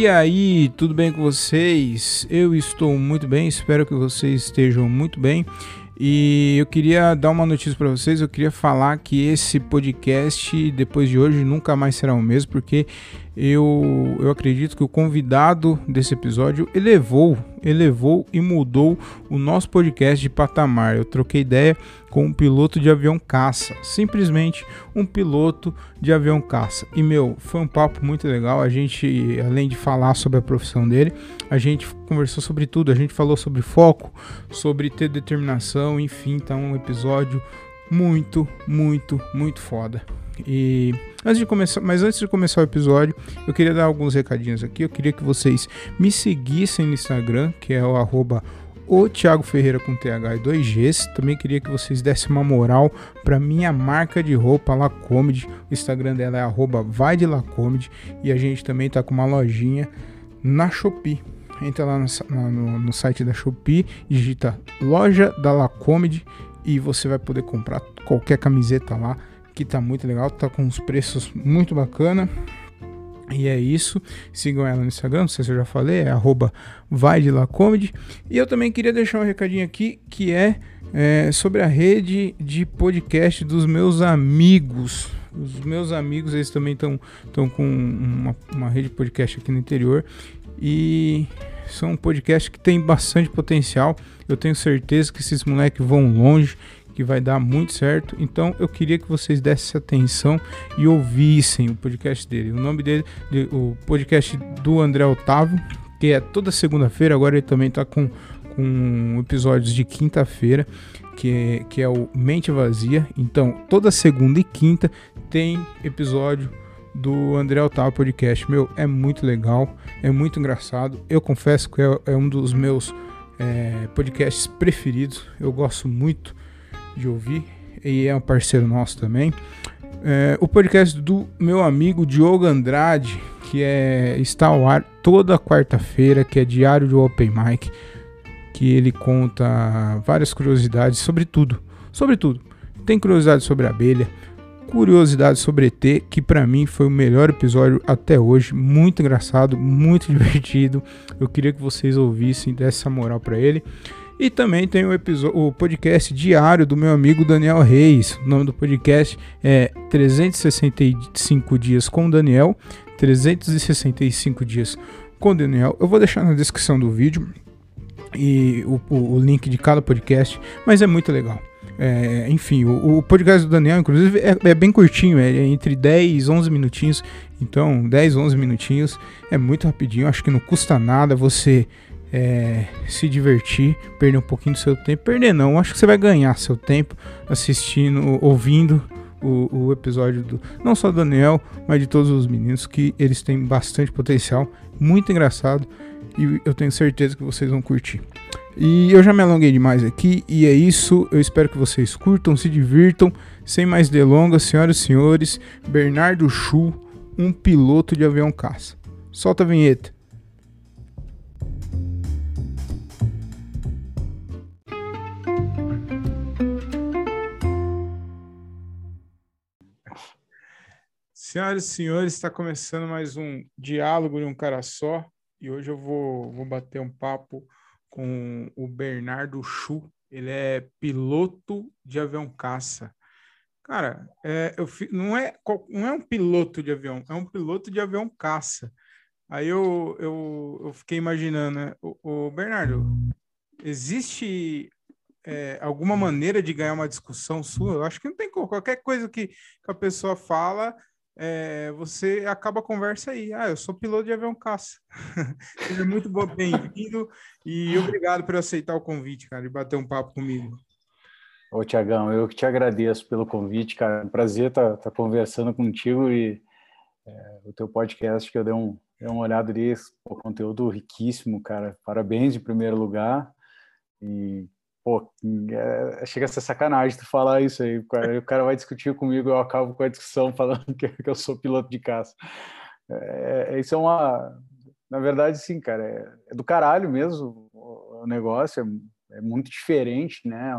E aí, tudo bem com vocês? Eu estou muito bem, espero que vocês estejam muito bem. E eu queria dar uma notícia para vocês. Eu queria falar que esse podcast, depois de hoje, nunca mais será o mesmo, porque eu, eu acredito que o convidado desse episódio elevou, elevou e mudou o nosso podcast de patamar. Eu troquei ideia com um piloto de avião caça, simplesmente um piloto de avião caça. E meu, foi um papo muito legal. A gente, além de falar sobre a profissão dele, a gente conversou sobre tudo. A gente falou sobre foco, sobre ter determinação, enfim, tá um episódio muito, muito, muito foda. E antes de começar, mas antes de começar o episódio, eu queria dar alguns recadinhos aqui. Eu queria que vocês me seguissem no Instagram, que é o arroba o Thiago Ferreira com TH e 2Gs. Também queria que vocês dessem uma moral para minha marca de roupa Lacomedy. O Instagram dela é arroba vai de Lacomedy. E a gente também tá com uma lojinha na Shopee entra lá no, no, no, site da Shopee, digita loja da Lacomedy e você vai poder comprar qualquer camiseta lá, que tá muito legal, tá com uns preços muito bacana. E é isso. Sigam ela no Instagram, não sei se eu já falei, é arroba vai de Lacomedy. E eu também queria deixar um recadinho aqui que é, é sobre a rede de podcast dos meus amigos. Os meus amigos, eles também estão com uma, uma rede de podcast aqui no interior. E são um podcast que tem bastante potencial. Eu tenho certeza que esses moleques vão longe, que vai dar muito certo. Então eu queria que vocês dessem atenção e ouvissem o podcast dele. O nome dele, o podcast do André Otávio, que é toda segunda-feira. Agora ele também está com, com episódios de quinta-feira, que é, que é o Mente Vazia. Então toda segunda e quinta tem episódio do André Otávio Podcast. Meu, é muito legal, é muito engraçado. Eu confesso que é, é um dos meus é, podcasts preferidos. Eu gosto muito de ouvir e é um parceiro nosso também. É, o podcast do meu amigo Diogo Andrade, que é, está ao ar toda quarta-feira, que é diário de Open Mic, que ele conta várias curiosidades sobre tudo, sobre tudo. Tem curiosidade sobre abelha, curiosidade sobre ET, que para mim foi o melhor episódio até hoje, muito engraçado, muito divertido. Eu queria que vocês ouvissem, dessa moral para ele. E também tem o, episódio, o podcast diário do meu amigo Daniel Reis. O nome do podcast é 365 dias com Daniel, 365 dias com Daniel. Eu vou deixar na descrição do vídeo e o, o, o link de cada podcast, mas é muito legal. É, enfim, o, o, podcast do Daniel, inclusive, é, é, bem curtinho, é entre 10 e 11 minutinhos. Então, 10, 11 minutinhos é muito rapidinho. Acho que não custa nada você é, se divertir, perder um pouquinho do seu tempo. Perder não, acho que você vai ganhar seu tempo assistindo, ouvindo o, o, episódio do não só do Daniel, mas de todos os meninos, que eles têm bastante potencial, muito engraçado e eu tenho certeza que vocês vão curtir. E eu já me alonguei demais aqui e é isso. Eu espero que vocês curtam, se divirtam. Sem mais delongas, senhoras e senhores, Bernardo Chu, um piloto de avião caça. Solta a vinheta. Senhoras e senhores, está começando mais um diálogo de um cara só. E hoje eu vou, vou bater um papo com o Bernardo Chu. Ele é piloto de avião caça. Cara, é, eu, não, é, não é um piloto de avião, é um piloto de avião caça. Aí eu, eu, eu fiquei imaginando, né? O, o Bernardo, existe é, alguma maneira de ganhar uma discussão sua? Eu acho que não tem como. Qualquer coisa que, que a pessoa fala, é, você acaba a conversa aí. Ah, eu sou piloto de avião caça. Seja muito bem-vindo e obrigado por aceitar o convite, cara, e bater um papo comigo. Ô, Tiagão, eu que te agradeço pelo convite, cara. É prazer estar tá, tá conversando contigo e é, o teu podcast que eu dei, um, dei uma olhada ali, o conteúdo riquíssimo, cara. Parabéns em primeiro lugar. E Pô, é, chega a ser sacanagem tu falar isso aí. O cara vai discutir comigo, eu acabo com a discussão falando que, que eu sou piloto de caça. É, é, isso é uma. Na verdade, sim, cara, é, é do caralho mesmo o, o negócio, é, é, muito diferente, né?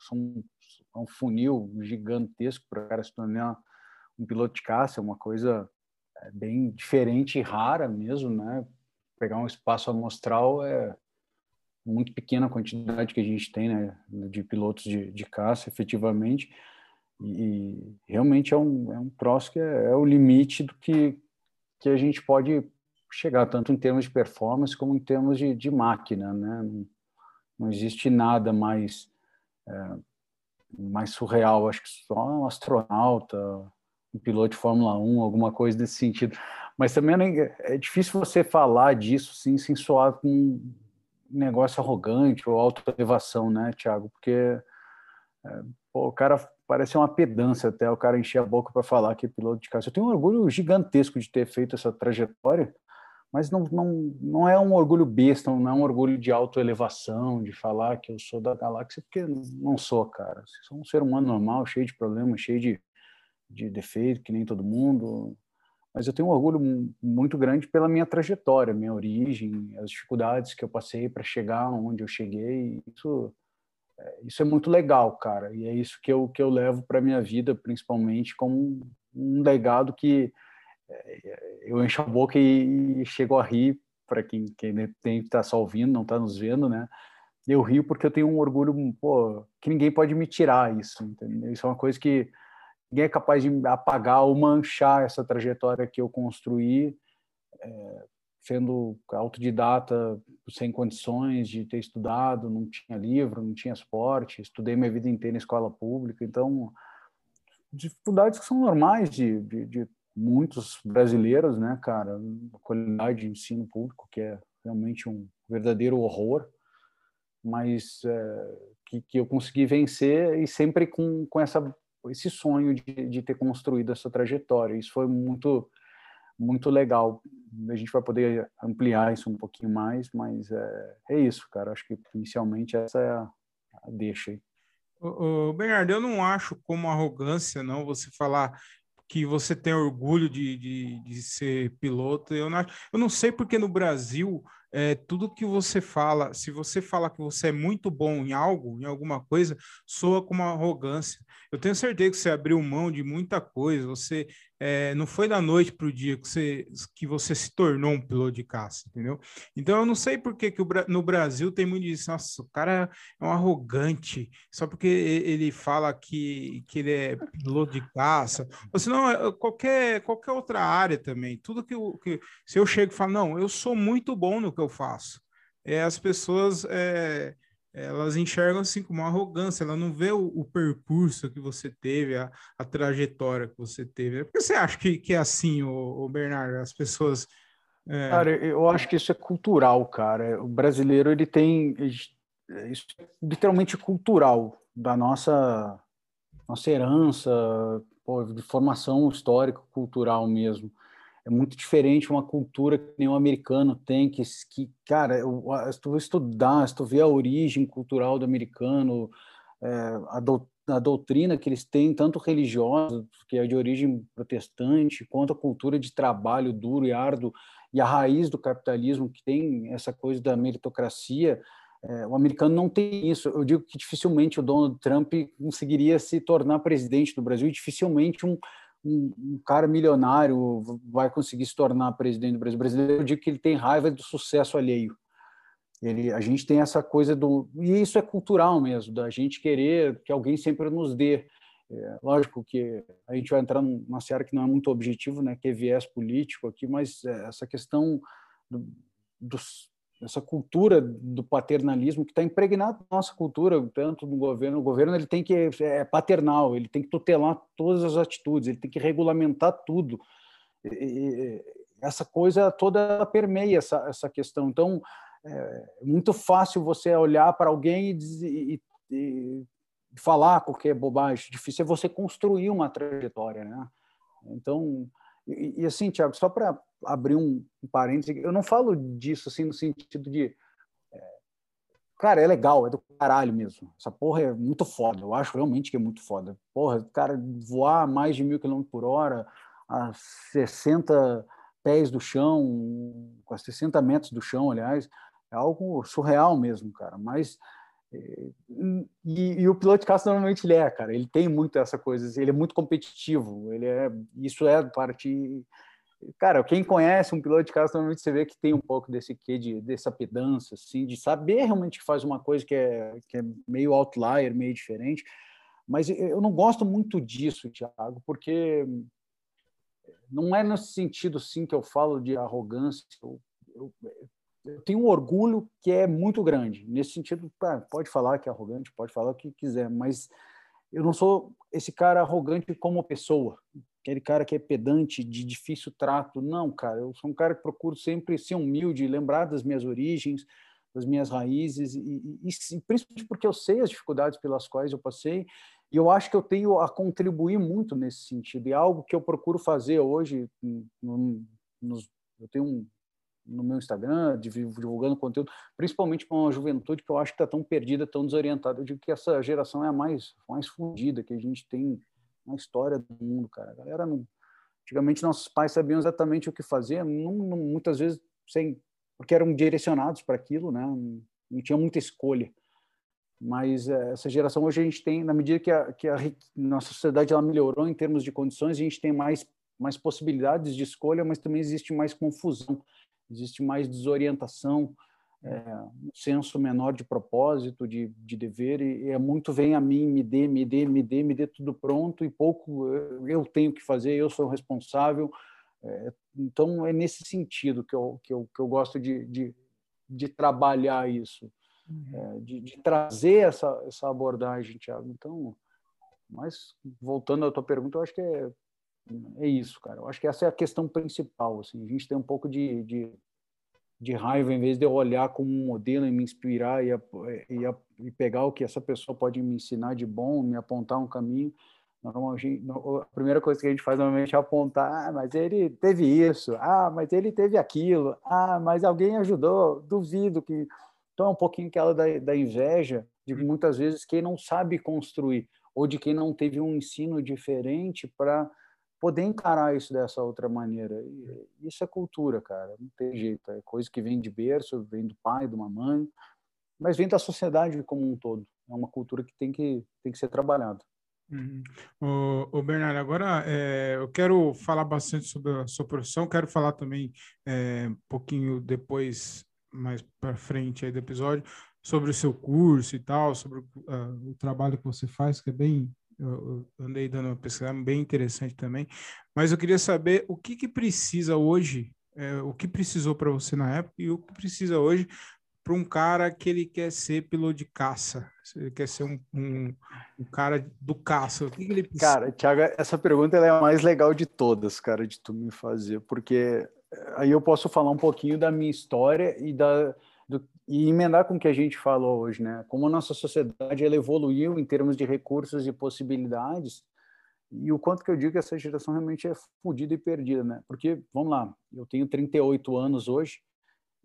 São, é um funil gigantesco para o cara se tornar um piloto de caça, é uma coisa é, bem diferente e rara mesmo, né? pegar um espaço amostral é muito pequena quantidade que a gente tem, né, de pilotos de, de caça, efetivamente, e realmente é um, é um troço que é, é o limite do que, que a gente pode chegar, tanto em termos de performance como em termos de, de máquina, né, não, não existe nada mais é, mais surreal, acho que só um astronauta, um piloto de Fórmula 1, alguma coisa desse sentido. Mas também é, é difícil você falar disso sim, sem soar com negócio arrogante ou auto-elevação, né, Thiago? Porque é, pô, o cara parece uma pedância até o cara encher a boca para falar que é piloto de caça. Eu tenho um orgulho gigantesco de ter feito essa trajetória, mas não, não, não é um orgulho besta, não é um orgulho de autoelevação, de falar que eu sou da galáxia, porque não sou, cara. Sou um ser humano normal, cheio de problemas, cheio de, de defeitos, que nem todo mundo. Mas eu tenho um orgulho muito grande pela minha trajetória, minha origem, as dificuldades que eu passei para chegar onde eu cheguei. Isso, é, isso é muito legal, cara. E é isso que eu, que eu levo para minha vida, principalmente, como um legado que é, eu encho a boca e, e chego a rir para quem, quem tem está só ouvindo, não está nos vendo, né? Eu rio porque eu tenho um orgulho, pô, que ninguém pode me tirar isso, entendeu? Isso é uma coisa que ninguém é capaz de apagar ou manchar essa trajetória que eu construí, é, sendo autodidata, sem condições de ter estudado, não tinha livro, não tinha esporte, estudei minha vida inteira em escola pública, então dificuldades que são normais de, de, de muitos brasileiros, né, cara, a qualidade de ensino público que é realmente um verdadeiro horror, mas é, que, que eu consegui vencer e sempre com, com essa esse sonho de, de ter construído essa trajetória. Isso foi muito muito legal. A gente vai poder ampliar isso um pouquinho mais, mas é, é isso, cara. Acho que inicialmente essa é a, a deixa aí. Ô, Bernardo, eu não acho como arrogância, não, você falar que você tem orgulho de, de, de ser piloto. Eu não, eu não sei porque no Brasil, é, tudo que você fala, se você fala que você é muito bom em algo, em alguma coisa, soa como arrogância. Eu tenho certeza que você abriu mão de muita coisa, você é, não foi da noite para o dia que você, que você se tornou um piloto de caça, entendeu? Então eu não sei por que, que o, no Brasil tem muito disso, nossa, o cara é um arrogante, só porque ele fala que, que ele é piloto de caça, ou senão é, qualquer, qualquer outra área também, tudo que, que se eu chego e falo, não, eu sou muito bom no que eu faço, é, as pessoas... É, elas enxergam assim com uma arrogância, ela não vê o, o percurso que você teve, a, a, trajetória que você teve. Por que você acha que, que é assim, o, Bernardo? As pessoas. É... Cara, eu acho que isso é cultural, cara. O brasileiro ele tem isso é literalmente cultural da nossa nossa herança, pô, de formação histórica, cultural mesmo é muito diferente uma cultura que nenhum americano tem, que, que cara, eu, se tu estudar, se tu ver a origem cultural do americano, é, a, do, a doutrina que eles têm, tanto religiosa, que é de origem protestante, quanto a cultura de trabalho duro e árduo, e a raiz do capitalismo, que tem essa coisa da meritocracia, é, o americano não tem isso. Eu digo que dificilmente o Donald Trump conseguiria se tornar presidente do Brasil, e dificilmente um, um, um, cara milionário vai conseguir se tornar presidente do Brasil. Brasileiro, eu digo que ele tem raiva do sucesso alheio. Ele, a gente tem essa coisa do. E isso é cultural mesmo, da gente querer que alguém sempre nos dê. É, lógico que a gente vai entrar numa seara que não é muito objetivo, né, que é viés político aqui, mas é, essa questão do, dos, essa cultura do paternalismo que está impregnada na nossa cultura, tanto no governo. O governo ele tem que é paternal, ele tem que tutelar todas as atitudes, ele tem que regulamentar tudo. E, essa coisa toda permeia essa, essa questão. Então, é muito fácil você olhar para alguém e, e, e falar qualquer bobagem. Difícil é você construir uma trajetória, né? Então, e, e assim, Tiago, só para abrir um, um parênteses, eu não falo disso assim no sentido de. É, cara, é legal, é do caralho mesmo. Essa porra é muito foda, eu acho realmente que é muito foda. Porra, cara, voar mais de mil quilômetros por hora, a 60 pés do chão, com 60 metros do chão, aliás, é algo surreal mesmo, cara. Mas e, e, o piloto de caça normalmente ele é, cara. Ele tem muito essa coisa. Ele é muito competitivo. Ele é. Isso é parte Cara, quem conhece um piloto de carro, normalmente você vê que tem um pouco desse quê de, dessa pedância, assim, de saber realmente que faz uma coisa que é, que é meio outlier, meio diferente. Mas eu não gosto muito disso, Thiago, porque não é nesse sentido, sim, que eu falo de arrogância. Eu, eu, eu tenho um orgulho que é muito grande. Nesse sentido, pode falar que é arrogante, pode falar o que quiser, mas eu não sou esse cara arrogante como pessoa, aquele cara que é pedante, de difícil trato. Não, cara, eu sou um cara que procuro sempre ser humilde, lembrar das minhas origens, das minhas raízes, e, e, e principalmente porque eu sei as dificuldades pelas quais eu passei, e eu acho que eu tenho a contribuir muito nesse sentido, e é algo que eu procuro fazer hoje, no, nos, eu tenho um, no meu Instagram, divulgando conteúdo, principalmente para uma juventude que eu acho que está tão perdida, tão desorientada. Eu digo que essa geração é a mais, mais fundida que a gente tem na história do mundo, cara. A galera não... Antigamente nossos pais sabiam exatamente o que fazer, não, não, muitas vezes sem, porque eram direcionados para aquilo, né? Não, não tinha muita escolha. Mas é, essa geração hoje a gente tem, na medida que a, que a nossa sociedade ela melhorou em termos de condições, a gente tem mais mais possibilidades de escolha, mas também existe mais confusão existe mais desorientação, é, um senso menor de propósito, de, de dever, e é muito vem a mim, me dê, me dê, me dê, me dê tudo pronto, e pouco eu tenho que fazer, eu sou o responsável. É, então, é nesse sentido que eu, que eu, que eu gosto de, de, de trabalhar isso, uhum. é, de, de, trazer essa, essa abordagem, Tiago. Então, mas voltando à tua pergunta, eu acho que é é isso, cara. Eu acho que essa é a questão principal. Assim. A gente tem um pouco de, de, de raiva, em vez de eu olhar como um modelo e me inspirar e, e, e, pegar o que essa pessoa pode me ensinar de bom, me apontar um caminho. Normalmente, a primeira coisa que a gente faz normalmente é apontar, ah, mas ele teve isso, ah, mas ele teve aquilo, ah, mas alguém ajudou, duvido que. Então é um pouquinho aquela da, da inveja de muitas vezes quem não sabe construir ou de quem não teve um ensino diferente para poder encarar isso dessa outra maneira. E isso é cultura, cara, não tem jeito. É coisa que vem de berço, vem do pai, de uma mãe, mas vem da sociedade como um todo. É uma cultura que tem que, tem que ser trabalhada. Uhum. O, o, Bernardo, agora é, eu quero falar bastante sobre a sua profissão, quero falar também é, um pouquinho depois, mais para frente aí do episódio, sobre o seu curso e tal, sobre uh, o trabalho que você faz, que é bem eu, andei dando uma pesquisa bem interessante também. Mas eu queria saber o que, que precisa hoje, é, o que precisou para você na época e o que precisa hoje para um cara que ele quer ser piloto de caça, ele quer ser um, um, um cara do caça. O que, que ele precisa? Cara, Thiago, essa pergunta é a mais legal de todas, cara, de tu me fazer, porque eh, aí eu posso falar um pouquinho da minha história e da do, e emendar com o que a gente falou hoje, né? Como a nossa sociedade ela evoluiu em termos de recursos e possibilidades, e o quanto que eu digo que essa geração realmente é fodida e perdida, né? Porque, vamos lá, eu tenho 38 anos hoje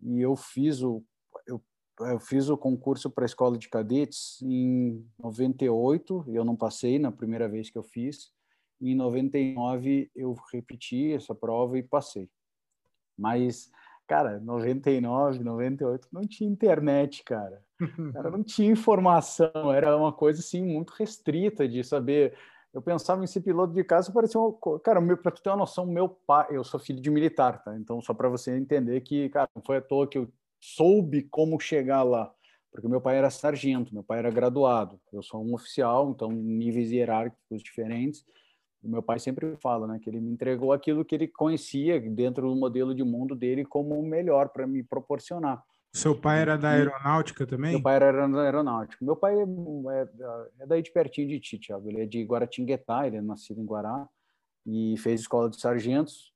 e eu fiz o eu, eu fiz o concurso para a escola de cadetes em 98, eu não passei na primeira vez que eu fiz. E em 99 eu repeti essa prova e passei. Mas Cara, 99, 98, não tinha internet, cara. cara. Não tinha informação, era uma coisa assim muito restrita de saber. Eu pensava em ser piloto de caça, parecia uma cara, para tu ter uma noção, meu pai, eu sou filho de militar, tá? Então só para você entender que, cara, não foi à toa que eu soube como chegar lá, porque meu pai era sargento, meu pai era graduado, eu sou um oficial, então níveis hierárquicos diferentes o meu pai sempre fala, né, que ele me entregou aquilo que ele conhecia dentro do modelo de mundo dele como o melhor para me proporcionar. Seu pai era da aeronáutica também? Meu pai era da aeronáutica. Meu pai é, é, é daí de pertinho de ti, Thiago. Ele é de Guaratinguetá, ele é nascido em Guará e fez escola de sargentos.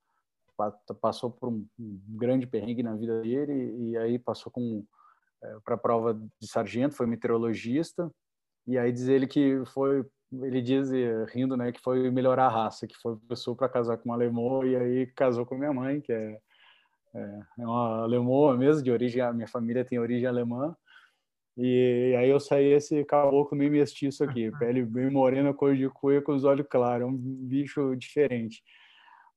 Passou por um grande perrengue na vida dele e aí passou com é, para a prova de sargento, foi meteorologista. E aí diz ele que foi ele diz, rindo, né, que foi melhorar a raça, que foi pessoa para casar com uma alemã e aí casou com minha mãe, que é, é, é uma alemã mesmo, de origem, a minha família tem origem alemã. E aí eu saí esse caboclo meio mestiço aqui, pele bem morena, cor de cuia, com os olhos claros, é um bicho diferente.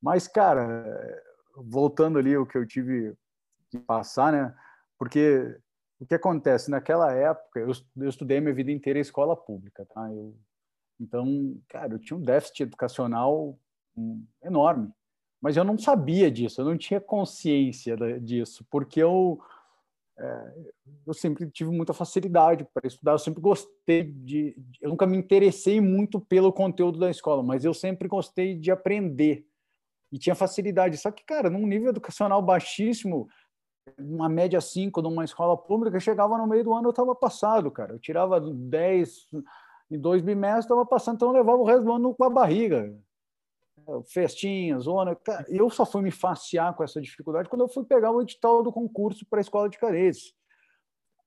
Mas, cara, voltando ali o que eu tive que passar, né? Porque o que acontece naquela época, eu, eu estudei minha vida inteira em escola pública, tá? Eu então, cara, eu tinha um déficit educacional enorme. mas eu não sabia disso, eu não tinha consciência disso, porque eu é, eu sempre tive muita facilidade para estudar, eu sempre gostei de, eu nunca me interessei muito pelo conteúdo da escola, mas eu sempre gostei de aprender e tinha facilidade. Só que, cara, num nível educacional baixíssimo, uma média 5 numa escola pública, chegava no meio do ano eu estava passado, cara. Eu tirava 10 em dois bimestres, estava passando, então eu levava o resto do ano com a barriga festinha, zona. Eu só fui me facear com essa dificuldade quando eu fui pegar o edital do concurso para a escola de cadetes.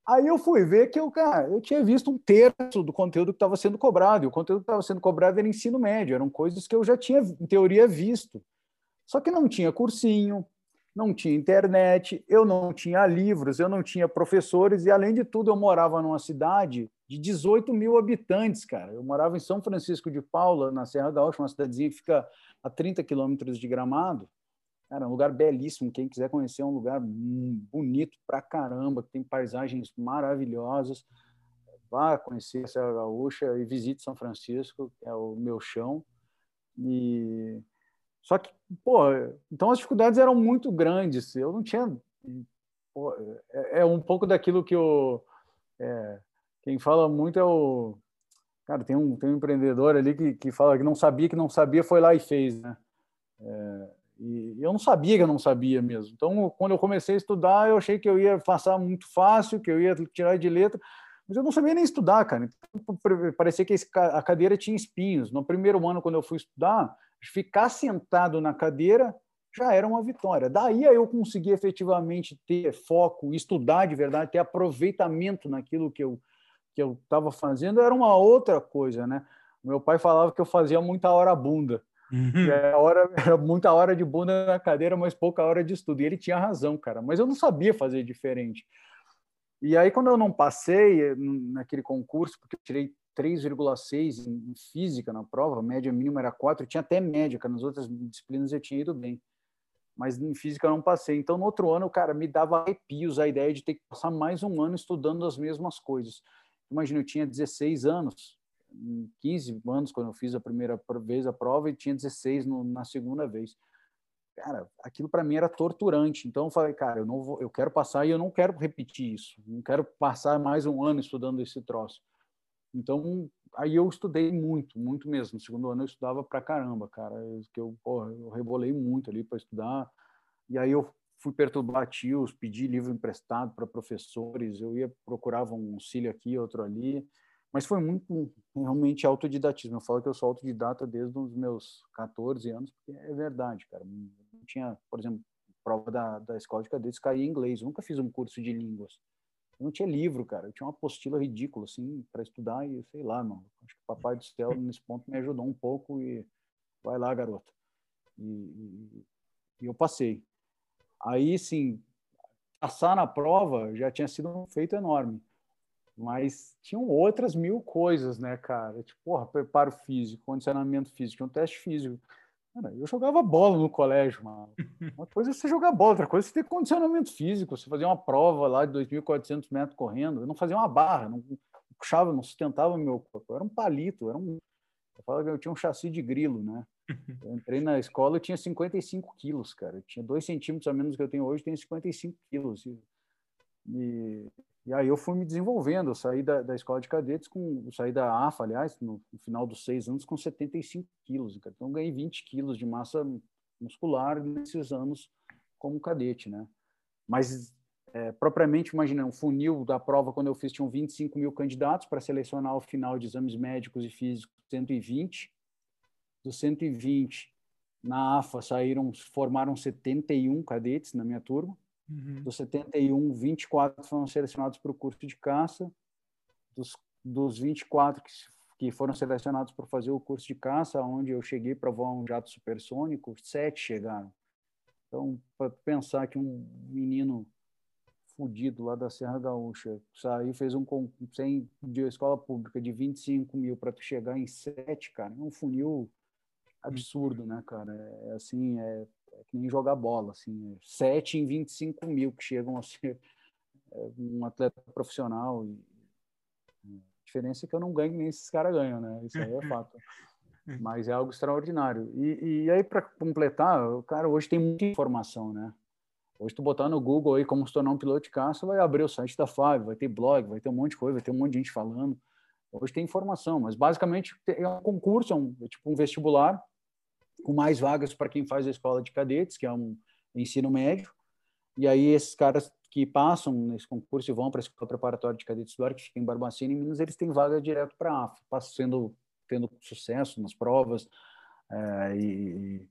Aí eu fui ver que eu, cara, eu tinha visto um terço do conteúdo que estava sendo cobrado, e o conteúdo que estava sendo cobrado era ensino médio, eram coisas que eu já tinha, em teoria, visto. Só que não tinha cursinho, não tinha internet, eu não tinha livros, eu não tinha professores, e além de tudo, eu morava numa cidade de 18 mil habitantes, cara. Eu morava em São Francisco de Paula, na Serra Gaúcha, uma cidadezinha que fica a 30 quilômetros de Gramado. Cara, um lugar belíssimo. Quem quiser conhecer, é um lugar bonito pra caramba, que tem paisagens maravilhosas. Vá conhecer a Serra Gaúcha e visite São Francisco, que é o meu chão. E só que, pô, então as dificuldades eram muito grandes. Eu não tinha. Pô, é, é um pouco daquilo que eu. É, quem fala muito é o. Cara, tem um, tem um empreendedor ali que, que fala que não sabia que não sabia, foi lá e fez, né? É, e eu não sabia que eu não sabia mesmo. Então, quando eu comecei a estudar, eu achei que eu ia passar muito fácil, que eu ia tirar de letra, mas eu não sabia nem estudar, cara. Então, parecia que a cadeira tinha espinhos. No primeiro ano, quando eu fui estudar, ficar sentado na cadeira já era uma vitória. Daí eu consegui efetivamente ter foco, estudar de verdade, ter aproveitamento naquilo que eu que eu estava fazendo era uma outra coisa, né? Meu pai falava que eu fazia muita hora bunda. Uhum. Era, hora, era muita hora de bunda na cadeira, mas pouca hora de estudo. E ele tinha razão, cara. Mas eu não sabia fazer diferente. E aí, quando eu não passei eh, naquele concurso, porque eu tirei 3,6 em física na prova, a média mínima era 4, eu tinha até médica, nas outras disciplinas eu tinha ido bem. Mas em física eu não passei. Então, no outro ano, cara, me dava arrepios a ideia de ter que passar mais um ano estudando as mesmas coisas. Imagina, eu tinha 16 anos, 15 anos quando eu fiz a primeira vez a prova e tinha 16 no, na segunda vez. Cara, aquilo para mim era torturante. Então eu falei, cara, eu não vou, eu quero passar e eu não quero repetir isso. Não quero passar mais um ano estudando esse troço. Então aí eu estudei muito, muito mesmo. No segundo ano eu estudava pra caramba, cara. Que eu, porra, eu rebolei muito ali para estudar. E aí eu fui perturbar tios, pedi livro emprestado para professores, eu ia procurava um auxílio aqui, outro ali, mas foi muito realmente autodidatismo. Eu falo que eu sou autodidata desde os meus 14 anos, porque é verdade, cara. Não tinha, por exemplo, prova da, da escola de cadetes caía em inglês. Eu nunca fiz um curso de línguas. Eu não tinha livro, cara. Eu tinha uma apostila ridícula, assim, para estudar e sei lá, mano. Acho que o Papai do Céu, nesse ponto, me ajudou um pouco e vai lá, garota. E, e, e eu passei. Aí, sim, passar na prova já tinha sido um feito enorme. Mas tinham outras mil coisas, né, cara? Tipo, porra, preparo físico, condicionamento físico, um teste físico. Cara, eu jogava bola no colégio, mano. Uma coisa é você jogar bola, outra coisa é você ter condicionamento físico. Você fazia uma prova lá de 2.400 metros correndo, eu não fazia uma barra, não puxava, não sustentava meu corpo. Eu era um palito, era um. Eu falava que eu tinha um chassi de grilo, né? Eu entrei na escola, eu tinha 55 quilos, cara. Eu tinha dois centímetros a menos que eu tenho hoje, tenho 55 quilos. E, e aí eu fui me desenvolvendo. Eu saí da, da escola de cadetes, com, saí da AFA, aliás, no, no final dos seis anos, com 75 quilos. Cara. Então, eu ganhei 20 quilos de massa muscular nesses anos como cadete, né? Mas, é, propriamente, imagina, um funil da prova, quando eu fiz, tinham 25 mil candidatos para selecionar o final de exames médicos e físicos, 120 dos 120 na AFA saíram, formaram 71 cadetes na minha turma. Uhum. Dos 71, 24 foram selecionados para o curso de caça. Dos, dos 24 que, que foram selecionados para fazer o curso de caça, onde eu cheguei para voar um jato supersônico, sete chegaram. Então, para pensar que um menino fudido lá da Serra Gaúcha saiu, fez um sem de escola pública de 25 mil para tu chegar em sete, cara, é um funil absurdo, né, cara? É, é assim, é, é, que nem jogar bola, assim, é 7 em 25 mil que chegam a ser é, um atleta profissional. E, a diferença é que eu não ganho nem esses caras ganham, né? Isso aí é fato. É. Mas é algo extraordinário. E, e aí, para completar, cara, hoje tem muita informação, né? Hoje, tu botar no Google aí como se tornar um piloto de caça, vai abrir o site da FAB, vai ter blog, vai ter um monte de coisa, vai ter um monte de gente falando. Hoje tem informação, mas basicamente é um concurso, é, um, é tipo um vestibular, com mais vagas para quem faz a escola de cadetes, que é um ensino médio. E aí, esses caras que passam nesse concurso e vão para a escola preparatória de cadetes do ar, que fica em Barbacena, em Minas, eles têm vaga direto para a AFA, sendo tendo sucesso nas provas é, e,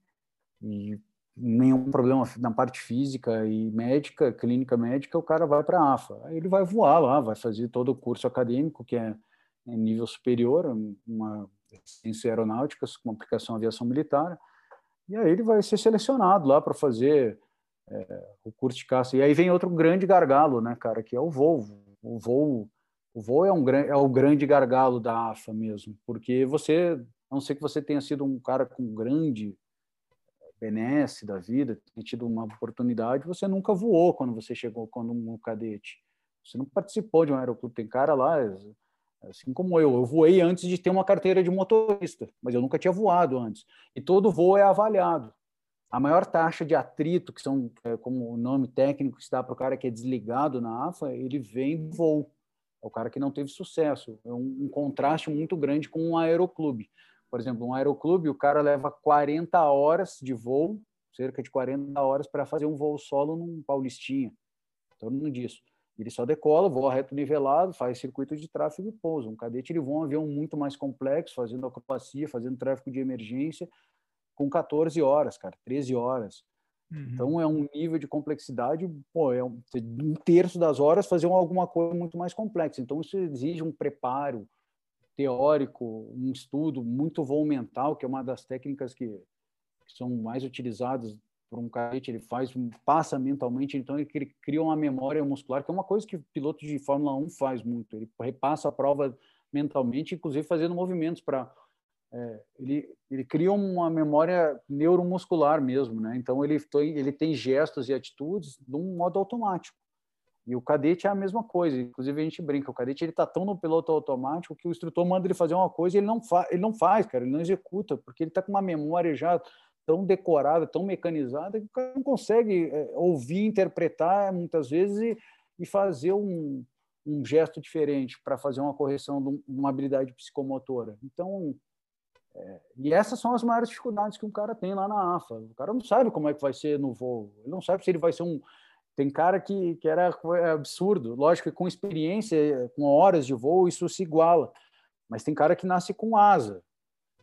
e, nenhum problema na parte física e médica, clínica médica, o cara vai para a AFA. Aí ele vai voar lá, vai fazer todo o curso acadêmico, que é em nível superior, uma ciência aeronáutica com aplicação à aviação militar, e aí ele vai ser selecionado lá para fazer é, o curso de caça. E aí vem outro grande gargalo, né, cara, que é o voo. O voo o voo é, um, é o grande gargalo da AFA mesmo, porque você, a não ser que você tenha sido um cara com grande benesse da vida, tenha tido uma oportunidade, você nunca voou quando você chegou quando um cadete. Você não participou de um aeroclube. Tem cara lá, assim como eu, eu voei antes de ter uma carteira de motorista, mas eu nunca tinha voado antes. E todo voo é avaliado. A maior taxa de atrito, que são é, como o nome técnico que se dá para o cara que é desligado na AFA, ele vem do voo. É o cara que não teve sucesso. É um, um contraste muito grande com um aeroclube. Por exemplo, um aeroclube, o cara leva 40 horas de voo, cerca de 40 horas, para fazer um voo solo num Paulistinha. Em torno disso. Ele só decola, voa reto nivelado, faz circuito de tráfego e pousa. Um cadete ele voa um avião muito mais complexo, fazendo acrobacia, fazendo tráfego de emergência, com 14 horas, cara, 13 horas. Uhum. Então é um nível de complexidade, pô, é um, um, terço das horas fazer alguma coisa muito mais complexa. Então isso exige um preparo teórico, um estudo, muito voo mental, que é uma das técnicas que, que são mais utilizadas por um cadete, ele faz, passa mentalmente, então ele cria uma memória muscular, que é uma coisa que o piloto de Fórmula 1 faz muito, ele repassa a prova mentalmente, inclusive fazendo movimentos para é, ele, ele cria uma memória neuromuscular mesmo, né? Então ele, ele tem gestos e atitudes de um modo automático. E o cadete é a mesma coisa. Inclusive a gente brinca, o cadete ele tá tão no piloto automático que o instrutor manda ele fazer uma coisa e ele não faz, ele não faz, cara, ele não executa, porque ele está com uma memória já tão decorada, tão mecanizada que o cara não consegue é, ouvir, interpretar muitas vezes e, e fazer um, um gesto diferente para fazer uma correção de uma habilidade psicomotora. Então, é, e essas são as maiores dificuldades que um cara tem lá na AFA. O cara não sabe como é que vai ser no voo. Ele não sabe se ele vai ser um. Tem cara que, que era é absurdo. Lógico que com experiência, com horas de voo, isso se iguala. Mas tem cara que nasce com asa.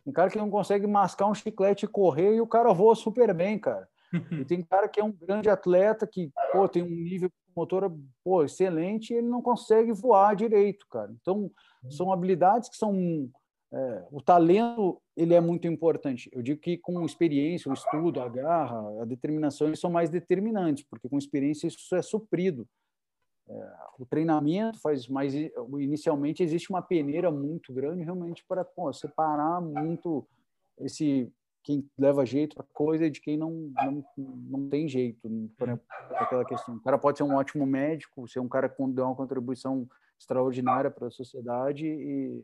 Tem cara que não consegue mascar um chiclete e correr e o cara voa super bem, cara. E tem cara que é um grande atleta que pô, tem um nível motor pô, excelente e ele não consegue voar direito, cara. Então, são habilidades que são é, o talento ele é muito importante. Eu digo que com experiência, o estudo, a garra, a determinação, eles são mais determinantes, porque com experiência isso é suprido. É, o treinamento faz mais. Inicialmente existe uma peneira muito grande, realmente, para pô, separar muito esse quem leva jeito para coisa de quem não, não, não tem jeito para aquela questão. O cara pode ser um ótimo médico, ser um cara que dá uma contribuição extraordinária para a sociedade e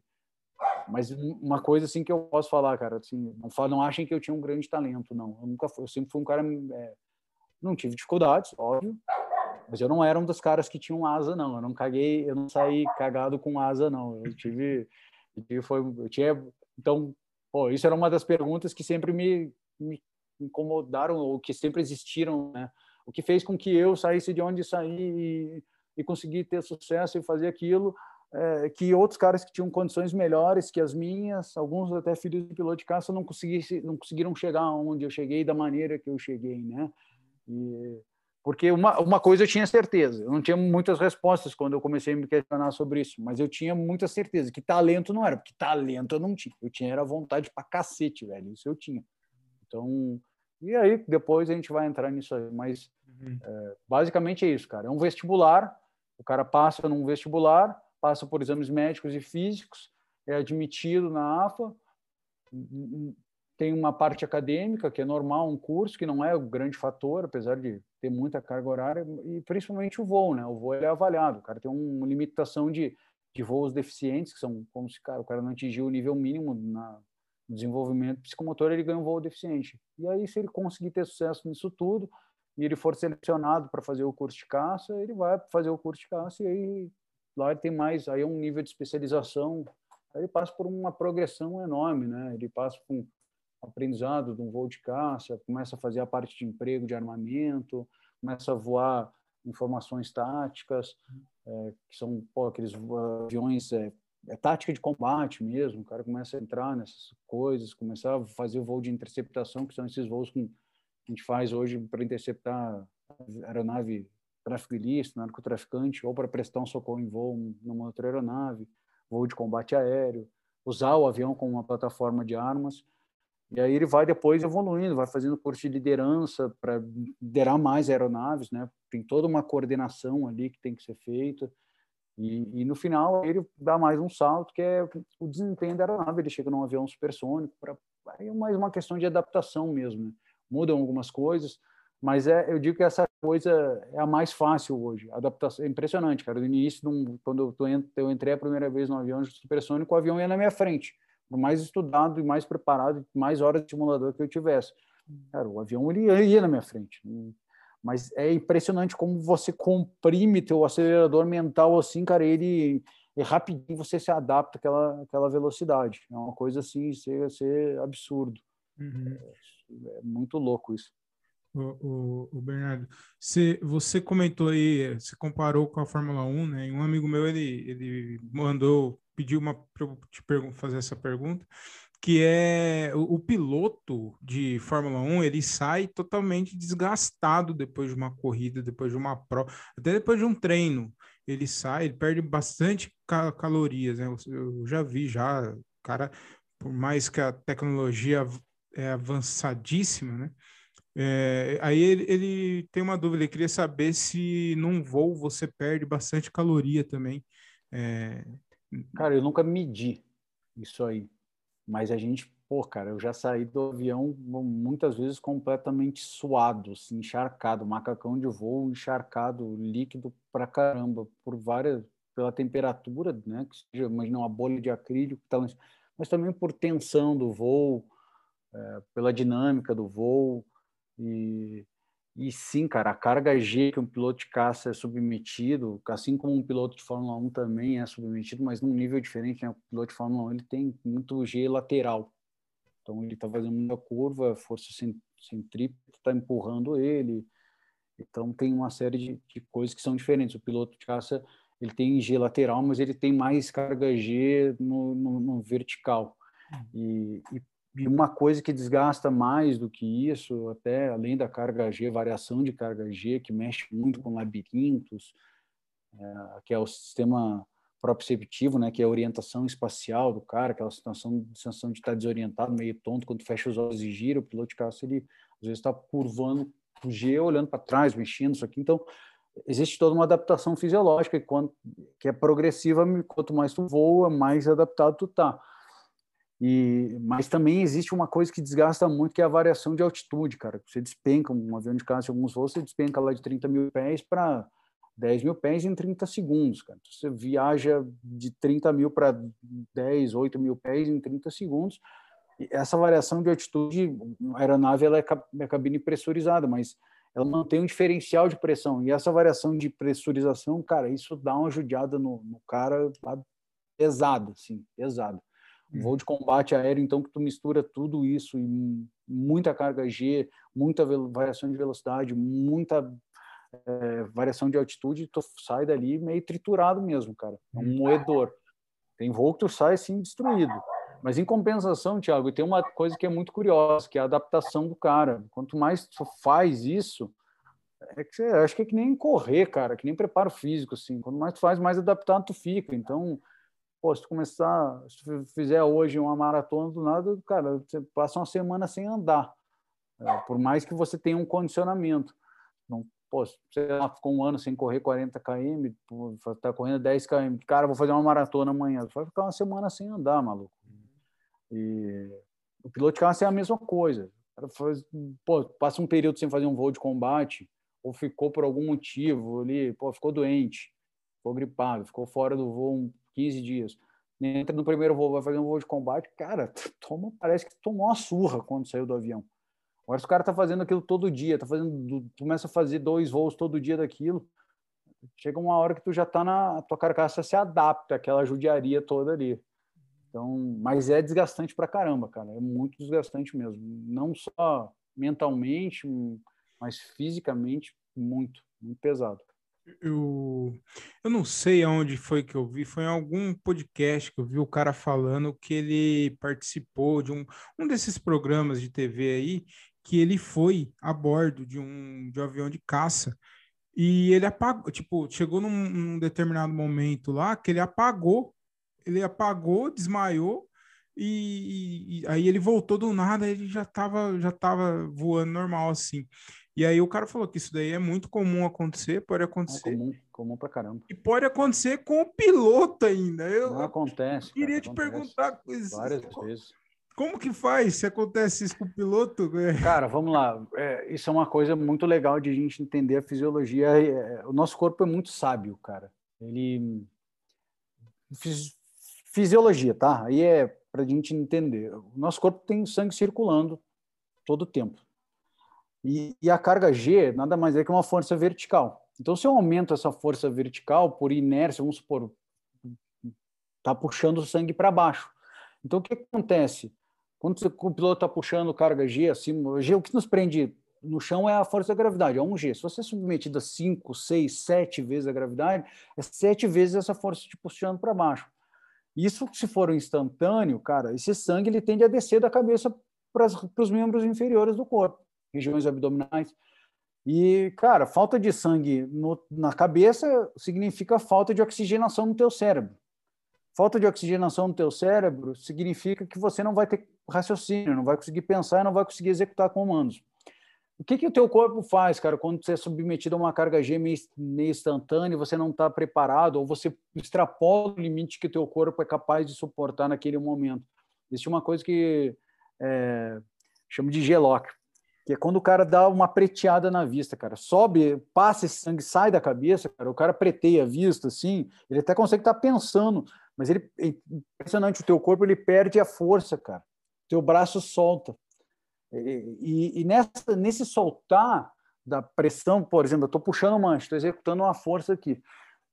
mas uma coisa assim que eu posso falar, cara, assim, não, falo, não achem que eu tinha um grande talento, não. Eu nunca fui, eu sempre fui um cara, é, não tive dificuldades, óbvio, mas eu não era um dos caras que tinham asa, não. Eu não caguei, eu não saí cagado com asa, não. Eu tive, eu foi, eu tinha, então, pô, isso era uma das perguntas que sempre me, me incomodaram ou que sempre existiram, né? O que fez com que eu saísse de onde saí e, e consegui ter sucesso e fazer aquilo é, que outros caras que tinham condições melhores que as minhas, alguns até filhos de piloto de caça, não, não conseguiram chegar onde eu cheguei da maneira que eu cheguei, né? E, porque uma, uma coisa eu tinha certeza, eu não tinha muitas respostas quando eu comecei a me questionar sobre isso, mas eu tinha muita certeza que talento não era, porque talento eu não tinha, eu tinha era vontade pra cacete, velho, isso eu tinha. Então, e aí depois a gente vai entrar nisso aí, mas uhum. é, basicamente é isso, cara, é um vestibular, o cara passa num vestibular, passa por exames médicos e físicos, é admitido na AFA, tem uma parte acadêmica, que é normal, um curso, que não é o grande fator, apesar de ter muita carga horária, e principalmente o voo, né? O voo é avaliado, o cara tem uma limitação de, de voos deficientes, que são como se cara, o cara não atingiu o nível mínimo na, desenvolvimento psicomotor, ele ganha um voo deficiente. E aí, se ele conseguir ter sucesso nisso tudo, e ele for selecionado para fazer o curso de caça, ele vai fazer o curso de caça e aí lá ele tem mais, aí é um nível de especialização, aí ele passa por uma progressão enorme, né? Ele passa por um aprendizado de um voo de caça, começa a fazer a parte de emprego de armamento, começa a voar informações táticas, é, que são pô, aqueles aviões é, é tática de combate mesmo, o cara começa a entrar nessas coisas, começar a fazer o voo de interceptação, que são esses voos que a gente faz hoje para interceptar aeronave ilícito, narcotraficante, ou para prestar um socorro em voo numa outra aeronave, voo de combate aéreo, usar o avião como uma plataforma de armas, e aí ele vai depois evoluindo, vai fazendo curso de liderança para liderar mais aeronaves, né? Tem toda uma coordenação ali que tem que ser feita. E, e, no final ele dá mais um salto, que é o desempenho da aeronave. Ele chega num avião supersônico, para é mais uma questão de adaptação mesmo. Né? Mudam algumas coisas, mas é, eu digo que essa coisa é a mais fácil hoje. A adaptação é impressionante, cara. No início, quando eu, entrei a primeira vez no avião supersônico, o avião ia na minha frente. Por mais estudado e mais preparado, mais horas de simulador que eu tivesse. Cara, o avião ele ia, na minha frente mas é impressionante como você comprime teu acelerador mental assim, cara, ele é rapidinho você se adapta àquela, àquela velocidade. É uma coisa assim, ser, ser absurdo. Uhum. É, é, muito louco isso. O, o, o, Bernardo, você, você comentou aí, você comparou com a Fórmula 1, né? Um amigo meu, ele, ele mandou, pediu uma para eu te fazer essa pergunta que é o, o, piloto de Fórmula 1, ele sai totalmente desgastado depois de uma corrida, depois de uma prova, até depois de um treino. Ele sai, ele perde bastante ca calorias, né? Eu, eu já vi já, cara, por mais que a tecnologia é avançadíssima, né? É, aí ele, ele, tem uma dúvida, ele queria saber se num voo você perde bastante caloria também. É... Cara, eu nunca medi isso aí. Mas a gente, pô, cara, eu já saí do avião muitas vezes completamente suado, assim, encharcado, macacão de voo encharcado, líquido pra caramba, por várias, pela temperatura, né, que seja, imagina uma bolha de acrílico, tal, mas também por tensão do voo, é, pela dinâmica do voo e e sim, cara, a carga G que um piloto de caça é submetido, assim como um piloto de Fórmula 1 também é submetido, mas num nível diferente, né? O piloto de Fórmula 1 ele tem muito G lateral. Então ele está fazendo muita curva, a força centrípeta está empurrando ele. Então tem uma série de, de, coisas que são diferentes. O piloto de caça ele tem G lateral, mas ele tem mais carga G no, no, no vertical. E, e e uma coisa que desgasta mais do que isso, até além da carga G, variação de carga G, que mexe muito com labirintos, é, que é o sistema proprioceptivo, né, que é a orientação espacial do cara, aquela sensação, sensação de estar desorientado, meio tonto, quando fecha os olhos e gira, o piloto de caça, ele às vezes está curvando o G, olhando para trás, mexendo isso aqui, então existe toda uma adaptação fisiológica que é progressiva, quanto mais tu voa, mais adaptado tu tá. E, mas também existe uma coisa que desgasta muito, que é a variação de altitude, cara. Você despenca um avião de caça, alguns voos, você despenca lá de 30 mil pés para 10 mil pés em 30 segundos, cara. Então, você viaja de 30 mil para 10, 8 mil pés em 30 segundos. E essa variação de altitude, a aeronave ela é, é cabine pressurizada, mas ela mantém um diferencial de pressão. E essa variação de pressurização, cara, isso dá uma judiada no, no cara pesada, assim, pesada. Um voo de combate aéreo, então, que tu mistura tudo isso e muita carga G, muita variação de velocidade, muita é, variação de altitude, tu sai dali meio triturado mesmo, cara. É um uhum. moedor. Tem voo que tu sai assim destruído. Mas em compensação, Thiago, tem uma coisa que é muito curiosa, que é a adaptação do cara. Quanto mais tu faz isso, é que acho que é que nem correr, cara, que nem preparo físico, assim. Quanto mais tu faz, mais adaptado tu fica. Então, Pô, se tu começar, se tu fizer hoje uma maratona do nada, cara, você passa uma semana sem andar. É, por mais que você tenha um condicionamento. Não, pô, você ficou um ano sem correr 40 km, está correndo 10 km, cara, vou fazer uma maratona amanhã. Você vai ficar uma semana sem andar, maluco. E o piloto de carro é a mesma coisa. Faz, pô, passa um período sem fazer um voo de combate, ou ficou por algum motivo ali, pô, ficou doente, ficou gripado, ficou fora do voo 15 dias. entra no primeiro voo, vai fazer um voo de combate, cara, toma, parece que tomou uma surra quando saiu do avião. Agora, se o cara tá fazendo aquilo todo dia, tá fazendo, começa a fazer dois voos todo dia daquilo, chega uma hora que tu já tá na tua carcaça se adapta àquela judiaria toda ali. Então, mas é desgastante pra caramba, cara. É muito desgastante mesmo. Não só mentalmente, mas fisicamente, muito, muito pesado. Eu, eu não sei aonde foi que eu vi, foi em algum podcast que eu vi o cara falando que ele participou de um, um desses programas de TV aí, que ele foi a bordo de um, de um avião de caça e ele apagou, tipo, chegou num, num determinado momento lá que ele apagou, ele apagou, desmaiou e, e, aí ele voltou do nada, ele já estava já tava voando normal assim. E aí o cara falou que isso daí é muito comum acontecer, pode acontecer. É comum, comum pra caramba. E pode acontecer com o piloto ainda. Eu, Não acontece. Queria cara, te acontece. perguntar várias vezes. Como que faz se acontece isso com o piloto? Cara, vamos lá. É, isso é uma coisa muito legal de a gente entender a fisiologia. É, o nosso corpo é muito sábio, cara. Ele Fis... fisiologia, tá? Aí é para a gente entender. O nosso corpo tem sangue circulando todo o tempo. E, e, a carga G nada mais é que uma força vertical. Então, se eu aumento essa força vertical por inércia, vamos supor, tá puxando o sangue para baixo. Então, o que acontece? Quando o piloto está puxando carga G acima, G, o que nos prende no chão é a força da gravidade, é 1G. Se você é submetido a 5, 6, 7 vezes a gravidade, é 7 vezes essa força te puxando para baixo. Isso, se for um instantâneo, cara, esse sangue ele tende a descer da cabeça para os membros inferiores do corpo, regiões abdominais. E, cara, falta de sangue no, na cabeça significa falta de oxigenação no teu cérebro. Falta de oxigenação no teu cérebro significa que você não vai ter raciocínio, não vai conseguir pensar não vai conseguir executar comandos. O que, que o teu corpo faz, cara, quando você é submetido a uma carga G meio, instantânea e você não está preparado, ou você extrapola o limite que o teu corpo é capaz de suportar naquele momento? Existe uma coisa que é, de G-lock, que é quando o cara dá uma preteada na vista, cara. Sobe, passa esse sangue, sai da cabeça, cara, o cara preteia a vista, assim, ele até consegue estar tá pensando, mas ele, é impressionante, o teu corpo ele perde a força, cara. O teu braço solta. E, e nessa, nesse soltar da pressão, por exemplo, eu estou puxando mancha, estou executando uma força aqui.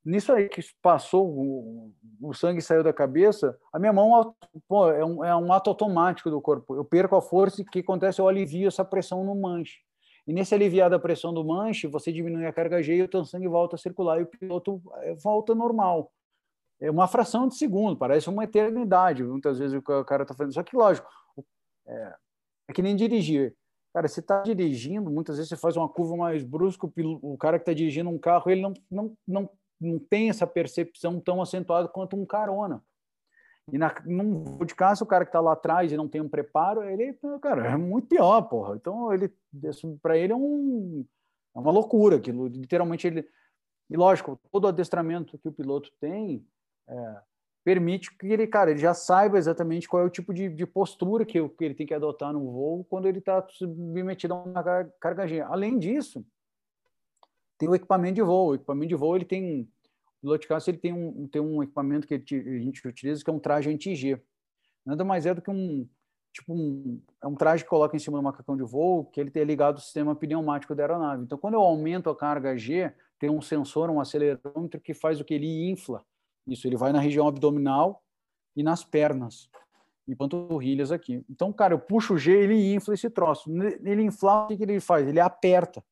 Nisso aí que passou, o, o sangue saiu da cabeça, a minha mão pô, é, um, é um ato automático do corpo. Eu perco a força e o que acontece? Eu alivio essa pressão no manche. E nesse aliviar da pressão do manche, você diminui a carga G e o teu sangue volta a circular e o piloto é, volta normal. É uma fração de segundo, parece uma eternidade. Muitas vezes o cara está fazendo. Só que, lógico, é, é que nem dirigir. Cara, você está dirigindo, muitas vezes você faz uma curva mais brusca, o, cara que está dirigindo um carro, ele não, não, não, não tem essa percepção tão acentuada quanto um carona. E na, num de caso, o cara que está lá atrás e não tem um preparo, ele, cara, é muito pior, porra. Então, ele, para ele é, um, é uma loucura aquilo. Literalmente, ele. E lógico, todo o adestramento que o piloto tem, é, permite que ele, cara, ele já saiba exatamente qual é o tipo de, de postura que, que, ele tem que adotar no voo quando ele está submetido a uma carga. Além disso, tem o equipamento de voo. O equipamento de voo ele tem piloto de caça ele tem um, tem um equipamento que a gente utiliza que é um traje anti-G. Nada mais é do que um tipo um, é um traje que coloca em cima do macacão de voo que ele tem ligado ao sistema pneumático da aeronave. Então, quando eu aumento a carga G, tem um sensor, um acelerômetro que faz o que ele infla isso, ele vai na região abdominal e nas pernas e panturrilhas aqui. Então, cara, eu puxo o G, ele infla esse troço. Ele inflar, o que ele faz? Ele aperta.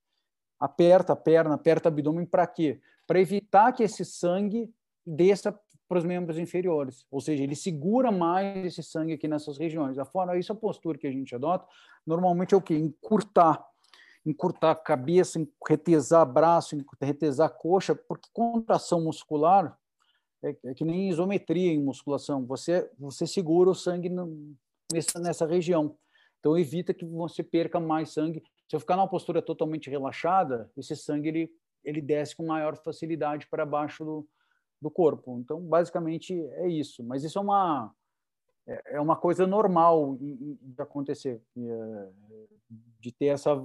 Aperta a perna, aperta o abdômen para quê? Para evitar que esse sangue desça para os membros inferiores. Ou seja, ele segura mais esse sangue aqui nessas regiões. A forma, isso a postura que a gente adota. Normalmente é o quê? Encurtar. Encurtar a cabeça, retesar braço, retesar coxa, porque contração muscular é, é que nem isometria em musculação. Você, você segura o sangue nessa, nessa região. Então, evita que você perca mais sangue. Se eu ficar numa postura totalmente relaxada, esse sangue ele, ele desce com maior facilidade para baixo do, do corpo. Então, basicamente, é isso. Mas isso é uma, é, é uma coisa normal de acontecer, é, de ter essa.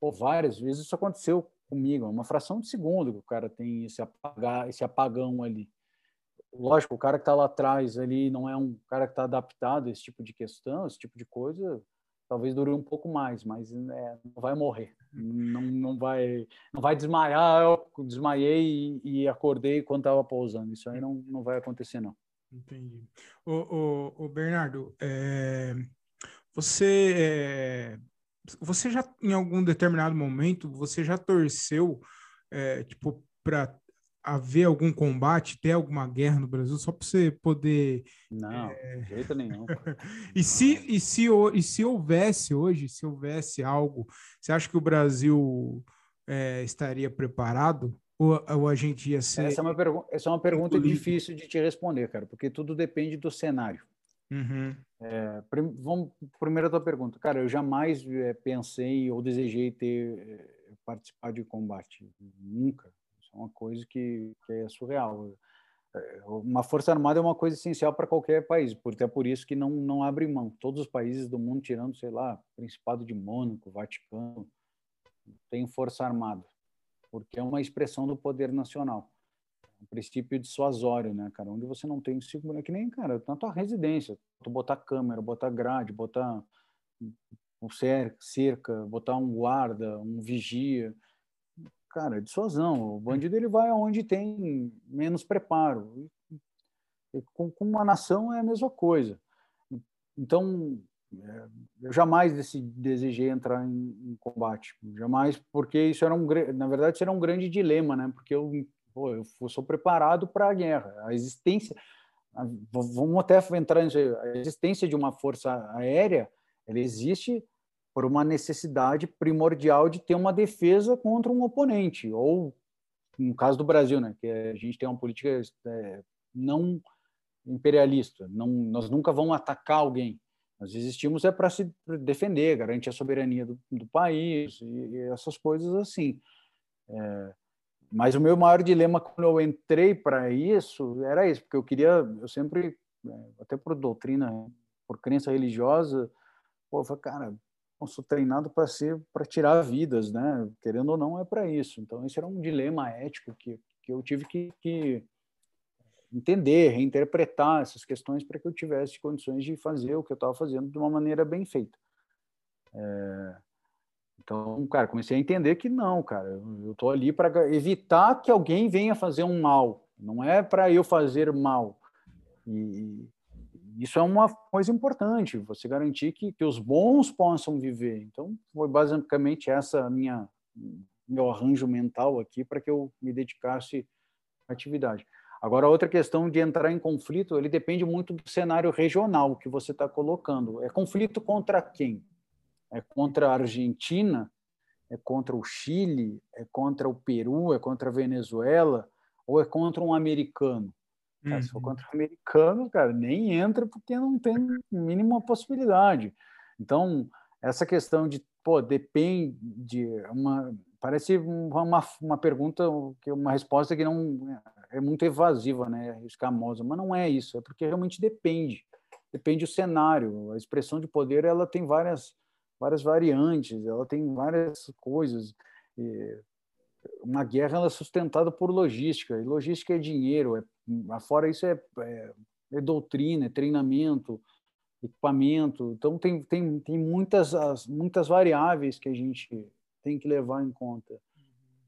Pô, várias vezes isso aconteceu comigo, é uma fração de segundo que o cara tem esse, apagar, esse apagão ali lógico, o cara que está lá atrás ali não é um cara que está adaptado a esse tipo de questão, esse tipo de coisa, talvez dure um pouco mais, mas é, não vai morrer, não, não vai não vai desmaiar, eu desmaiei e, e acordei quando estava pousando, isso aí não, não vai acontecer não. Entendi. O, o, o Bernardo, é, você é, você já em algum determinado momento você já torceu é, tipo para haver algum combate, ter alguma guerra no Brasil, só para você poder. Não, é... jeito nenhum. e, se, e, se, e se houvesse hoje, se houvesse algo, você acha que o Brasil é, estaria preparado? Ou, ou, a gente ia ser. Essa é uma, pergu essa é uma pergunta difícil de te responder, cara, porque tudo depende do cenário. Uhum. É, prim vamos, primeira tua pergunta. Cara, eu jamais é, pensei ou desejei ter participar de combate. Nunca é uma coisa que, que é surreal. É, uma força armada é uma coisa essencial para qualquer país, porque é por isso que não, não abre mão. Todos os países do mundo, tirando, sei lá, Principado de Mônaco, Vaticano, tem força armada, porque é uma expressão do poder nacional. O princípio dissuasório, né, cara? Onde você não tem segurança, é que nem, cara, na tua residência, tu botar câmera, botar grade, botar um cerca, botar um guarda, um vigia, cara, é dissuasão. O bandido ele vai aonde tem menos preparo. E com, com uma nação é a mesma coisa. Então, é, eu jamais desejei entrar em, em, combate, jamais, porque isso era um, na verdade, isso era um grande dilema, né? Porque eu, pô, eu sou preparado para a guerra. A existência, a, vamos até entrar nisso, a existência de uma força aérea, ela existe por uma necessidade primordial de ter uma defesa contra um oponente, ou no caso do Brasil, né, que a gente tem uma política é, não imperialista, não, nós nunca vamos atacar alguém, nós existimos é para se defender, garantir a soberania do, do país e, e, essas coisas assim. É, mas o meu maior dilema quando eu entrei para isso era isso, porque eu queria, eu sempre, é, até por doutrina, por crença religiosa, pô, eu falei, cara, eu sou treinado para ser para tirar vidas, né? Querendo ou não, é para isso. Então, esse era um dilema ético que, que eu tive que, que entender, reinterpretar essas questões para que eu tivesse condições de fazer o que eu estava fazendo de uma maneira bem feita. É... Então, cara, comecei a entender que não, cara, eu estou ali para evitar que alguém venha fazer um mal, não é para eu fazer mal. E, isso é uma coisa importante, você garantir que, que os bons possam viver. Então, foi basicamente essa minha meu arranjo mental aqui para que eu me dedicasse à atividade. Agora, outra questão de entrar em conflito, ele depende muito do cenário regional que você está colocando. É conflito contra quem? É contra a Argentina? É contra o Chile? É contra o Peru? É contra a Venezuela? Ou é contra um americano? Cara, uhum. Se for uhum. contra o americano, cara, nem entra porque não tem mínima possibilidade. Então, essa questão de, pô, depende de uma. Parece uma, uma pergunta, que uma resposta que não é muito evasiva, né? Escamosa, mas não é isso, é porque realmente depende. Depende do cenário. A expressão de poder ela tem várias, várias variantes, ela tem várias coisas. Uma guerra ela é sustentada por logística, e logística é dinheiro, é Fora isso é, é, é doutrina, é treinamento, equipamento. Então tem, tem, tem muitas, as, muitas variáveis que a gente tem que levar em conta.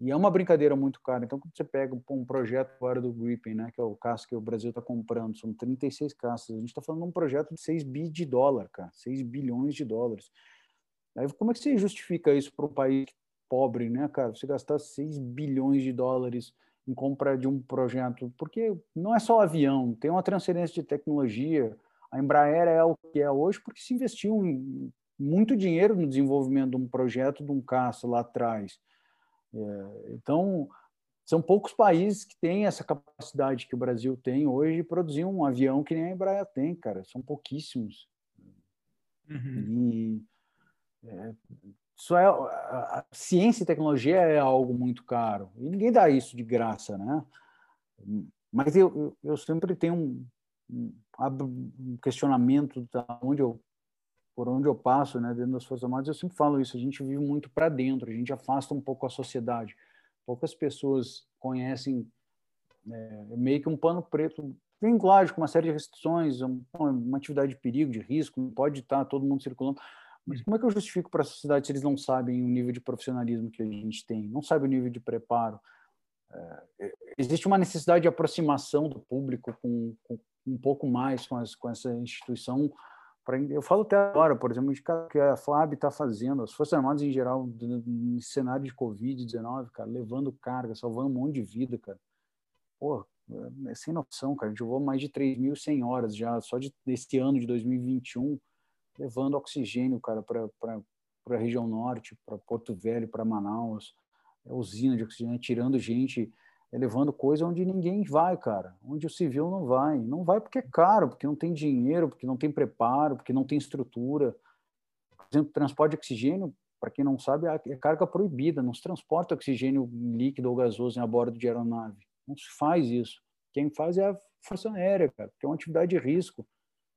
E é uma brincadeira muito cara. Então, quando você pega um projeto agora do Gripen, né, que é o caça que o Brasil está comprando, são 36 caças. A gente está falando de um projeto de 6 bi de dólar, cara, 6 bilhões de dólares. Aí, como é que você justifica isso para um país pobre, né, cara? Você gastar 6 bilhões de dólares em compra de um projeto, porque não é só avião, tem uma transferência de tecnologia. A Embraer é o que é hoje porque se investiu muito dinheiro no desenvolvimento de um projeto de um caça lá atrás. É, então, são poucos países que têm essa capacidade que o Brasil tem hoje de produzir um avião que nem a Embraer tem, cara. São pouquíssimos. Uhum. E é, isso é a ciência e tecnologia é algo muito caro e ninguém dá isso de graça, né? Mas eu, eu sempre tenho um, um questionamento da onde eu por onde eu passo, né, dentro das forças armadas, eu sempre falo isso. A gente vive muito para dentro, a gente afasta um pouco a sociedade. Poucas pessoas conhecem é, meio que um pano preto vem, lógico, uma série de restrições, uma atividade de perigo, de risco, não pode estar todo mundo circulando. Mas como é que eu justifico para a sociedade se eles não sabem o nível de profissionalismo que a gente tem, não sabem o nível de preparo? É, existe uma necessidade de aproximação do público com, com um pouco mais com, as, com essa instituição. Pra, eu falo até agora, por exemplo, de que a FAB está fazendo, as Forças Armadas em geral, no cenário de Covid-19, cara, levando carga, salvando um monte de vida, cara. Pô, é sem noção, cara. A gente voou mais de 3.100 horas já, só de, desse ano de 2021 levando oxigênio, cara, para a região norte, para Porto Velho, para Manaus, é usina de oxigênio, tirando gente, é, levando coisa onde ninguém vai, cara, onde o civil não vai. Não vai porque é caro, porque não tem dinheiro, porque não tem preparo, porque não tem estrutura. Por exemplo, transporte de oxigênio, para quem não sabe, é carga proibida, não se transporta oxigênio líquido ou gasoso a bordo de aeronave. Não se faz isso. Quem faz é a Força Aérea, cara, porque é uma atividade de risco.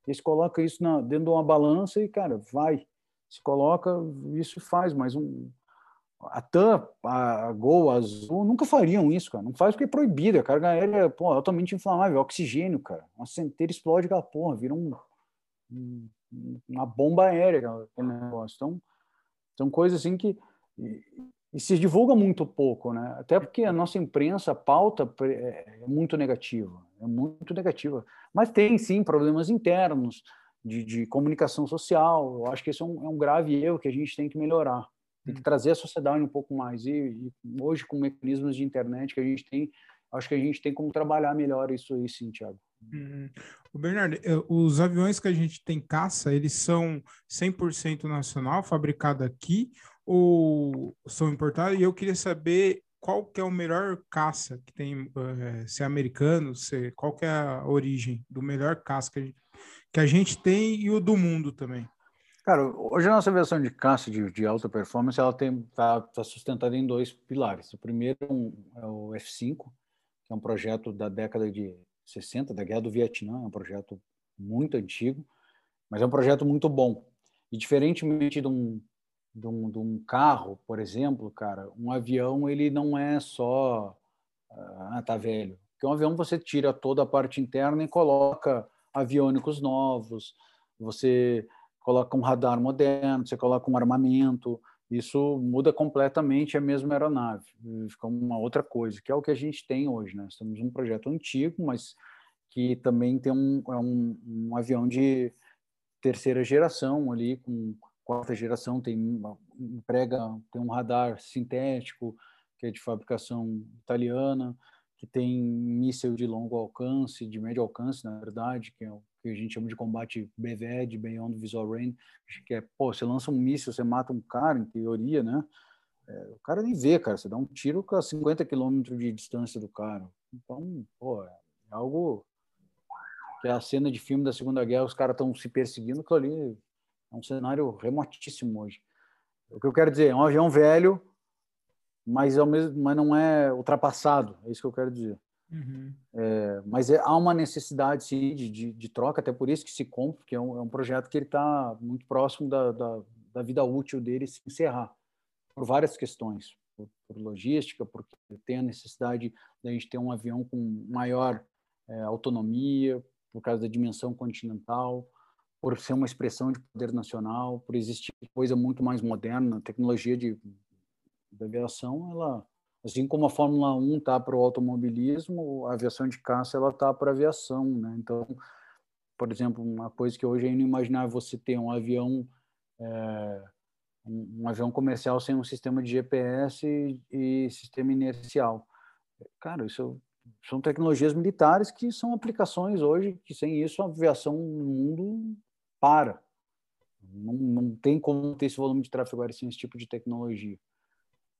Eles colocam isso na, dentro de uma balança e, cara, vai. Se coloca, isso faz, mas um, a TAM, a Gol, a Azul, nunca fariam isso, cara. Não faz porque é proibido. A carga aérea pô, é altamente inflamável, oxigênio, cara. Uma centelha explode aquela porra, vira um, um, uma bomba aérea aquele negócio. Então, são coisas assim que. E, se divulga muito pouco, né? Até porque a nossa imprensa, a pauta é, é muito negativa é muito negativa. Mas tem, sim, problemas internos de, de comunicação social. Eu acho que esse é um, é um, grave erro que a gente tem que melhorar. Tem que hum. trazer a sociedade um pouco mais. E, e, hoje, com mecanismos de internet que a gente tem, acho que a gente tem como trabalhar melhor isso aí, sim, Tiago. Uhum. O Bernardo, os aviões que a gente tem caça, eles são 100% nacional, fabricado aqui, ou são importados? E eu queria saber qual que é o melhor caça que tem, uh, se é americano, se, qual que é a origem do melhor caça que a, gente, que a gente tem e o do mundo também? Cara, hoje a nossa versão de caça de, de alta performance ela tem tá, tá sustentada em dois pilares. O primeiro é, é o F5, que é um projeto da década de 60, da Guerra do Vietnã, é um projeto muito antigo, mas é um projeto muito bom. E diferentemente de um de um, de um carro, por exemplo, cara, um avião ele não é só ah tá velho, porque um avião você tira toda a parte interna e coloca aviônicos novos, você coloca um radar moderno, você coloca um armamento, isso muda completamente a mesma aeronave, fica uma outra coisa, que é o que a gente tem hoje, né? Nós temos um projeto antigo, mas que também tem um, é um, um avião de terceira geração ali com quarta geração tem emprega tem um radar sintético que é de fabricação italiana que tem míssil de longo alcance de médio alcance na verdade que é o que a gente chama de combate BVED Beyond Visual Range que é pô você lança um míssil você mata um cara em teoria né? É, o cara nem vê cara você dá um tiro com 50 quilômetros de distância do cara. Então pô é algo que é a cena de filme da Segunda Guerra os caras estão se perseguindo que ali é um cenário remotíssimo hoje. O que eu quero dizer, é um avião velho, mas, é o mesmo, mas não é ultrapassado, é isso que eu quero dizer. Uhum. É, mas é, há uma necessidade sim, de, de, de, troca, até por isso que se compra, porque é um, é um projeto que ele está muito próximo da, da, da, vida útil dele se encerrar, por várias questões, por, por logística, porque tem a necessidade de a gente ter um avião com maior é, autonomia, por causa da dimensão continental, por ser uma expressão de poder nacional, por existir coisa muito mais moderna, tecnologia de, de aviação, ela, assim como a Fórmula 1 está para o automobilismo, a aviação de caça ela está para a aviação, né? Então, por exemplo, uma coisa que hoje é inimaginável você ter um avião é, um, um, avião comercial sem um sistema de GPS e, e sistema inercial. Cara, isso são tecnologias militares que são aplicações hoje que sem isso a aviação no mundo para. Não, não tem como ter esse volume de tráfego aéreo sem esse tipo de tecnologia.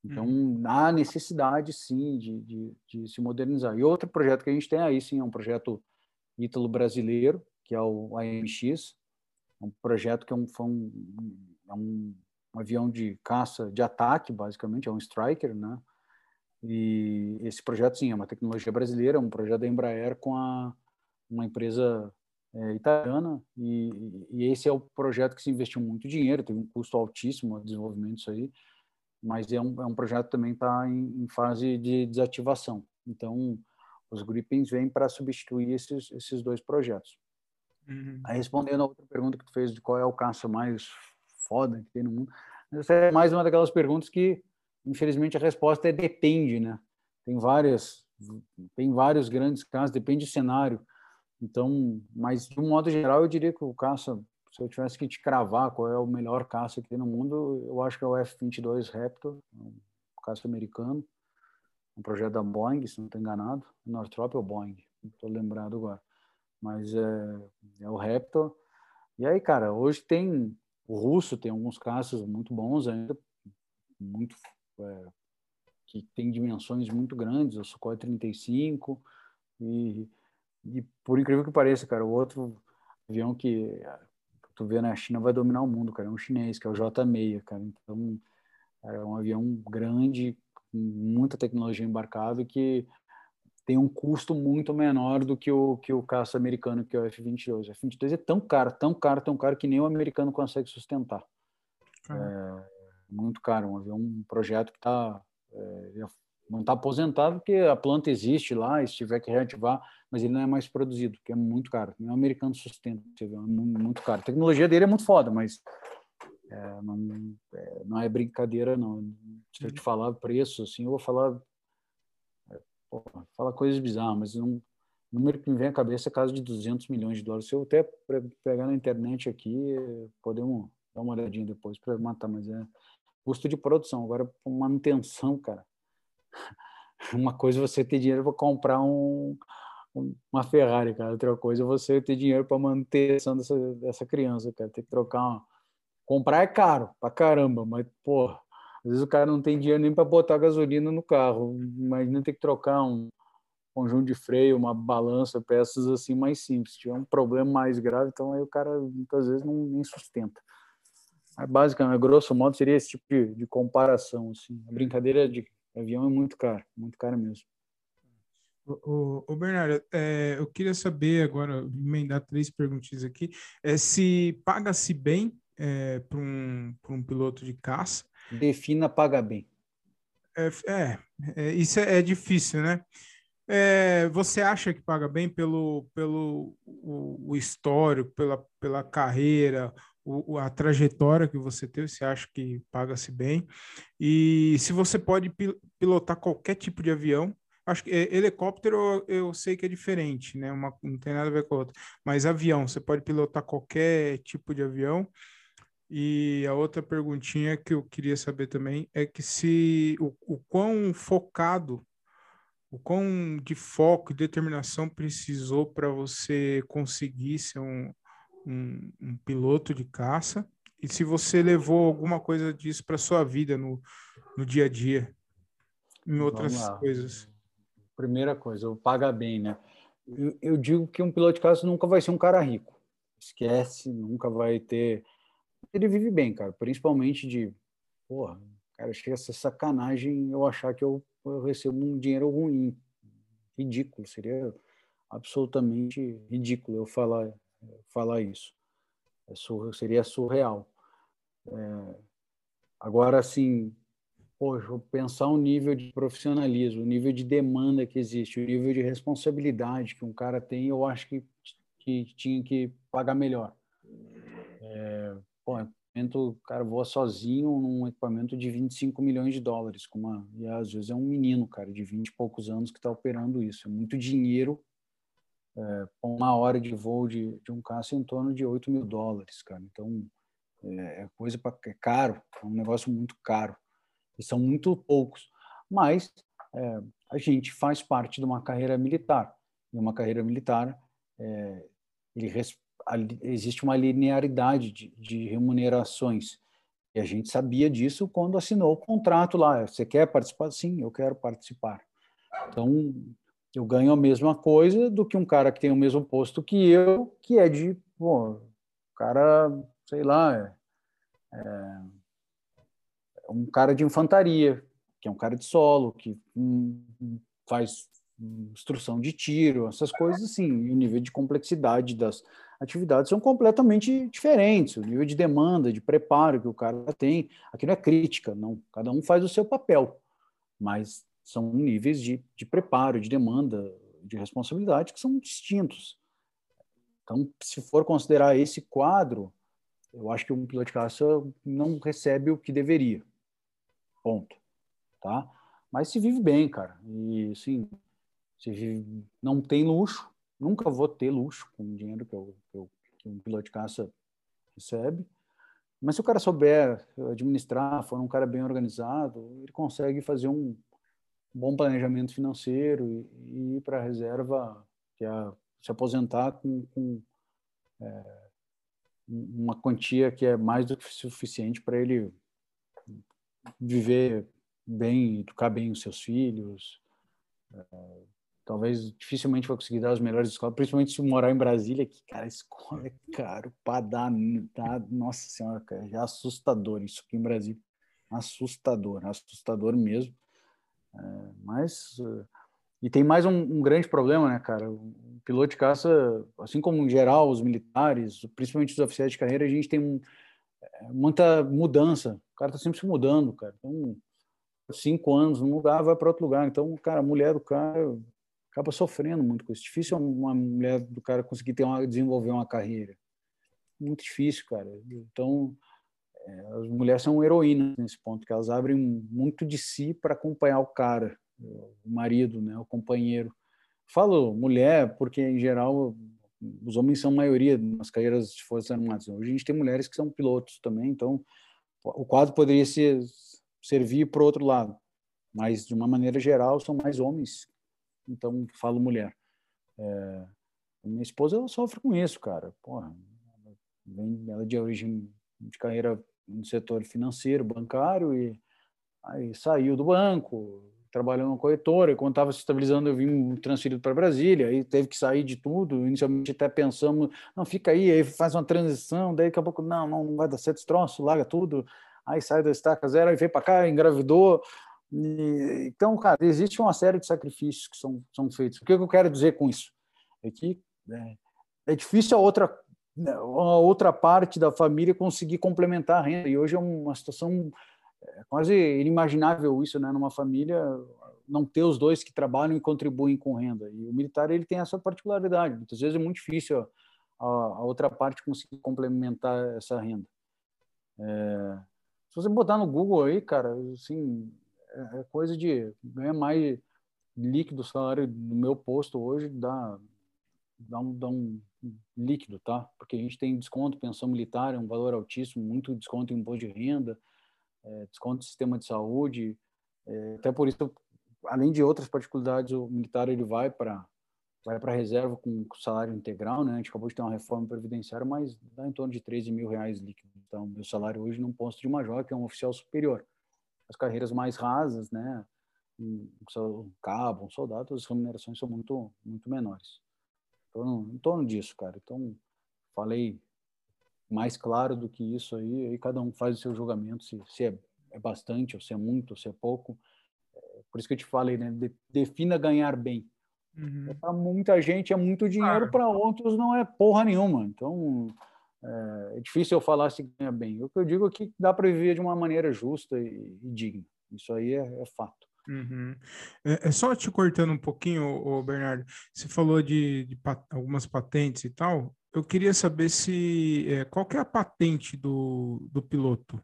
Então, hum. há necessidade, sim, de, de, de, se modernizar. E outro projeto que a gente tem aí, sim, é um projeto ítalo-brasileiro, que é o AMX, um projeto que é um, um, é um, um avião de caça, de ataque, basicamente, é um Striker, né? E esse projeto, sim, é uma tecnologia brasileira, é um projeto da Embraer com a, uma empresa é, italiana, e, e, esse é o projeto que se investiu muito dinheiro, teve um custo altíssimo o desenvolvimento disso aí, mas é um, é um projeto que também está em, em, fase de desativação. Então, os Gripens vêm para substituir esses, esses dois projetos. Uhum. Aí, respondendo a outra pergunta que tu fez de qual é o caça mais foda que tem no mundo, essa é mais uma daquelas perguntas que, infelizmente, a resposta é depende, né? Tem várias, tem vários grandes casos, depende do cenário. Então, mas de um modo geral, eu diria que o caça, se eu tivesse que te cravar qual é o melhor caça tem no mundo, eu acho que é o F-22 Raptor, um caça americano, um projeto da Boeing, se não estou enganado, Northrop ou Boeing, não estou lembrado agora, mas é, é o Raptor. E aí, cara, hoje tem o russo tem alguns caças muito bons ainda, muito é, que tem dimensões muito grandes, o Sukhoi 35 e, e por incrível que pareça, cara, o outro avião que tu vê na China vai dominar o mundo, cara, é um chinês, que é o J6, cara. Então, é um avião grande, com muita tecnologia embarcada que tem um custo muito menor do que o que o caça americano, que é o F-22. O F-22 é tão caro, tão caro, tão caro que nem o americano consegue sustentar. É muito caro, um avião, um projeto que está é, não está aposentado porque a planta existe lá, se tiver que reativar, mas ele não é mais produzido, que é muito caro. O americano sustenta, é muito caro. A tecnologia dele é muito foda, mas é, não, é, não é brincadeira, não. Se eu te falar preço, assim, eu vou falar Pô, fala coisas bizarras, mas um número que me vem à cabeça é caso de 200 milhões de dólares. Se eu até pegar na internet aqui, podemos dar uma olhadinha depois para matar, mas é custo de produção. Agora, manutenção, cara. Uma coisa é você ter dinheiro para comprar um, uma Ferrari, cara. Outra coisa é você ter dinheiro para manutenção dessa, dessa criança, cara. Tem que trocar uma... Comprar é caro pra caramba, mas, pô, às vezes o cara não tem dinheiro nem para botar gasolina no carro. Imagina ter que trocar um conjunto de freio, uma balança, peças assim mais simples. Se tiver um problema mais grave, então aí o cara muitas vezes não nem sustenta. Mas, basicamente, grosso modo, seria esse tipo de, de comparação. Assim. A brincadeira de avião é muito caro, muito caro mesmo. O, o, Bernardo, é, eu queria saber agora, emendar três perguntinhas aqui, é se paga-se bem é, para um, um piloto de caça Defina paga bem. É, é, é isso é, é, difícil, né? É, você acha que paga bem pelo, pelo o, o histórico, pela, pela carreira, o, a trajetória que você teve, você acha que paga-se bem? E se você pode pilotar qualquer tipo de avião, acho que é, helicóptero eu, eu, sei que é diferente, né? Uma, não tem nada a ver com a outra. Mas avião, você pode pilotar qualquer tipo de avião. E a outra perguntinha que eu queria saber também é que se o, o quão focado, o quão de foco e determinação precisou para você conseguir ser um, um, um, piloto de caça e se você levou alguma coisa disso para sua vida no, no dia a dia, em outras coisas. Primeira coisa, o paga bem, né? Eu, eu digo que um piloto de caça nunca vai ser um cara rico. Esquece, nunca vai ter ele vive bem, cara. Principalmente de, porra, cara, chega a ser sacanagem eu achar que eu, eu recebo um dinheiro ruim. Ridículo, seria absolutamente ridículo eu falar, falar isso. É sur, seria surreal. É, agora, assim, poxa, pensar o nível de profissionalismo, o nível de demanda que existe, o nível de responsabilidade que um cara tem, eu acho que, que tinha que pagar melhor. É, pô, o cara voa sozinho num equipamento de 25 milhões de dólares, com uma, e às vezes é um menino, cara, de 20 e poucos anos que está operando isso. É muito dinheiro é, uma hora de voo de, de um caça em torno de 8 mil dólares, cara. Então, é, é coisa para é caro, é um negócio muito caro. E são muito poucos. Mas é, a gente faz parte de uma carreira militar. E uma carreira militar, é, ele existe uma linearidade de, de remunerações. E a gente sabia disso quando assinou o contrato lá. Você quer participar? Sim, eu quero participar. Então, eu ganho a mesma coisa do que um cara que tem o mesmo posto que eu, que é de, pô, cara, sei lá, é, é um cara de infantaria, que é um cara de solo, que hum, faz instrução de tiro, essas coisas assim, e o nível de complexidade das atividades são completamente diferentes, o nível de demanda, de preparo que o cara tem, aqui não é crítica, não, cada um faz o seu papel, mas são níveis de, de preparo, de demanda de responsabilidade que são distintos. Então, se for considerar esse quadro, eu acho que um piloto de caça não recebe o que deveria. Ponto. Tá? Mas se vive bem, cara. E, assim, se vive, não tem luxo. Nunca vou ter luxo com o dinheiro que, eu, que, eu, que um piloto de caça recebe. Mas se o cara souber administrar, for um cara bem organizado, ele consegue fazer um bom planejamento financeiro e, e ir para a reserva, que é se aposentar com, com é, uma quantia que é mais do que suficiente para ele viver bem, educar bem os seus filhos. É, talvez dificilmente vai conseguir dar as melhores escolas, principalmente se morar em Brasília, que, cara, escola é caro para dar, dar, nossa senhora, cara, é assustador isso aqui em Brasília. Assustador, assustador mesmo. Mas e tem mais um, um, grande problema, né, cara? O piloto de caça, assim como em geral os militares, principalmente os oficiais de carreira, a gente tem é, muita mudança. O cara tá sempre se mudando, cara. Então, cinco anos num lugar, vai para outro lugar. Então, cara, a mulher do cara acaba sofrendo muito com isso. Difícil uma mulher do cara conseguir ter uma, desenvolver uma carreira. Muito difícil, cara. Então, as mulheres são heroínas nesse ponto, que elas abrem muito de si para acompanhar o cara o marido, né, o companheiro. Falo mulher porque, em geral, os homens são maioria nas carreiras de Forças Armadas. Hoje a gente tem mulheres que são pilotos também, então o quadro poderia ser, servir para o outro lado. Mas, de uma maneira geral, são mais homens. Então, falo mulher. É, minha esposa ela sofre com isso, cara. Porra, ela é de origem de carreira no setor financeiro, bancário, e aí saiu do banco, trabalhando na corretora, e quando estava se estabilizando eu vim transferido para Brasília, aí teve que sair de tudo, inicialmente até pensamos, não, fica aí, aí faz uma transição, daí daqui a pouco, não, não vai dar certo esse troço, larga tudo, aí sai da estaca zero, aí veio para cá, engravidou, e, então, cara, existe uma série de sacrifícios que são, são feitos. O que eu quero dizer com isso? É que é, é difícil a outra a outra parte da família conseguir complementar a renda, e hoje é uma situação é quase inimaginável isso, né? Numa família não ter os dois que trabalham e contribuem com renda. E o militar ele tem essa particularidade. Muitas vezes é muito difícil a, a outra parte conseguir complementar essa renda. É, se você botar no Google aí, cara, assim, é, é coisa de ganhar mais líquido salário no meu posto hoje dá dá um, dá um líquido, tá? Porque a gente tem desconto, pensão militar, é um valor altíssimo, muito desconto em imposto de renda, é, desconto do sistema de saúde. É, até por isso, além de outras particularidades, o militar ele vai para vai para reserva com salário integral, né? A gente acabou de ter uma reforma previdenciária, mas dá em torno de 13 mil reais líquido. Então, meu salário hoje num posto de major, que é um oficial superior. As carreiras mais rasas, né? Um cabo, um soldado, as remunerações são muito, muito menores. Então, em torno disso, cara. Então, falei mais claro do que isso aí, aí cada um faz o seu julgamento, se, se é, é, bastante, ou se é muito, ou se é pouco. É, por isso que eu te falei, né? De, defina ganhar bem. Uhum. Para muita gente é muito dinheiro, para outros não é porra nenhuma. Então, é, é, difícil eu falar se ganha bem. O que eu digo é que dá para viver de uma maneira justa e, e digna. Isso aí é, é fato. Uhum. É, é, só te cortando um pouquinho, ô, Bernardo. Você falou de, de pat algumas patentes e tal eu queria saber se é, qual é a patente do, do piloto.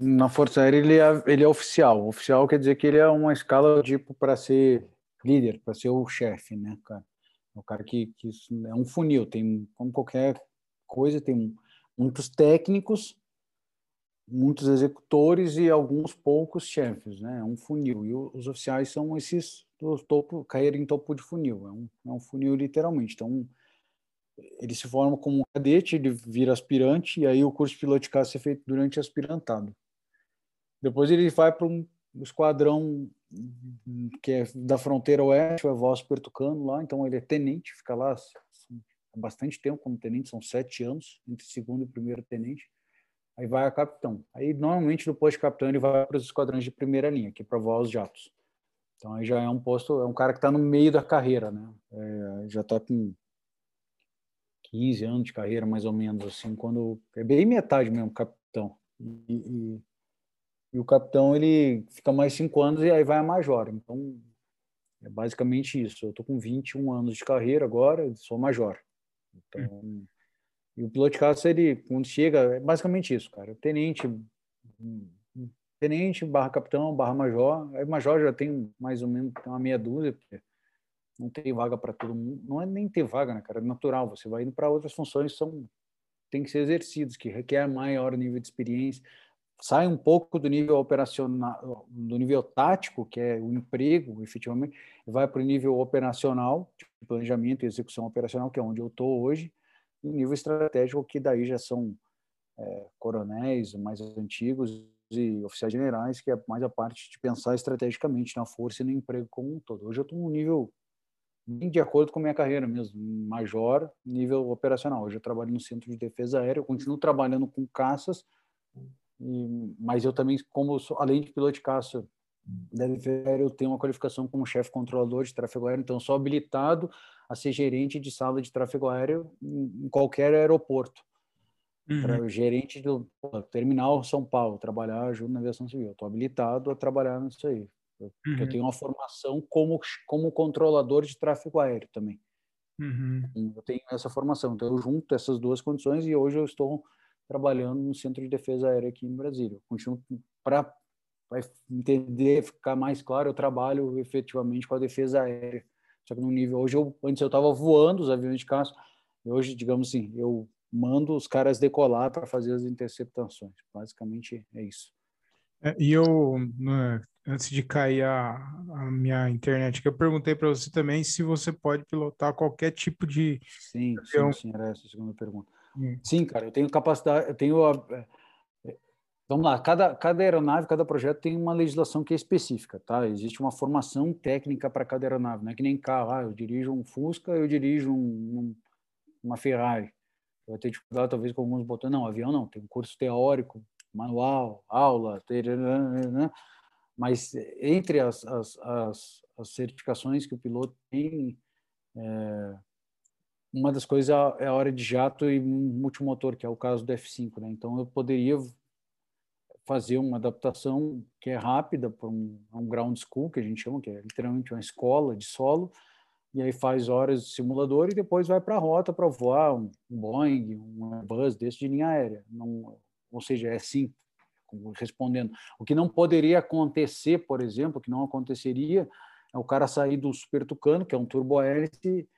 Na Força Aérea ele é, ele é oficial. Oficial quer dizer que ele é uma escala tipo para ser líder, para ser o chefe, né, cara? É o cara que, que é um funil, tem como qualquer coisa, tem muitos técnicos, muitos executores e alguns poucos chefes, né? É um funil. E os oficiais são esses do topo, cair em topo de funil. É um, é um funil literalmente. Então, ele se forma como um cadete, ele vira aspirante, e aí o curso de piloto de caça é feito durante aspirantado. Depois ele vai para um esquadrão que é da fronteira oeste, o Evócio Pertucano lá, então ele é tenente, fica lá há bastante tempo como tenente, são sete anos, entre segundo e primeiro tenente, aí vai a capitão. Aí normalmente no posto de capitão ele vai para os esquadrões de primeira linha, que é voar os jatos. Então aí já é um posto, é um cara que está no meio da carreira, né? É, já está com 15 anos de carreira, mais ou menos, assim, quando é bem metade mesmo, capitão. E, e, e, o capitão ele fica mais cinco anos e aí vai a major. Então É basicamente isso. Eu estou com 21 anos de carreira agora, sou major. Então. E o piloto de caça, ele, quando chega, é basicamente isso, cara. Tenente, tenente barra capitão, barra major. Aí major já tem mais ou menos uma meia dúzia, porque não tem vaga para todo mundo. Não é nem ter vaga, né, cara? É natural. Você vai indo para outras funções que são tem que ser exercidos, que requer maior nível de experiência. Sai um pouco do nível operacional, do nível tático, que é o emprego, efetivamente, vai para o nível operacional, de planejamento e execução operacional, que é onde eu estou hoje, e nível estratégico, que daí já são é, coronéis mais antigos e oficiais generais, que é mais a parte de pensar estrategicamente na força e no emprego como um todo. Hoje eu estou num nível bem de acordo com a minha carreira mesmo, major, nível operacional. Hoje eu trabalho no Centro de Defesa Aérea, eu continuo trabalhando com caças, e, mas eu também, como além de piloto de caça Defesa Aérea, eu tenho uma qualificação como chefe controlador de tráfego aéreo, então sou habilitado a ser gerente de sala de tráfego aéreo em, qualquer aeroporto. Uhum. gerente do pô, terminal São Paulo, trabalhar junto na aviação civil. Estou habilitado a trabalhar nisso aí. Eu, uhum. eu, tenho uma formação como, como controlador de tráfego aéreo também. Uhum. Então, eu tenho essa formação. Então, eu junto essas duas condições e hoje eu estou trabalhando no Centro de Defesa Aérea aqui em Brasília. continuo para entender, ficar mais claro, eu trabalho efetivamente com a defesa aérea. Só que no nível hoje eu antes eu estava voando os aviões de caça, e hoje, digamos assim, eu mando os caras decolar para fazer as interceptações. Basicamente é isso. É, e eu, né, antes de cair a, a minha internet, que eu perguntei para você também se você pode pilotar qualquer tipo de. Sim, avião. sim, sim, era essa a segunda pergunta. Sim, cara, eu tenho capacidade, eu tenho. A, é, vamos lá, cada, cada aeronave, cada projeto tem uma legislação que é específica, tá? Existe uma formação técnica para cada aeronave, não é que nem carro, ah, eu dirijo um Fusca, eu dirijo um, um, uma Ferrari. Vou ter dificuldade talvez com alguns botões. Não, avião não, tem um curso teórico manual, aula, né? mas entre as, as, as, as, certificações que o piloto tem, é, uma das coisas é a hora de jato e multimotor, que é o caso do F5. Né? Então, eu poderia fazer uma adaptação que é rápida para um, um ground school, que a gente chama, que é literalmente uma escola de solo, e aí faz horas de simulador e depois vai para a rota para voar um Boeing, um Airbus desse de linha aérea. Não, ou seja, é sim, respondendo. O que não poderia acontecer, por exemplo, que não aconteceria, é o cara sair do Super Tucano, que é um turbohélice,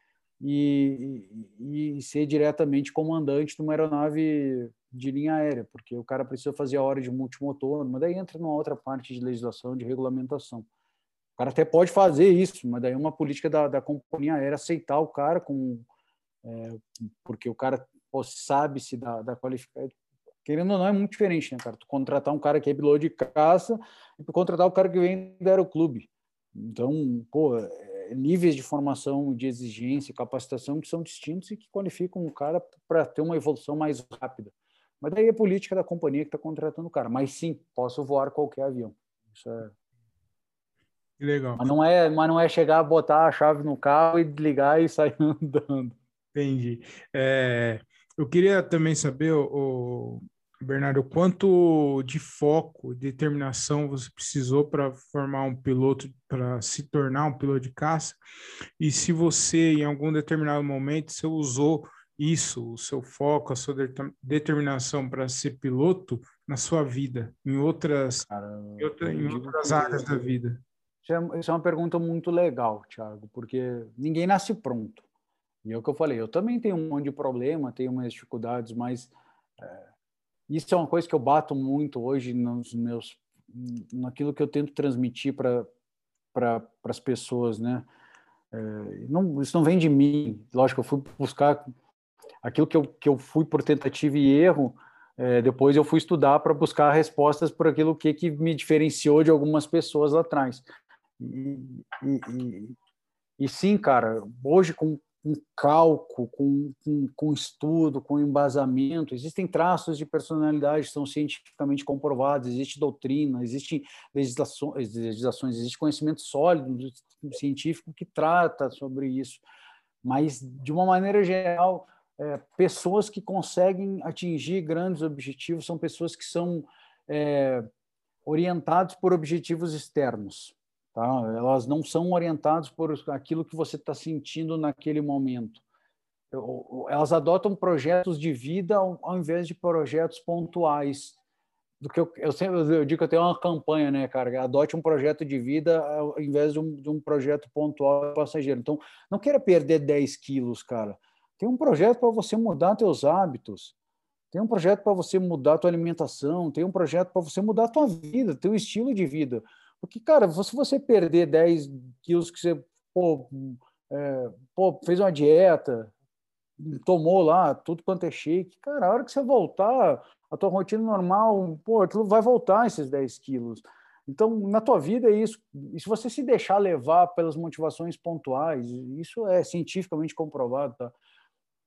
e, e, e, ser diretamente comandante de uma aeronave de linha aérea, porque o cara precisa fazer a hora de multimotor, mas daí entra numa outra parte de legislação, de regulamentação. O cara até pode fazer isso, mas daí é uma política da, da companhia aérea aceitar o cara com é, porque o cara sabe se da, da qualificação querendo ou não, é muito diferente, né, cara? Tu contratar um cara que é piloto de caça e tu contratar o cara que vem do aeroclube. Então, pô, é, níveis de formação, de exigência, capacitação que são distintos e que qualificam o cara para ter uma evolução mais rápida. Mas daí é política da companhia que está contratando o cara. Mas sim, posso voar qualquer avião. Isso é. Legal. Mas não é, mas não é chegar, botar a chave no carro e desligar e sair andando. Entendi. É, eu queria também saber, o, Bernardo, quanto de foco, determinação você precisou para formar um piloto, para se tornar um piloto de caça? E se você, em algum determinado momento, você usou isso, o seu foco, a sua determinação para ser piloto na sua vida, em outras, Cara, em, outra, em outras áreas da vida? Isso é, isso é uma pergunta muito legal, Thiago, porque ninguém nasce pronto. E é o que eu falei, eu também tenho um monte de problema, tenho umas dificuldades, mas é, isso é uma coisa que eu bato muito hoje nos meus, naquilo que eu tento transmitir para para as pessoas, né? É, não, isso não vem de mim. Lógico, eu fui buscar aquilo que eu, que eu fui por tentativa e erro. É, depois eu fui estudar para buscar respostas por aquilo que, que me diferenciou de algumas pessoas lá atrás. E, e, e, e sim, cara, hoje com com cálculo, com, com, com, estudo, com embasamento. Existem traços de personalidade que são cientificamente comprovados, existe doutrina, existem legislações, legislações existe conhecimento sólido científico que trata sobre isso. Mas, de uma maneira geral, é, pessoas que conseguem atingir grandes objetivos são pessoas que são é, orientadas por objetivos externos. Tá? Elas não são orientadas por aquilo que você está sentindo naquele momento. Elas adotam projetos de vida ao invés de projetos pontuais. Do que eu, eu sempre eu digo que eu tenho uma campanha, né, cara? Adote um projeto de vida ao invés de um, de um projeto pontual passageiro. Então, não queira perder 10 quilos, cara. Tem um projeto para você mudar seus hábitos. Tem um projeto para você mudar a tua alimentação, tem um projeto para você mudar a tua vida, teu estilo de vida. Porque, cara, se você perder 10 quilos que você pô, é, pô, fez uma dieta, tomou lá tudo quanto é shake, cara, a hora que você voltar, a tua rotina normal, pô, tu vai voltar esses 10 quilos. Então, na tua vida é isso. E se você se deixar levar pelas motivações pontuais, isso é cientificamente comprovado, tá?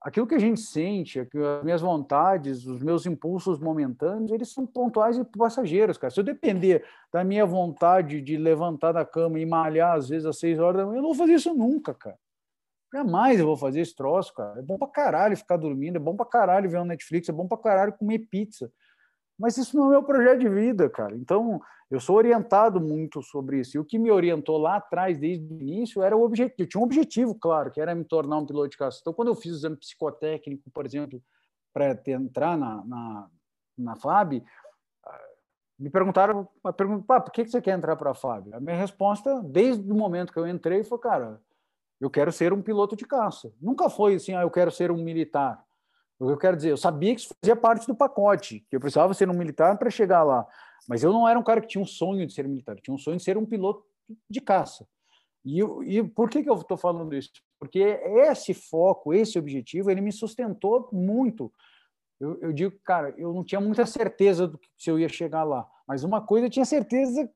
Aquilo que a gente sente, as minhas vontades, os meus impulsos momentâneos, eles são pontuais e passageiros, cara. Se eu depender da minha vontade de levantar da cama e malhar, às vezes, às seis horas da manhã, eu não vou fazer isso nunca, cara. Jamais eu vou fazer esse troço, cara. É bom pra caralho ficar dormindo, é bom pra caralho ver um Netflix, é bom pra caralho comer pizza. Mas isso não é meu projeto de vida, cara. Então, eu sou orientado muito sobre isso. E o que me orientou lá atrás, desde o início, era o objetivo. Eu tinha um objetivo, claro, que era me tornar um piloto de caça. Então, quando eu fiz o exame psicotécnico, por exemplo, para entrar na, na, na FAB, me perguntaram, pergunta, por que você quer entrar para a FAB? A minha resposta, desde o momento que eu entrei, foi, cara, eu quero ser um piloto de caça. Nunca foi assim, ah, eu quero ser um militar. O que eu quero dizer, eu sabia que isso fazia parte do pacote, que eu precisava ser um militar para chegar lá. Mas eu não era um cara que tinha um sonho de ser militar, eu tinha um sonho de ser um piloto de caça. E, e por que, que eu estou falando isso? Porque esse foco, esse objetivo, ele me sustentou muito. Eu, eu, digo, cara, eu não tinha muita certeza do que se eu ia chegar lá, mas uma coisa eu tinha certeza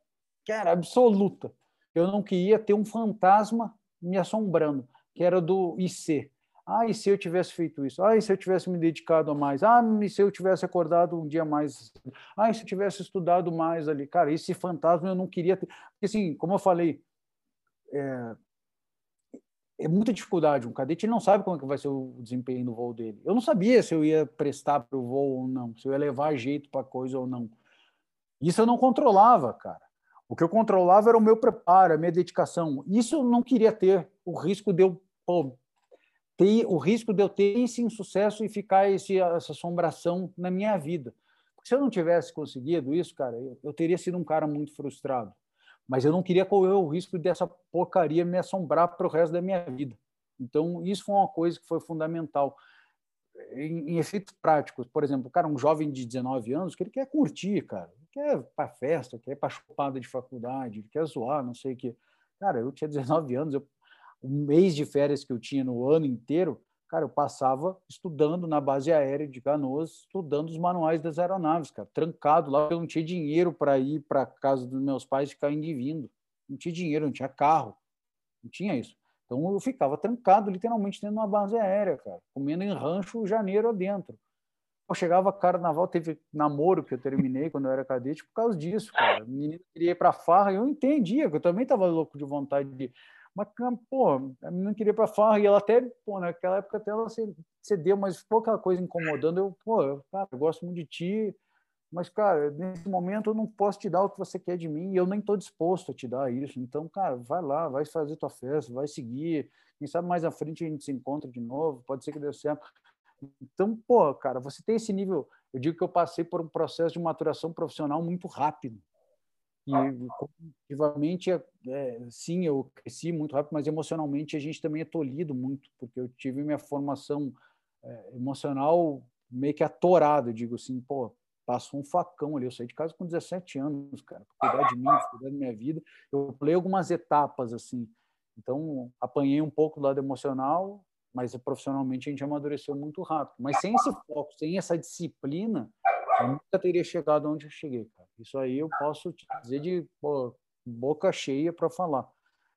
que era absoluta. Eu não queria ter um fantasma me assombrando, que era do IC, ah, e se eu tivesse feito isso? Ah, e se eu tivesse me dedicado a mais? Ah, e se eu tivesse acordado um dia mais? Ah, e se eu tivesse estudado mais ali? Cara, esse fantasma eu não queria ter. Porque, assim, como eu falei, é, é muita dificuldade. Um cadete não sabe como é que vai ser o desempenho no voo dele. Eu não sabia se eu ia prestar para o voo ou não, se eu ia levar jeito para coisa ou não. Isso eu não controlava, cara. O que eu controlava era o meu preparo, a minha dedicação. Isso eu não queria ter. O risco de eu pô, ter o risco de eu ter esse insucesso e ficar esse, essa assombração na minha vida. Porque se eu não tivesse conseguido isso, cara, eu, eu teria sido um cara muito frustrado. Mas eu não queria correr o risco dessa porcaria me assombrar para o resto da minha vida. Então, isso foi uma coisa que foi fundamental. Em, em efeitos práticos, por exemplo, cara, um jovem de 19 anos que ele quer curtir, cara, ele quer para festa, quer para chupada de faculdade, quer zoar, não sei o quê. Cara, eu tinha 19 anos, eu o mês de férias que eu tinha no ano inteiro, cara, eu passava estudando na base aérea de Canoas, estudando os manuais das aeronaves, cara, trancado lá, eu não tinha dinheiro para ir para casa dos meus pais ficar indo e vindo. Não tinha dinheiro, não tinha carro, não tinha isso. Então eu ficava trancado literalmente dentro de uma base aérea, cara, comendo em rancho janeiro adentro. Eu chegava carnaval, teve namoro que eu terminei quando eu era cadete por causa disso, cara. O menino queria ir para farra, eu entendia, que eu também estava louco de vontade de mas, pô, a menina queria ir para farra e ela até, pô, naquela época até ela cedeu, mas ficou aquela coisa incomodando. Eu, pô, eu, cara, eu gosto muito de ti, mas, cara, nesse momento eu não posso te dar o que você quer de mim e eu nem estou disposto a te dar isso. Então, cara, vai lá, vai fazer tua festa, vai seguir. Quem sabe mais à frente a gente se encontra de novo, pode ser que dê certo. Então, pô, cara, você tem esse nível. Eu digo que eu passei por um processo de maturação profissional muito rápido. E cognitivamente, é, sim, eu cresci muito rápido, mas emocionalmente a gente também é tolhido muito, porque eu tive minha formação é, emocional meio que atorada. Digo assim, pô, passou um facão ali. Eu saí de casa com 17 anos, cara, cuidar de mim, cuidar da minha vida. Eu pulei algumas etapas, assim. Então, apanhei um pouco do lado emocional, mas profissionalmente a gente amadureceu muito rápido. Mas sem esse foco, sem essa disciplina, eu nunca teria chegado onde eu cheguei, cara. Isso aí eu posso te dizer de boca cheia para falar.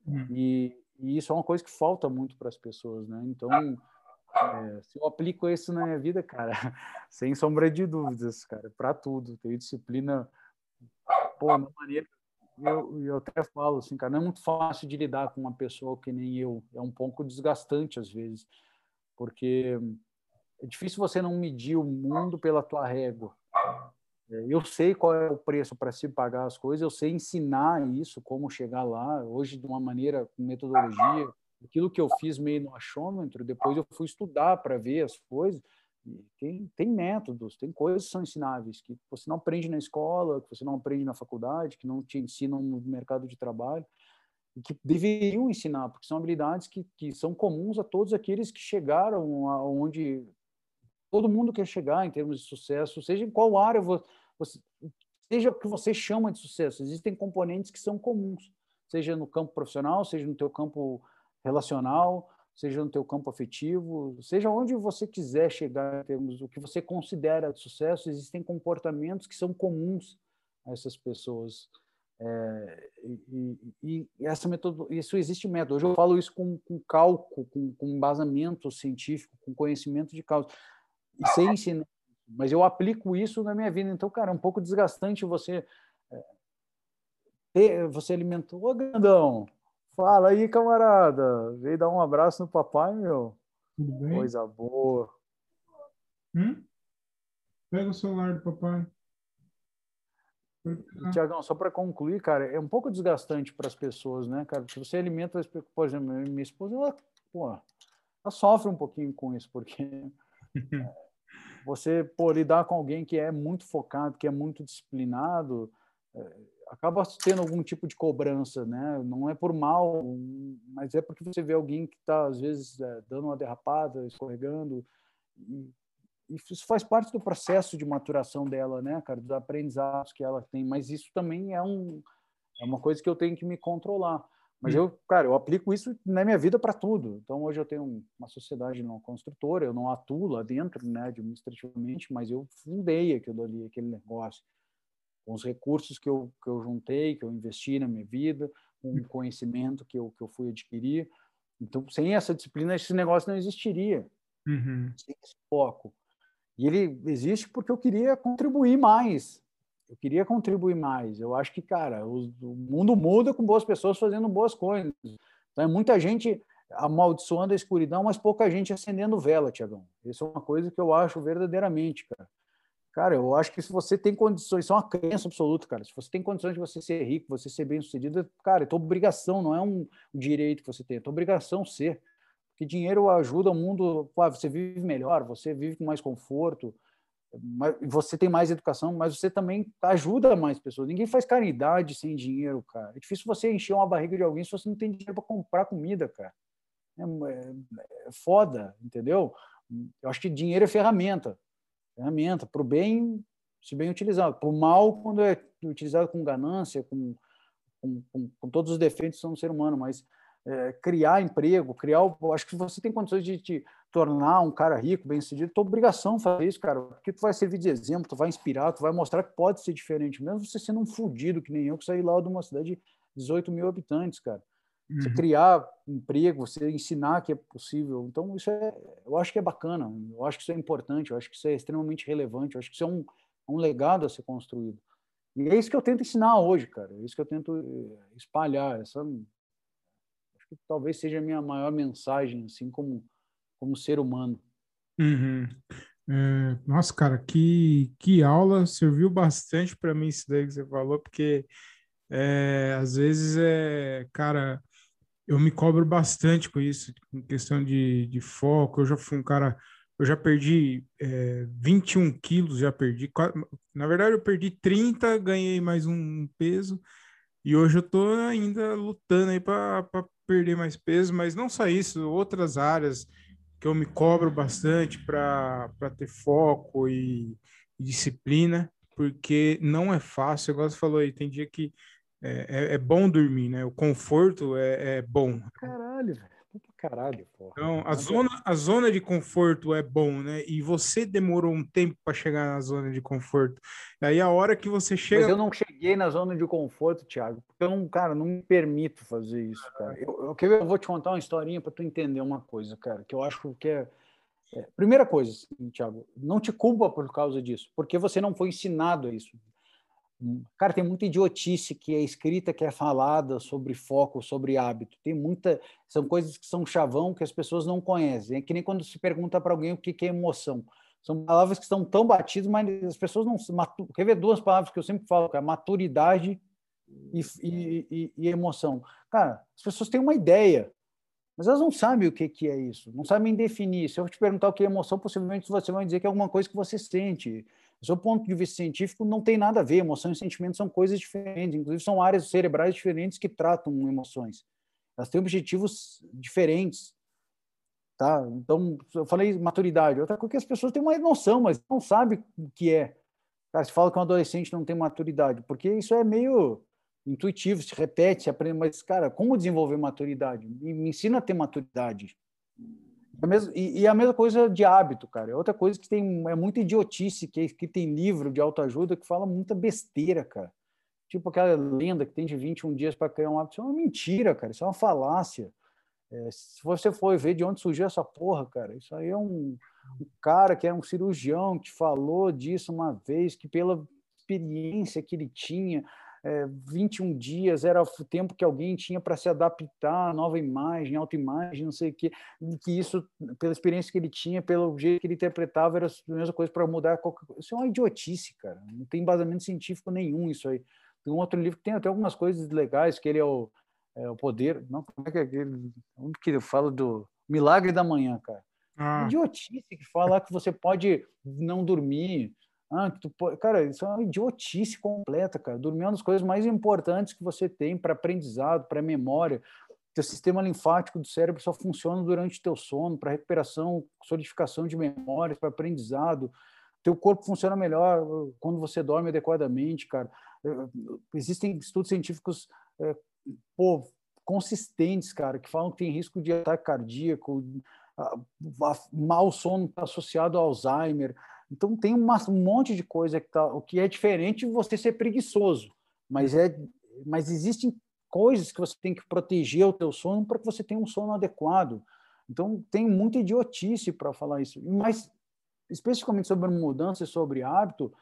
Hum. E, e, isso é uma coisa que falta muito para as pessoas, né? Então, é, se eu aplico isso na minha vida, cara, sem sombra de dúvidas, cara, para tudo. Tenho disciplina, pô, uma maneira. Eu, eu até falo assim, cara, não é muito fácil de lidar com uma pessoa que nem eu. É um pouco desgastante às vezes, porque é difícil você não medir o mundo pela tua régua. É, eu sei qual é o preço para se pagar as coisas, eu sei ensinar isso, como chegar lá, hoje de uma maneira, com metodologia. Aquilo que eu fiz meio no achômetro, depois eu fui estudar para ver as coisas. Tem, tem métodos, tem coisas que são ensináveis, que você não aprende na escola, que você não aprende na faculdade, que não te ensinam no mercado de trabalho, e que deveriam ensinar, porque são habilidades que, que são comuns a todos aqueles que chegaram aonde todo mundo quer chegar em termos de sucesso, seja em qual área você, seja o que você chama de sucesso. Existem componentes que são comuns, seja no campo profissional, seja no teu campo relacional, seja no teu campo afetivo, seja onde você quiser chegar em termos do que você considera de sucesso, existem comportamentos que são comuns a essas pessoas. É, e, e, e, essa metodo, isso existe método. Hoje eu falo isso com, com cálculo, com, com embasamento científico, com conhecimento de causa. E. Mas eu aplico isso na minha vida. Então, cara, é um pouco desgastante você. É, ter, você alimentou. Ô, grandão, Fala aí, camarada. Veio dar um abraço no papai, meu. Tudo bem? Coisa boa. Hum? Pega o celular do papai. Tiagão, só para concluir, cara, é um pouco desgastante para as pessoas, né, cara? Se você alimenta, por exemplo, minha esposa, ela, pô, ela sofre um pouquinho com isso, porque você, pô, lidar com alguém que é muito focado, que é muito disciplinado, é, acaba tendo algum tipo de cobrança, né? Não é por mal, mas é porque você vê alguém que está às vezes é, dando uma derrapada, escorregando, e, isso faz parte do processo de maturação dela, né, cara, dos aprendizados que ela tem. Mas isso também é um é uma coisa que eu tenho que me controlar. Mas hum. eu, cara, eu aplico isso na minha vida para tudo. Então hoje eu tenho uma sociedade não construtora, eu não atuo lá dentro, né, administrativamente, mas eu fundei aquilo ali, aquele negócio com os recursos que eu, que eu juntei, que eu investi na minha vida, com o conhecimento que eu, que eu fui adquirir. Então, sem essa disciplina, esse negócio não existiria. Uhum. Sem esse foco. E ele existe porque eu queria contribuir mais. Eu queria contribuir mais. Eu acho que, cara, o, o mundo muda com boas pessoas fazendo boas coisas. Então, é muita gente amaldiçoando a escuridão, mas pouca gente acendendo vela, Tiagão. Isso é uma coisa que eu acho verdadeiramente, cara. Cara, eu acho que se você tem condições, isso é uma crença absoluta, cara. Se você tem condições de você ser rico, você ser bem-sucedido, cara, é tua obrigação, não é um direito que você tem, é tua obrigação ser. Porque dinheiro ajuda o mundo, você vive melhor, você vive com mais conforto, você tem mais educação, mas você também ajuda mais pessoas. Ninguém faz caridade sem dinheiro, cara. É difícil você encher uma barriga de alguém se você não tem dinheiro para comprar comida, cara. É, é, é foda, entendeu? Eu acho que dinheiro é ferramenta ferramenta para o bem, se bem utilizado, para o mal, quando é utilizado com ganância, com, com, com, com todos os defeitos são do ser humano, mas é, criar emprego, criar. Acho que você tem condições de te tornar um cara rico, bem-sucedido, tua obrigação fazer isso, cara, porque tu vai servir de exemplo, tu vai inspirar, tu vai mostrar que pode ser diferente, mesmo você sendo um fudido que nem eu, que saí lá de uma cidade de 18 mil habitantes, cara. Você uhum. criar emprego, você ensinar que é possível. Então, isso é, eu acho que é bacana, eu acho que isso é importante, eu acho que isso é extremamente relevante, eu acho que isso é um, um legado a ser construído. E é isso que eu tento ensinar hoje, cara, é isso que eu tento eh, espalhar. Essa, que talvez seja a minha maior mensagem, assim, como, como ser humano. Uhum. É, nossa, cara, que, que aula, serviu bastante para mim isso daí que você falou, porque é, às vezes é, cara, eu me cobro bastante com isso, em questão de, de foco. Eu já fui um cara, eu já perdi é, 21 quilos, já perdi. Na verdade, eu perdi 30, ganhei mais um peso. E hoje eu tô ainda lutando aí para perder mais peso, mas não só isso, outras áreas que eu me cobro bastante para ter foco e, e disciplina, porque não é fácil, igual você falou aí, tem dia que é, é, é, bom dormir, né? O conforto é, é bom. Caralho, velho. Caralho, porra. Então, a zona, a zona de conforto é bom, né? E você demorou um tempo para chegar na zona de conforto. E aí, a hora que você chega. Mas eu não cheguei na zona de conforto, Thiago, porque eu não, cara, não me permito fazer isso, cara. Eu, eu, eu vou te contar uma historinha para tu entender uma coisa, cara, que eu acho que é. é primeira coisa, assim, Thiago, não te culpa por causa disso, porque você não foi ensinado a isso. Cara, tem muita idiotice que é escrita, que é falada sobre foco, sobre hábito. Tem muita. São coisas que são chavão que as pessoas não conhecem. É que nem quando se pergunta para alguém o que é emoção. São palavras que estão tão batidas, mas as pessoas não. Quer ver duas palavras que eu sempre falo, que é maturidade e, e, e, emoção. Cara, as pessoas têm uma ideia, mas elas não sabem o que, que é isso, não sabem definir. Se eu te perguntar o que é emoção, possivelmente você vai dizer que é alguma coisa que você sente. Do ponto de vista científico, não tem nada a ver. Emoção e sentimento são coisas diferentes, inclusive são áreas cerebrais diferentes que tratam emoções. Elas têm objetivos diferentes. Tá? Então, eu falei maturidade. Outra coisa é que as pessoas têm uma noção, mas não sabem o que é. Cara, se fala que um adolescente não tem maturidade, porque isso é meio intuitivo, se repete, se aprende, mas, cara, como desenvolver maturidade? Me ensina a ter maturidade. É mesmo, e, e, a mesma coisa de hábito, cara. É outra coisa que tem é muita idiotice, que, que tem livro de autoajuda que fala muita besteira, cara. Tipo aquela lenda que tem de 21 dias para criar um hábito. Isso é uma mentira, cara. Isso é uma falácia. É, se você for ver de onde surgiu essa porra, cara, isso aí é um, um cara que era um cirurgião que falou disso uma vez, que pela experiência que ele tinha, é, 21 dias era o tempo que alguém tinha para se adaptar à nova imagem, autoimagem, não sei o quê, que isso, pela experiência que ele tinha, pelo jeito que ele interpretava, era a mesma coisa para mudar qualquer coisa. Isso é uma idiotice, cara. Não tem embasamento científico nenhum isso aí. Tem um outro livro que tem até algumas coisas legais, que ele é o, é o poder. Não, como é que é aquele? Onde que ele fala do milagre da manhã, cara? Ah. Idiotice que fala que você pode não dormir, ah, tu pode... Cara, isso é uma idiotice completa, cara. Dormir é uma das coisas mais importantes que você tem para aprendizado, para memória. Teu sistema linfático do cérebro só funciona durante teu sono, para recuperação, solidificação de memórias, para aprendizado. Teu corpo funciona melhor uh, quando você dorme adequadamente, cara. Uh, existem estudos científicos é, pô, consistentes, cara, que falam que tem risco de ataque cardíaco, mau sono associado ao Alzheimer. Então tem uma, um monte de coisa que tá, o que é diferente de você ser preguiçoso, mas é, mas existem coisas que você tem que proteger o teu sono para que você tenha um sono adequado. Então tem muita idiotice para falar isso. Mas especificamente sobre mudança e sobre hábito,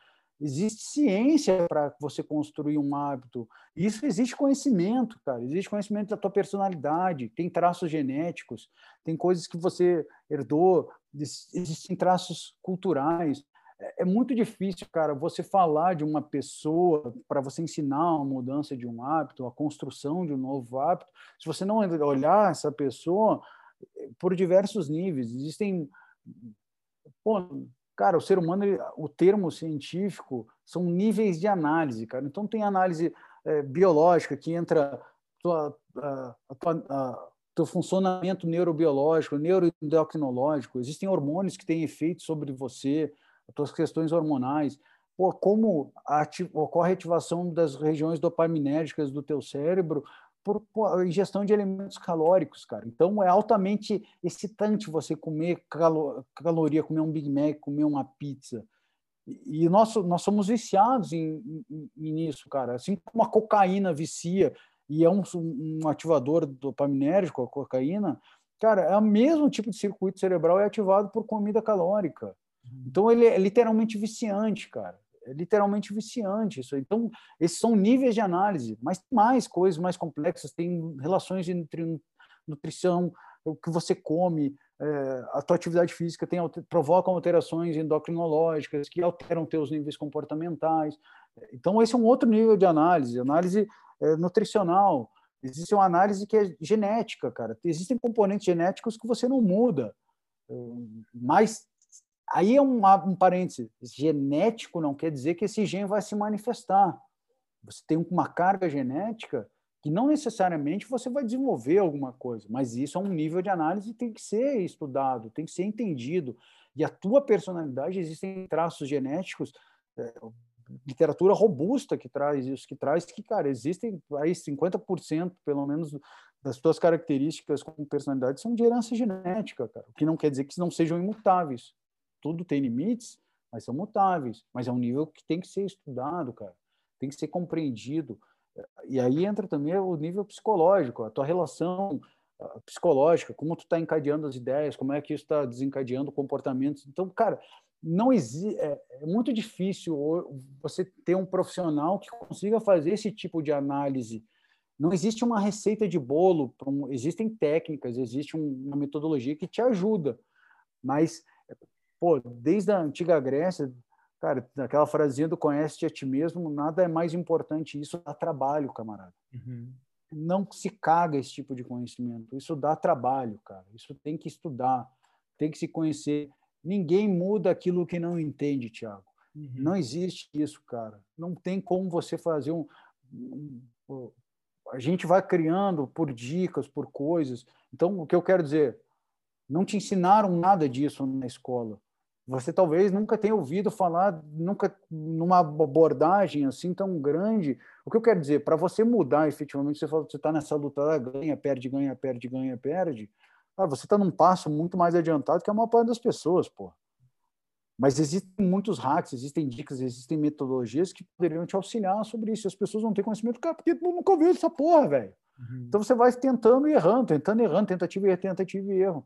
existe ciência para você construir um hábito. Isso existe conhecimento, cara. Existe conhecimento da tua personalidade, tem traços genéticos, tem coisas que você herdou, existem traços culturais. É, é muito difícil, cara, você falar de uma pessoa para você ensinar uma mudança de um hábito, a construção de um novo hábito, se você não olhar essa pessoa eh, por diversos níveis. Existem. Cara, o ser humano, o termo científico são níveis de análise, cara. Então, tem análise é, biológica que entra tua, a, a, a, teu funcionamento neurobiológico, neuroendocrinológico, existem hormônios que têm efeito sobre você, as tuas questões hormonais, Pô, como ocorre a ativação das regiões dopaminérgicas do teu cérebro por, por ingestão de alimentos calóricos, cara. Então é altamente excitante você comer calo, caloria, comer um Big Mac, comer uma pizza. E, e nós, nós somos viciados em, em, nisso, cara. Assim como a cocaína vicia, e é um, um ativador dopaminérgico, a cocaína, cara, é o mesmo tipo de circuito cerebral é ativado por comida calórica. Uhum. Então ele é literalmente viciante, cara. É literalmente viciante isso. Então, esses são níveis de análise, mas mais coisas mais complexas, tem relações entre nutrição, o que você come, é, a tua atividade física tem, provocam alterações endocrinológicas que alteram teus níveis comportamentais. Então, esse é um outro nível de análise, análise é, nutricional. Existe uma análise que é genética, cara. Existem componentes genéticos que você não muda, é, mas aí é um, um parêntese. Genético não quer dizer que esse gene vai se manifestar. Você tem uma carga genética que não necessariamente você vai desenvolver alguma coisa, mas isso é um nível de análise que tem que ser estudado, tem que ser entendido. E a tua personalidade, existem traços genéticos, é, literatura robusta que traz isso, que traz que, cara, existem aí 50% pelo menos das tuas características como personalidade são de herança genética, cara. O que não quer dizer que não sejam imutáveis. Tudo tem limites, mas são mutáveis. Mas é um nível que tem que ser estudado, cara. Tem que ser compreendido. E aí entra também o nível psicológico, a tua relação psicológica, como tu está encadeando as ideias, como é que isso está desencadeando comportamentos. Então, cara, não existe, é, é, muito difícil você ter um profissional que consiga fazer esse tipo de análise. Não existe uma receita de bolo, existem técnicas, existe uma metodologia que te ajuda, mas pô, desde a antiga Grécia, cara, aquela frasinha do conhece-te a ti mesmo, nada é mais importante. Isso dá trabalho, camarada. Uhum. Não se caga esse tipo de conhecimento. Isso dá trabalho, cara. Isso tem que estudar, tem que se conhecer. Ninguém muda aquilo que não entende, Tiago. Uhum. Não existe isso, cara. Não tem como você fazer um, um, A gente vai criando por dicas, por coisas. Então, o que eu quero dizer, não te ensinaram nada disso na escola. Você talvez nunca tenha ouvido falar, nunca numa abordagem assim tão grande. O que eu quero dizer, para você mudar efetivamente, você fala, você está nessa luta, ganha, perde, ganha, perde, ganha, perde. Cara, você está num passo muito mais adiantado que a maior parte das pessoas, pô. Mas existem muitos hacks, existem dicas, existem metodologias que poderiam te auxiliar sobre isso. As pessoas não têm conhecimento, cara, porque tu nunca ouviu essa porra, velho. Uhum. Então você vai tentando e errando, tentando e errando, tentativa e erro, tentativa e erro.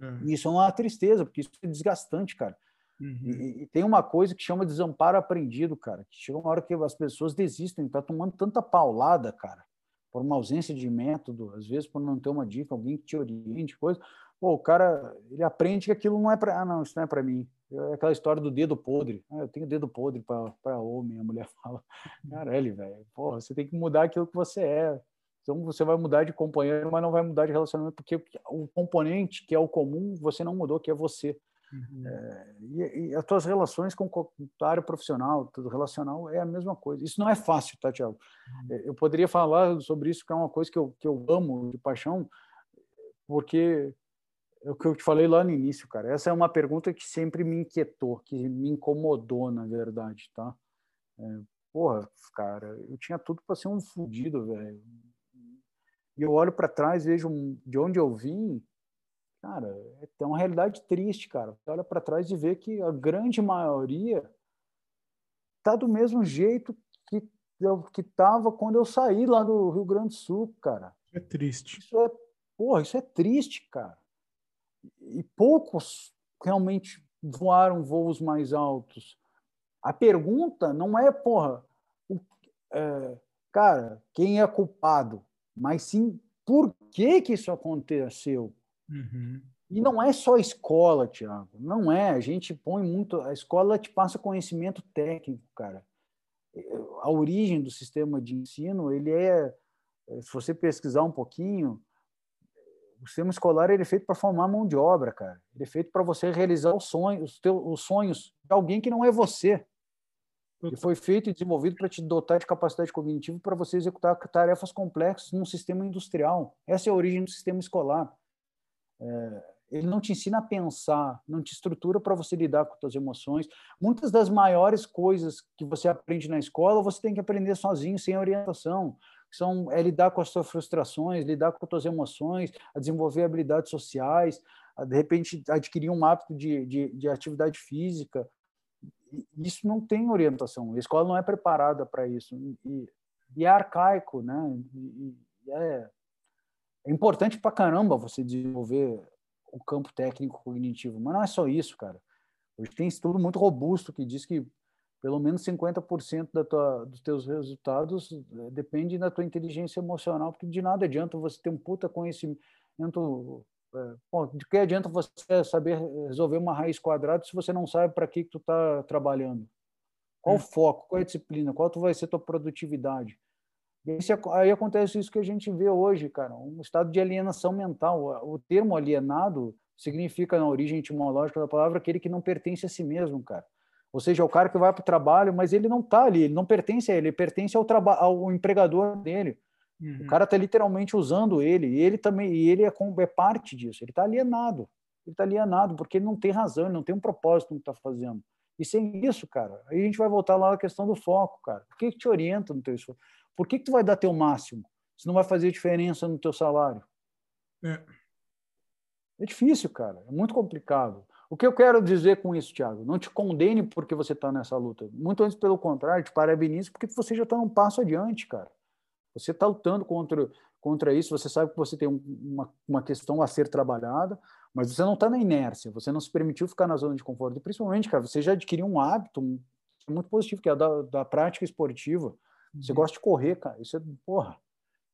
Uhum. E isso é uma tristeza, porque isso é desgastante, cara. Uhum. E, e, tem uma coisa que chama desamparo aprendido, cara. Que chega uma hora que as pessoas desistem, tá tomando tanta paulada, cara, por uma ausência de método, às vezes por não ter uma dica, alguém que te oriente, coisa. Pô, o cara, ele aprende que aquilo não é para, ah, não, isso não é para mim. É aquela história do dedo podre. Ah, eu tenho dedo podre para homem, a mulher fala. Caralho, velho. Porra, você tem que mudar aquilo que você é. Então você vai mudar de companheiro, mas não vai mudar de relacionamento, porque o componente que é o comum você não mudou, que é você. Uhum. É, e, e, as tuas relações com a área profissional, tudo relacional, é a mesma coisa. Isso não é fácil, tá, Tiago? Uhum. É, eu poderia falar sobre isso, que é uma coisa que eu, que eu amo de paixão, porque é o que eu te falei lá no início, cara. Essa é uma pergunta que sempre me inquietou, que me incomodou, na verdade, tá? É, porra, cara, eu tinha tudo para ser um fudido, velho. E eu olho para trás, vejo de onde eu vim, cara, é uma realidade triste, cara. Você olha para trás e vê que a grande maioria tá do mesmo jeito que eu que tava quando eu saí lá do Rio Grande do Sul, cara. É triste. Isso é, porra, isso é triste, cara e poucos realmente voaram voos mais altos. A pergunta não é, porra, o, é, cara, quem é culpado, mas sim por que, que isso aconteceu. Uhum. E não é só escola, Tiago. Não é. A gente põe muito. A escola te passa conhecimento técnico, cara. A origem do sistema de ensino, ele é. Se você pesquisar um pouquinho, o sistema escolar ele é feito para formar mão de obra, cara. Ele é feito para você realizar os sonhos, os, teus, os sonhos de alguém que não é você. Ele foi feito e desenvolvido para te dotar de capacidade cognitiva para você executar tarefas complexas num sistema industrial. Essa é a origem do sistema escolar. É, ele não te ensina a pensar, não te estrutura para você lidar com suas emoções. Muitas das maiores coisas que você aprende na escola, você tem que aprender sozinho, sem orientação são é lidar com as suas frustrações, lidar com as suas emoções, a desenvolver habilidades sociais, a, de repente adquirir um hábito de, de, de atividade física. Isso não tem orientação. A escola não é preparada para isso e, e, é arcaico, né? E, e é, é importante para caramba você desenvolver o campo técnico cognitivo, mas não é só isso, cara. Hoje tem estudo muito robusto que diz que pelo menos 50% da tua, dos teus resultados eh, depende da tua inteligência emocional, porque de nada adianta você ter um puta conhecimento. É, bom, de que adianta você saber resolver uma raiz quadrada se você não sabe para que, que tu está trabalhando? Qual o hum. foco? Qual é a disciplina? Qual vai ser tua produtividade? E aí acontece isso que a gente vê hoje, cara, um estado de alienação mental. O termo alienado significa, na origem etimológica da palavra, aquele que não pertence a si mesmo, cara. Ou seja, é o cara que vai para o trabalho, mas ele não está ali, ele não pertence a ele, ele pertence ao, ao empregador dele. Uhum. O cara está literalmente usando ele, e ele também, e ele é, é parte disso, ele está alienado. Ele está alienado porque ele não tem razão, ele não tem um propósito no que está fazendo. E sem isso, cara, aí a gente vai voltar lá na questão do foco, cara. O que, que te orienta no teu esforço? Por que, que tu vai dar teu máximo se não vai fazer diferença no teu salário? É. é difícil, cara. É muito complicado. O que eu quero dizer com isso, Thiago? Não te condene porque você está nessa luta. Muito antes, pelo contrário, te parabenizo porque você já está um passo adiante, cara. Você está lutando contra, contra isso, você sabe que você tem uma, uma questão a ser trabalhada, mas você não está na inércia, você não se permitiu ficar na zona de conforto. E principalmente, cara, você já adquiriu um hábito muito positivo, que é da, da prática esportiva. Você uhum. gosta de correr, cara. Isso é, porra,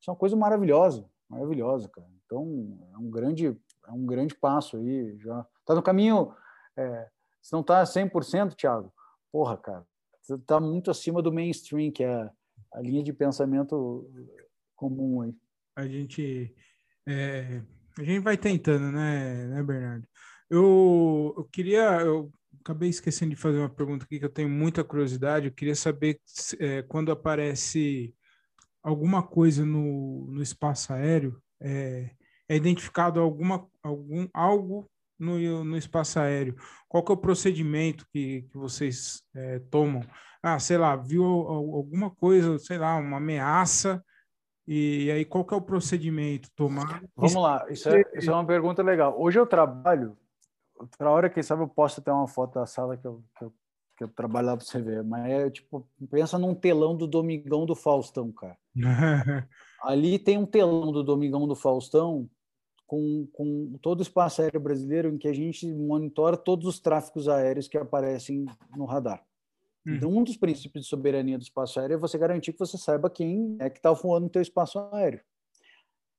isso é uma coisa maravilhosa, maravilhosa, cara. Então, é um grande, é um grande passo aí já está no caminho é, Se não está 100%, Thiago, porra, cara, você está muito acima do mainstream, que é a linha de pensamento comum aí. A gente, é, a gente vai tentando, né, né Bernardo? Eu, eu queria, eu acabei esquecendo de fazer uma pergunta aqui que eu tenho muita curiosidade. Eu queria saber é, quando aparece alguma coisa no, no espaço aéreo, é, é identificado alguma, algum, algo no, no espaço aéreo? Qual que é o procedimento que, que vocês é, tomam? Ah, sei lá, viu alguma coisa, sei lá, uma ameaça, e aí qual que é o procedimento tomar? Vamos lá, isso é, isso é uma pergunta legal. Hoje eu trabalho, outra hora, quem sabe eu posso ter uma foto da sala que eu, que eu, que eu trabalho lá para você ver, mas é tipo, pensa num telão do Domingão do Faustão, cara. Ali tem um telão do Domingão do Faustão com, com todo o espaço aéreo brasileiro em que a gente monitora todos os tráficos aéreos que aparecem no radar. Então, um dos princípios de soberania do espaço aéreo é você garantir que você saiba quem é que está voando no teu espaço aéreo.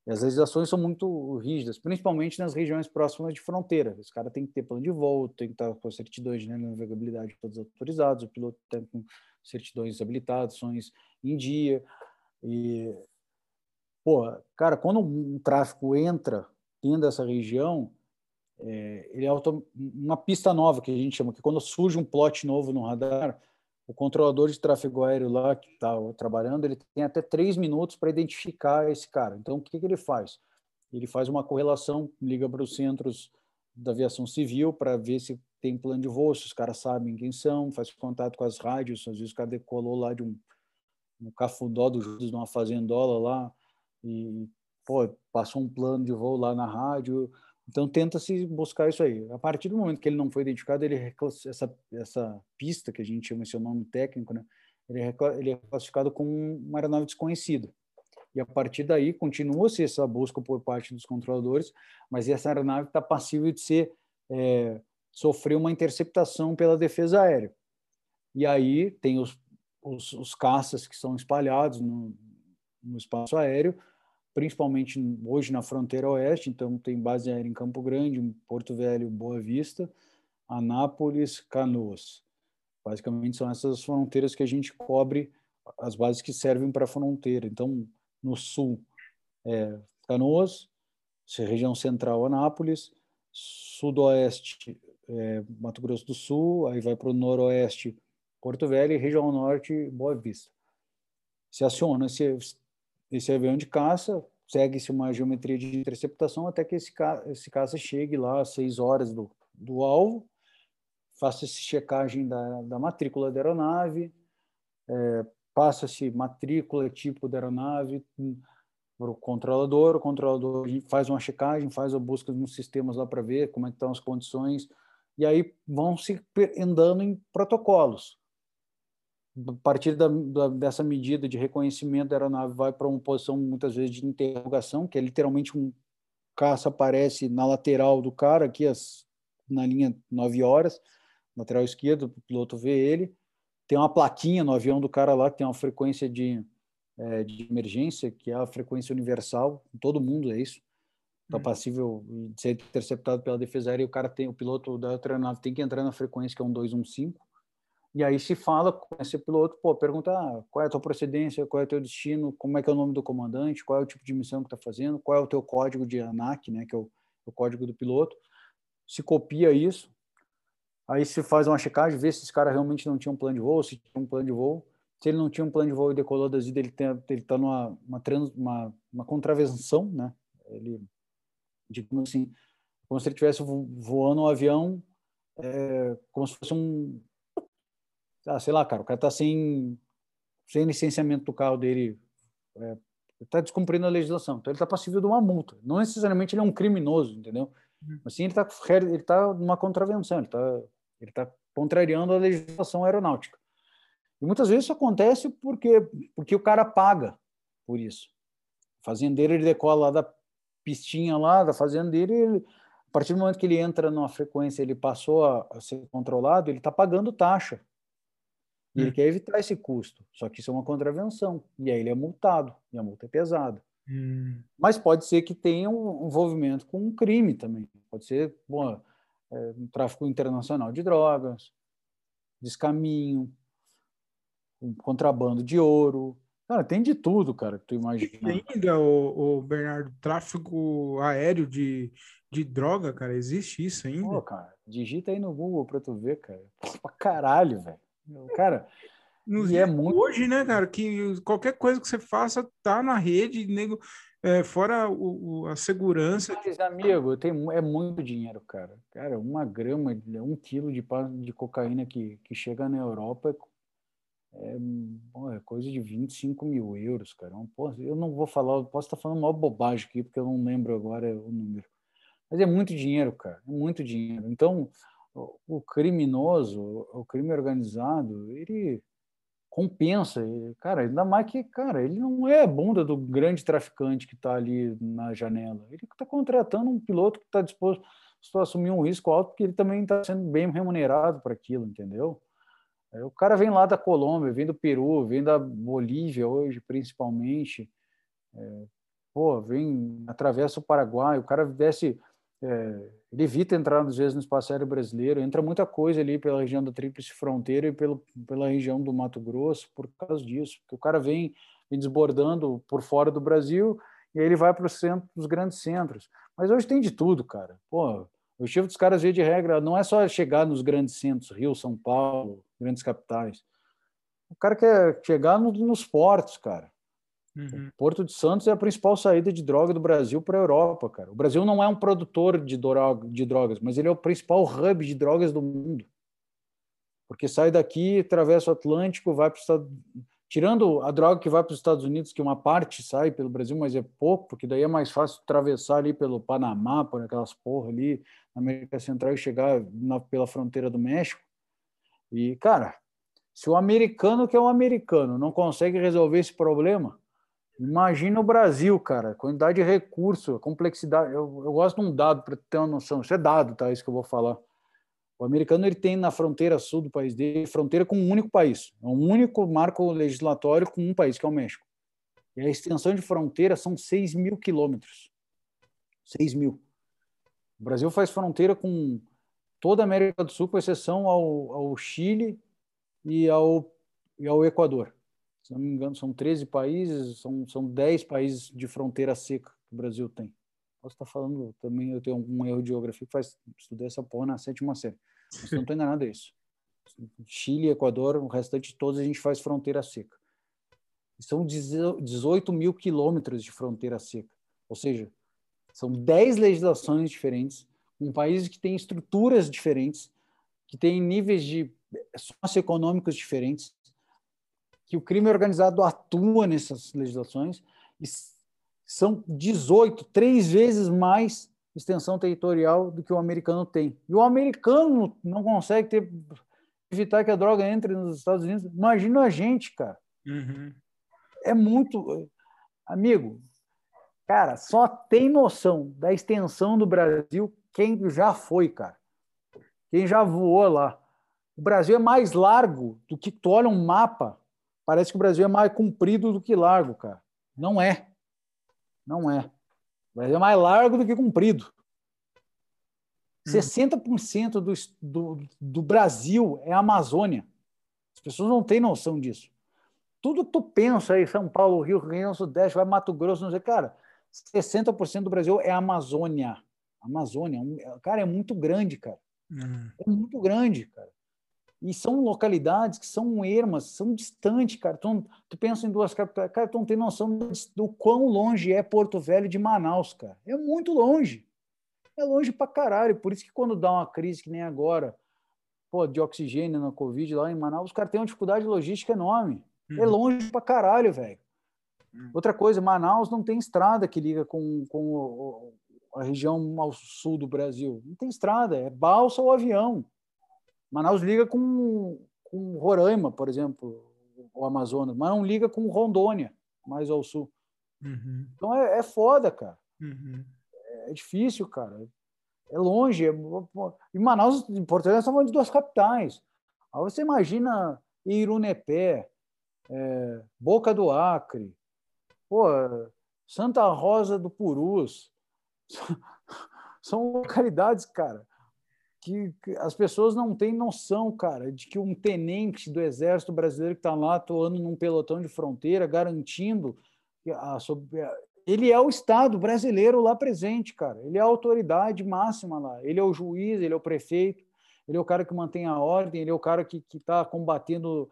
E as legislações são muito rígidas, principalmente nas regiões próximas de fronteira. Os caras têm que ter plano de voo, tem que estar com certidões de navegabilidade todos autorizados, o piloto tem com certidões habilitações em dia. E, pô, cara, quando um tráfico entra dentro dessa região, é, ele é uma pista nova que a gente chama, que quando surge um plot novo no radar, o controlador de tráfego aéreo lá que está trabalhando, ele tem até três minutos para identificar esse cara. Então, o que, que ele faz? Ele faz uma correlação, liga para os centros da aviação civil para ver se tem plano de voo, se os caras sabem quem são, faz contato com as rádios, às vezes o cara decolou lá de um, um cafundó do Judas, numa fazendola lá, e pô, passou um plano de voo lá na rádio. Então tenta-se buscar isso aí. A partir do momento que ele não foi identificado, ele essa essa pista que a gente chama esse nome técnico, né? Ele é, ele é classificado como uma aeronave desconhecida. E a partir daí continua-se essa busca por parte dos controladores, mas essa aeronave está passível de ser é, sofrer uma interceptação pela defesa aérea. E aí tem os, os, os caças que são espalhados no, no espaço aéreo, principalmente hoje na fronteira oeste, então tem base aérea em Campo Grande, Porto Velho, Boa Vista, Anápolis, Canoas. Basicamente são essas fronteiras que a gente cobre, as bases que servem para a fronteira. Então, no sul, é Canoas, região central, Anápolis, sudoeste, é, Mato Grosso do Sul, aí vai para o noroeste, Porto Velho, e região norte, Boa Vista. Se aciona esse esse avião de caça, segue-se uma geometria de interceptação até que esse, ca esse caça chegue lá às seis horas do, do alvo, faça-se checagem da, da matrícula da aeronave, é, passa-se matrícula, tipo da aeronave para o controlador, o controlador faz uma checagem, faz a busca nos sistemas lá para ver como é estão as condições, e aí vão se andando em protocolos a partir da, da, dessa medida de reconhecimento da aeronave vai para uma posição muitas vezes de interrogação, que é literalmente um caça aparece na lateral do cara, aqui as, na linha 9 horas, lateral esquerdo, o piloto vê ele, tem uma plaquinha no avião do cara lá que tem uma frequência de, é, de emergência, que é a frequência universal, todo mundo é isso, está hum. passível de ser interceptado pela defesa aérea e o cara tem, o piloto da aeronave tem que entrar na frequência que é um 215, e aí se fala com esse piloto, pô, pergunta ah, qual é a tua procedência, qual é o teu destino, como é que é o nome do comandante, qual é o tipo de missão que está fazendo, qual é o teu código de ANAC, né, que é o, o, código do piloto. Se copia isso, aí se faz uma checagem, vê se esse cara realmente não tinha um plano de voo, se tinha um plano de voo. Se ele não tinha um plano de voo e decolou das vidas, ele está numa uma, trans, uma, uma contravenção, né? Ele, digamos assim, como se ele estivesse voando um avião é, como se fosse um, ah, sei lá, cara, o cara tá sem, sem licenciamento do carro dele, é, está descumprindo a legislação. Então ele está passível de uma multa. Não necessariamente ele é um criminoso, entendeu? Uhum. Mas sim ele está ele tá numa contravenção, ele está ele tá contrariando a legislação aeronáutica. E muitas vezes isso acontece porque porque o cara paga por isso. O fazendeiro ele decola lá da pistinha lá da fazenda dele, ele, a partir do momento que ele entra numa frequência, ele passou a, a ser controlado, ele está pagando taxa e ele hum. quer evitar esse custo. Só que isso é uma contravenção. E aí ele é multado. E a multa é pesada. Hum. Mas pode ser que tenha um envolvimento com um crime também. Pode ser, bom, é, um tráfico internacional de drogas, descaminho, um contrabando de ouro. Cara, tem de tudo, cara, que tu imagina. E ainda, o, o, Bernardo, tráfico aéreo de, de droga, cara, existe isso ainda? Pô, cara, digita aí no Google pra tu ver, cara. Pra caralho, velho. Cara, Nos e é muito... Hoje, né, cara, que qualquer coisa que você faça tá na rede, nego, é, fora o, o, a segurança. Mas, amigo, tem, é muito dinheiro, cara. Cara, uma grama, um quilo de, de cocaína que, que chega na Europa é, é, é coisa de 25 mil euros, cara. Eu não vou falar, posso estar falando uma bobagem aqui, porque eu não lembro agora o número. Mas é muito dinheiro, cara. É muito dinheiro. Então, o criminoso, o crime organizado, ele compensa. Cara, ainda mais que, cara, ele não é a bunda do grande traficante que está ali na janela. Ele está contratando um piloto que está disposto a assumir um risco alto, porque ele também está sendo bem remunerado para aquilo, entendeu? O cara vem lá da Colômbia, vem do Peru, vem da Bolívia hoje, principalmente. É, pô, vem, atravessa o Paraguai, o cara desce é, ele evita entrar, às vezes, no espaço aéreo brasileiro. Entra muita coisa ali pela região da Tríplice Fronteira e pelo, pela região do Mato Grosso por causa disso. Porque o cara vem, vem desbordando por fora do Brasil e aí ele vai para os grandes centros. Mas hoje tem de tudo, cara. Pô, o objetivo dos caras, via de regra, não é só chegar nos grandes centros, Rio, São Paulo, grandes capitais. O cara quer chegar no, nos portos, cara. Uhum. Porto de Santos é a principal saída de droga do Brasil para a Europa, cara. O Brasil não é um produtor de, droga, de drogas, mas ele é o principal hub de drogas do mundo. Porque sai daqui, atravessa o Atlântico, vai para o Estado. Tirando a droga que vai para os Estados Unidos, que uma parte sai pelo Brasil, mas é pouco, porque daí é mais fácil atravessar ali pelo Panamá, por aquelas porra ali, na América Central e chegar na, pela fronteira do México. E, cara, se o americano, que é um americano, não consegue resolver esse problema, Imagina o Brasil, cara, quantidade de recurso, complexidade. Eu, eu gosto de um dado para ter uma noção. Isso é dado, tá? Isso que eu vou falar. O americano ele tem na fronteira sul do país dele fronteira com um único país, é um único marco legislatório com um país, que é o México. E a extensão de fronteira são 6 mil quilômetros. 6 mil. O Brasil faz fronteira com toda a América do Sul, com exceção ao, ao Chile e ao, e ao Equador se não me engano, são 13 países, são, são 10 países de fronteira seca que o Brasil tem. Posso estar falando também, eu tenho algum erro de geografia que faz, estudei essa porra na sétima série. Mas não tem nada disso. Chile, Equador, o restante de todos a gente faz fronteira seca. São 18 mil quilômetros de fronteira seca. Ou seja, são 10 legislações diferentes, um país que tem estruturas diferentes, que tem níveis de socioeconômicos diferentes, que o crime organizado atua nessas legislações e são 18, três vezes mais extensão territorial do que o americano tem. E o americano não consegue ter, evitar que a droga entre nos Estados Unidos. Imagina a gente, cara. Uhum. É muito. Amigo, cara, só tem noção da extensão do Brasil quem já foi, cara. Quem já voou lá. O Brasil é mais largo do que tu olha um mapa Parece que o Brasil é mais comprido do que largo, cara. Não é. Não é. O Brasil é mais largo do que comprido. 60% hum. do, do, do Brasil é Amazônia. As pessoas não têm noção disso. Tudo tu pensa aí, São Paulo, Rio, Rio Grande do Sudeste, vai Mato Grosso, não sei, cara, 60% do Brasil é Amazônia. Amazônia, cara, é muito grande, cara. Uhum. É muito grande, cara. E são localidades que são ermas, são distantes, cara. Tu, tu pensa em duas capitais, cara, tu não tem noção do quão longe é Porto Velho de Manaus, cara. É muito longe. É longe pra caralho. Por isso que quando dá uma crise que nem agora, pô, de oxigênio na Covid lá em Manaus, os caras têm uma dificuldade logística enorme. É uhum. É longe pra caralho, velho. Uhum. Outra coisa, Manaus não tem estrada que liga com, com a região ao sul do Brasil. Não tem estrada, é balsa ou avião. Manaus liga com, com Roraima, por exemplo, o Amazonas, mas não liga com Rondônia, mais ao sul. Uhum. Então é, é foda, cara. Uhum. É, difícil, cara. É longe. É... Em Manaus, em Porto Alegre, falando de duas capitais. Aí você imagina Irunepé, é, Boca do Acre, pô, Santa Rosa do Purus. São localidades, cara, que, que, as pessoas não têm noção, cara, de que um tenente do exército brasileiro que está lá atuando num pelotão de fronteira, garantindo a, a, ele é o Estado brasileiro lá presente, cara. Ele é a autoridade máxima lá. Ele é o juiz, ele é o prefeito, ele é o cara que mantém a ordem, ele é o cara que está combatendo.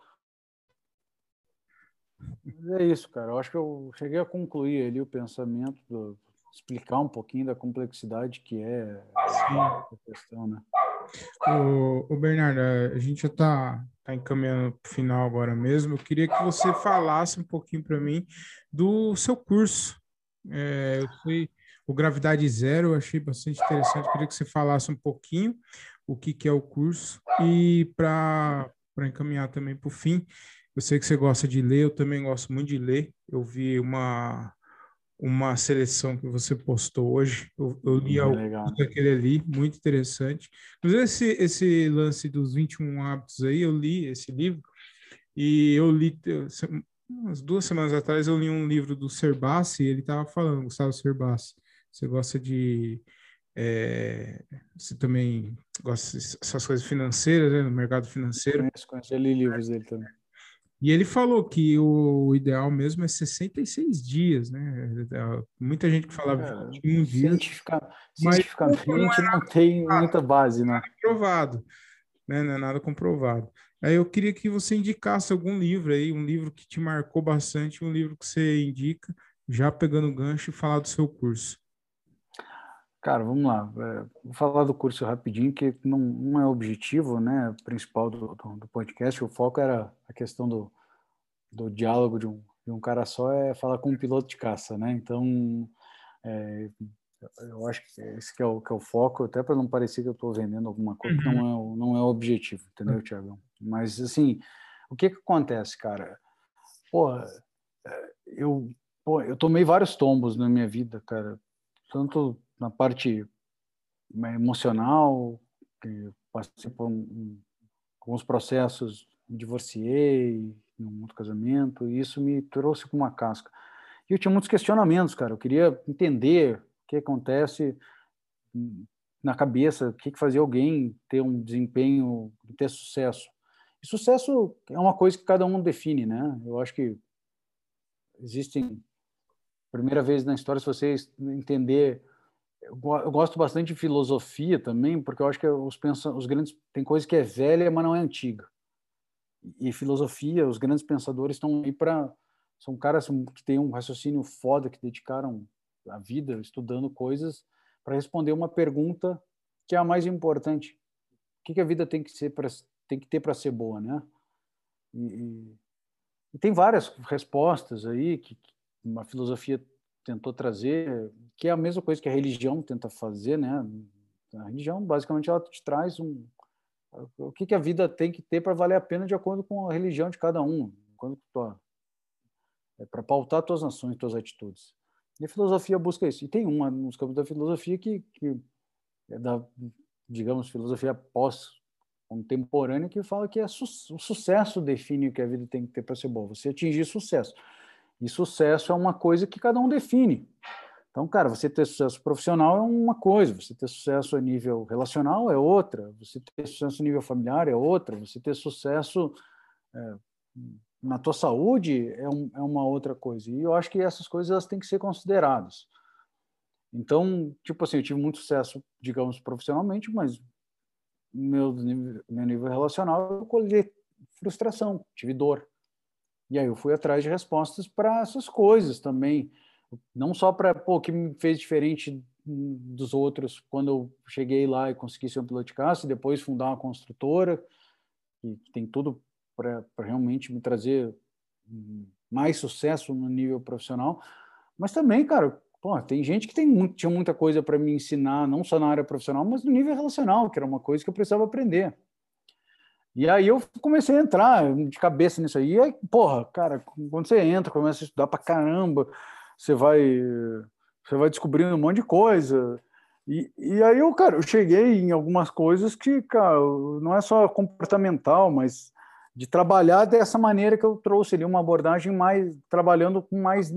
É isso, cara. Eu acho que eu cheguei a concluir ali o pensamento, do, explicar um pouquinho da complexidade que é a questão, né? O, o Bernardo, a gente já está tá encaminhando para o final agora mesmo. Eu queria que você falasse um pouquinho para mim do seu curso. É, eu fui o Gravidade Zero, eu achei bastante interessante. Eu queria que você falasse um pouquinho o que, que é o curso e para encaminhar também para o fim. Eu sei que você gosta de ler, eu também gosto muito de ler. Eu vi uma uma seleção que você postou hoje. Eu, eu li alguns daquele ali, muito interessante. Inclusive, esse, esse lance dos 21 hábitos aí, eu li esse livro e eu li umas duas semanas atrás eu li um livro do Serbassi, ele estava falando, Gustavo Serbassi, você gosta de é, você também gosta dessas coisas financeiras, né, no mercado financeiro. Conheço, conheço, eu li livros dele também. E ele falou que o ideal mesmo é 66 dias, né? É, muita gente que falava é, 21 dias. Cientifica, mas cientificamente não, não tem muita base, né? Comprovado, né? Não é nada comprovado. Aí eu queria que você indicasse algum livro aí, um livro que te marcou bastante, um livro que você indica, já pegando o gancho e falar do seu curso. Cara, vamos lá. É, vou falar do curso rapidinho, que não, não é o objetivo né, principal do, do, do, podcast. O foco era a questão do, do diálogo de um, de um cara só, é falar com um piloto de caça. Né? Então, é, eu acho que esse que é o, que é o foco, até para não parecer que eu estou vendendo alguma coisa, que não é, o, não é o objetivo, entendeu, Tiagão? Mas, assim, o que, que acontece, cara? Pô, é, eu, pô, eu tomei vários tombos na minha vida, cara. Tanto na parte emocional, que passei por um, alguns processos, me divorciei, num outro casamento, e isso me trouxe com uma casca. E eu tinha muitos questionamentos, cara. Eu queria entender o que acontece na cabeça, o que, que fazia alguém ter um desempenho, ter sucesso. E sucesso é uma coisa que cada um define, né? Eu acho que existem primeira vez na história se vocês entender eu, gosto bastante de filosofia também, porque eu acho que os, os grandes tem coisa que é velha, mas não é antiga. E filosofia, os grandes pensadores estão aí para são caras que têm um raciocínio foda, que dedicaram a vida estudando coisas para responder uma pergunta que é a mais importante: o que, que a vida tem que ser para tem que ter para ser boa, né? E, e, e, tem várias respostas aí que, que uma filosofia tentou trazer, que é a mesma coisa que a religião tenta fazer, né? A religião, basicamente, ela te traz um o que, que a vida tem que ter para valer a pena de acordo com a religião de cada um, é para pautar tuas ações, tuas atitudes. E a filosofia busca isso. E tem uma nos campos da filosofia que, que é da, digamos, filosofia pós-contemporânea, que fala que é su o sucesso define o que a vida tem que ter para ser boa. Você atingir sucesso. E sucesso é uma coisa que cada um define. Então, cara, você ter sucesso profissional é uma coisa, você ter sucesso a nível relacional é outra, você ter sucesso a nível familiar é outra, você ter sucesso é, na tua saúde é, um, é, uma outra coisa. E eu acho que essas coisas elas têm que ser consideradas. Então, tipo assim, eu tive muito sucesso, digamos, profissionalmente, mas meu meu nível relacional eu colhi frustração, tive dor. E aí eu fui atrás de respostas para essas coisas também, não só para o que me fez diferente dos outros quando eu cheguei lá e consegui ser um piloto de caça, e depois fundar uma construtora que tem tudo para realmente me trazer mais sucesso no nível profissional, mas também, cara, pô, tem gente que tem muito, tinha muita coisa para me ensinar, não só na área profissional, mas no nível relacional, que era uma coisa que eu precisava aprender. E aí eu comecei a entrar de cabeça nisso aí. E aí, porra, cara, quando você entra, começa a estudar pra caramba, você vai, você vai descobrindo um monte de coisa. E, e aí eu, cara, eu cheguei em algumas coisas que, cara, não é só comportamental, mas de trabalhar dessa maneira que eu trouxe ali, uma abordagem mais, trabalhando com mais,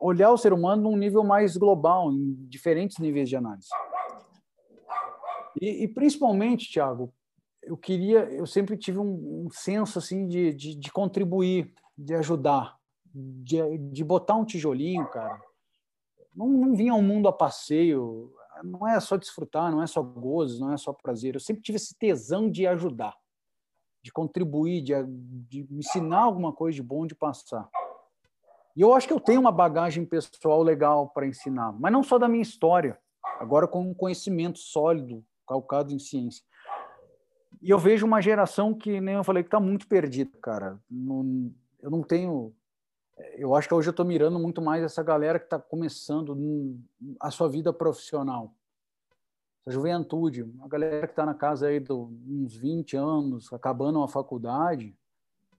olhar o ser humano num nível mais global, em diferentes níveis de análise. E, e principalmente, Thiago, eu queria, eu sempre tive um, um senso assim de, de, de, contribuir, de ajudar, de, de botar um tijolinho, cara. Não, não vinha ao mundo a passeio, não é só desfrutar, não é só gozos, não é só prazer. Eu sempre tive esse tesão de ajudar, de contribuir, de, de me ensinar alguma coisa de bom de passar. E eu acho que eu tenho uma bagagem pessoal legal para ensinar, mas não só da minha história, agora com um conhecimento sólido, calcado em ciência. E eu vejo uma geração que, nem eu falei, que está muito perdida, cara. Não, eu não tenho. Eu acho que hoje eu estou mirando muito mais essa galera que está começando a sua vida profissional. Essa juventude, a galera que está na casa aí de uns 20 anos, acabando uma faculdade,